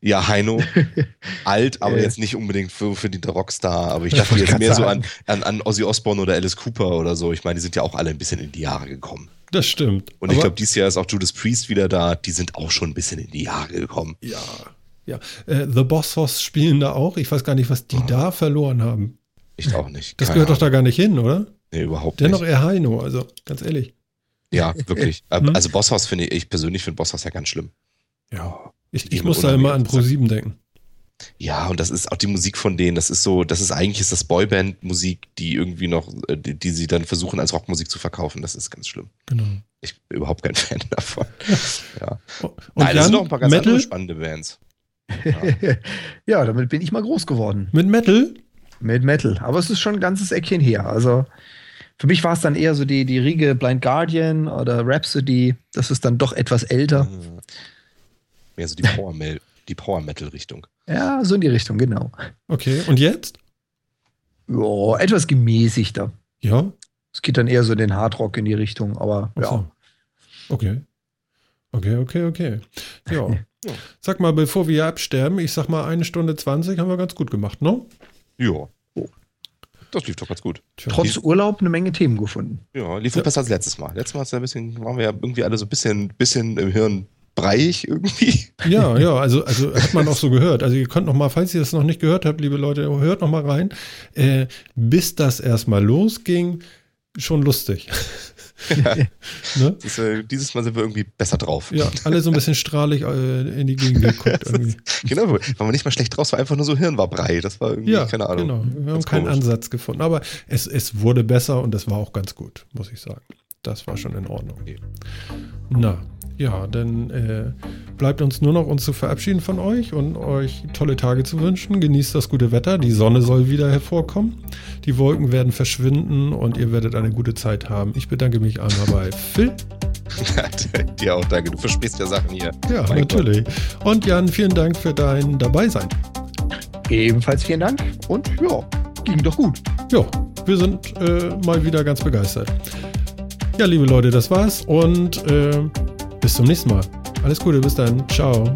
[SPEAKER 3] ja, Heino. Alt, aber jetzt nicht unbedingt für verdienter Rockstar. Aber ich
[SPEAKER 2] Ich
[SPEAKER 3] dachte
[SPEAKER 2] wollte
[SPEAKER 3] jetzt mehr so
[SPEAKER 2] sagen.
[SPEAKER 3] an, an, an Ozzy Osbourne oder Alice Cooper oder so. Ich meine, die sind ja auch alle ein bisschen in die Jahre gekommen.
[SPEAKER 1] das stimmt.
[SPEAKER 3] Und ich glaube, dieses Jahr ist auch Judas Priest wieder da. Die sind auch schon ein bisschen in die Jahre gekommen.
[SPEAKER 1] Ja, ja. Äh, The Boss Hoss spielen da auch. Ich weiß gar nicht, was die da verloren haben.
[SPEAKER 3] Ich auch nicht.
[SPEAKER 1] Das
[SPEAKER 3] Keine
[SPEAKER 1] gehört doch da
[SPEAKER 3] Ahnung.
[SPEAKER 1] gar nicht hin, oder?
[SPEAKER 3] Nee, überhaupt
[SPEAKER 1] Dennoch
[SPEAKER 3] nicht.
[SPEAKER 1] eher Heino, also ganz ehrlich.
[SPEAKER 3] Ja, wirklich.
[SPEAKER 1] Hm?
[SPEAKER 3] Also Bosshaus finde ich, ich persönlich finde Bosshaus ja ganz schlimm.
[SPEAKER 1] Ja. Ich, ich muss da immer an
[SPEAKER 3] unheimlich
[SPEAKER 1] Pro7 denken.
[SPEAKER 3] Ja, und das ist auch die Musik von denen, das ist so, das ist eigentlich ist das Boyband-Musik, die irgendwie noch, äh, die, die sie dann versuchen als Rockmusik zu verkaufen. Das ist ganz schlimm.
[SPEAKER 1] Genau.
[SPEAKER 3] Ich bin überhaupt kein Fan davon. Ja.
[SPEAKER 1] Und
[SPEAKER 3] Nein, das sind noch ein paar ganz
[SPEAKER 1] Metal?
[SPEAKER 3] andere spannende Bands.
[SPEAKER 2] ja, damit bin ich mal groß geworden.
[SPEAKER 1] Mit Metal?
[SPEAKER 2] Mit Metal. Aber es ist schon ein ganzes Eckchen her. Also für mich war es dann eher so die, die Riege Blind Guardian oder Rhapsody. Das ist dann doch etwas älter.
[SPEAKER 3] Mhm. Mehr so die Power, die Power Metal Richtung.
[SPEAKER 2] Ja, so in die Richtung, genau.
[SPEAKER 1] Okay. Und jetzt?
[SPEAKER 2] Ja, etwas gemäßigter.
[SPEAKER 1] Ja?
[SPEAKER 2] Es geht dann eher so in den Hardrock in die Richtung, aber
[SPEAKER 1] Ach
[SPEAKER 2] ja.
[SPEAKER 1] so. Okay. Okay, okay, okay. Ja.
[SPEAKER 3] Ja.
[SPEAKER 1] Sag mal, bevor wir absterben, ich sag mal, eine Stunde 20 haben wir ganz gut gemacht, ne?
[SPEAKER 3] Ja. Das lief doch ganz gut.
[SPEAKER 1] Tja.
[SPEAKER 2] Trotz Urlaub eine Menge Themen gefunden.
[SPEAKER 3] Ja, lief
[SPEAKER 1] Ja.
[SPEAKER 3] besser als letztes Mal. Letztes Mal ja ein bisschen, waren wir ja irgendwie alle so ein bisschen, bisschen im Hirn breiig irgendwie.
[SPEAKER 1] Ja, ja, also, also hat man auch so gehört. Also ihr könnt noch mal, falls ihr das noch nicht gehört habt, liebe Leute, hört noch mal rein. Äh, bis das erstmal losging, schon lustig. ne?
[SPEAKER 3] Das ist, äh, dieses Mal sind wir irgendwie besser drauf.
[SPEAKER 1] Ja, alle so ein bisschen strahlig äh, in die Gegend geguckt. Irgendwie.
[SPEAKER 3] Genau, waren wir nicht mal schlecht draus, war einfach nur so Hirn war brei. Das war irgendwie,
[SPEAKER 1] Ja,
[SPEAKER 3] keine Ahnung.
[SPEAKER 1] genau. Wir haben keinen
[SPEAKER 3] komisch.
[SPEAKER 1] Ansatz gefunden. Aber es, es wurde besser und es war auch ganz gut, muss ich sagen. Das war schon in Ordnung. Na, ja, dann äh, bleibt uns nur noch uns zu verabschieden von euch und euch tolle Tage zu wünschen. Genießt das gute Wetter. Die Sonne soll wieder hervorkommen. Die Wolken werden verschwinden und ihr werdet eine gute Zeit haben. Ich bedanke mich einmal bei Phil.
[SPEAKER 3] Dir auch, danke. Du versprichst ja Sachen hier.
[SPEAKER 1] Ja,
[SPEAKER 3] Mein
[SPEAKER 1] natürlich. Und Jan, vielen Dank für dein Dabeisein.
[SPEAKER 2] Ebenfalls vielen Dank und ja, ging doch gut.
[SPEAKER 1] Ja, wir sind äh, mal wieder ganz begeistert. Ja, liebe Leute, das war's und äh, bis zum nächsten Mal. Alles Gute, bis dann. Ciao.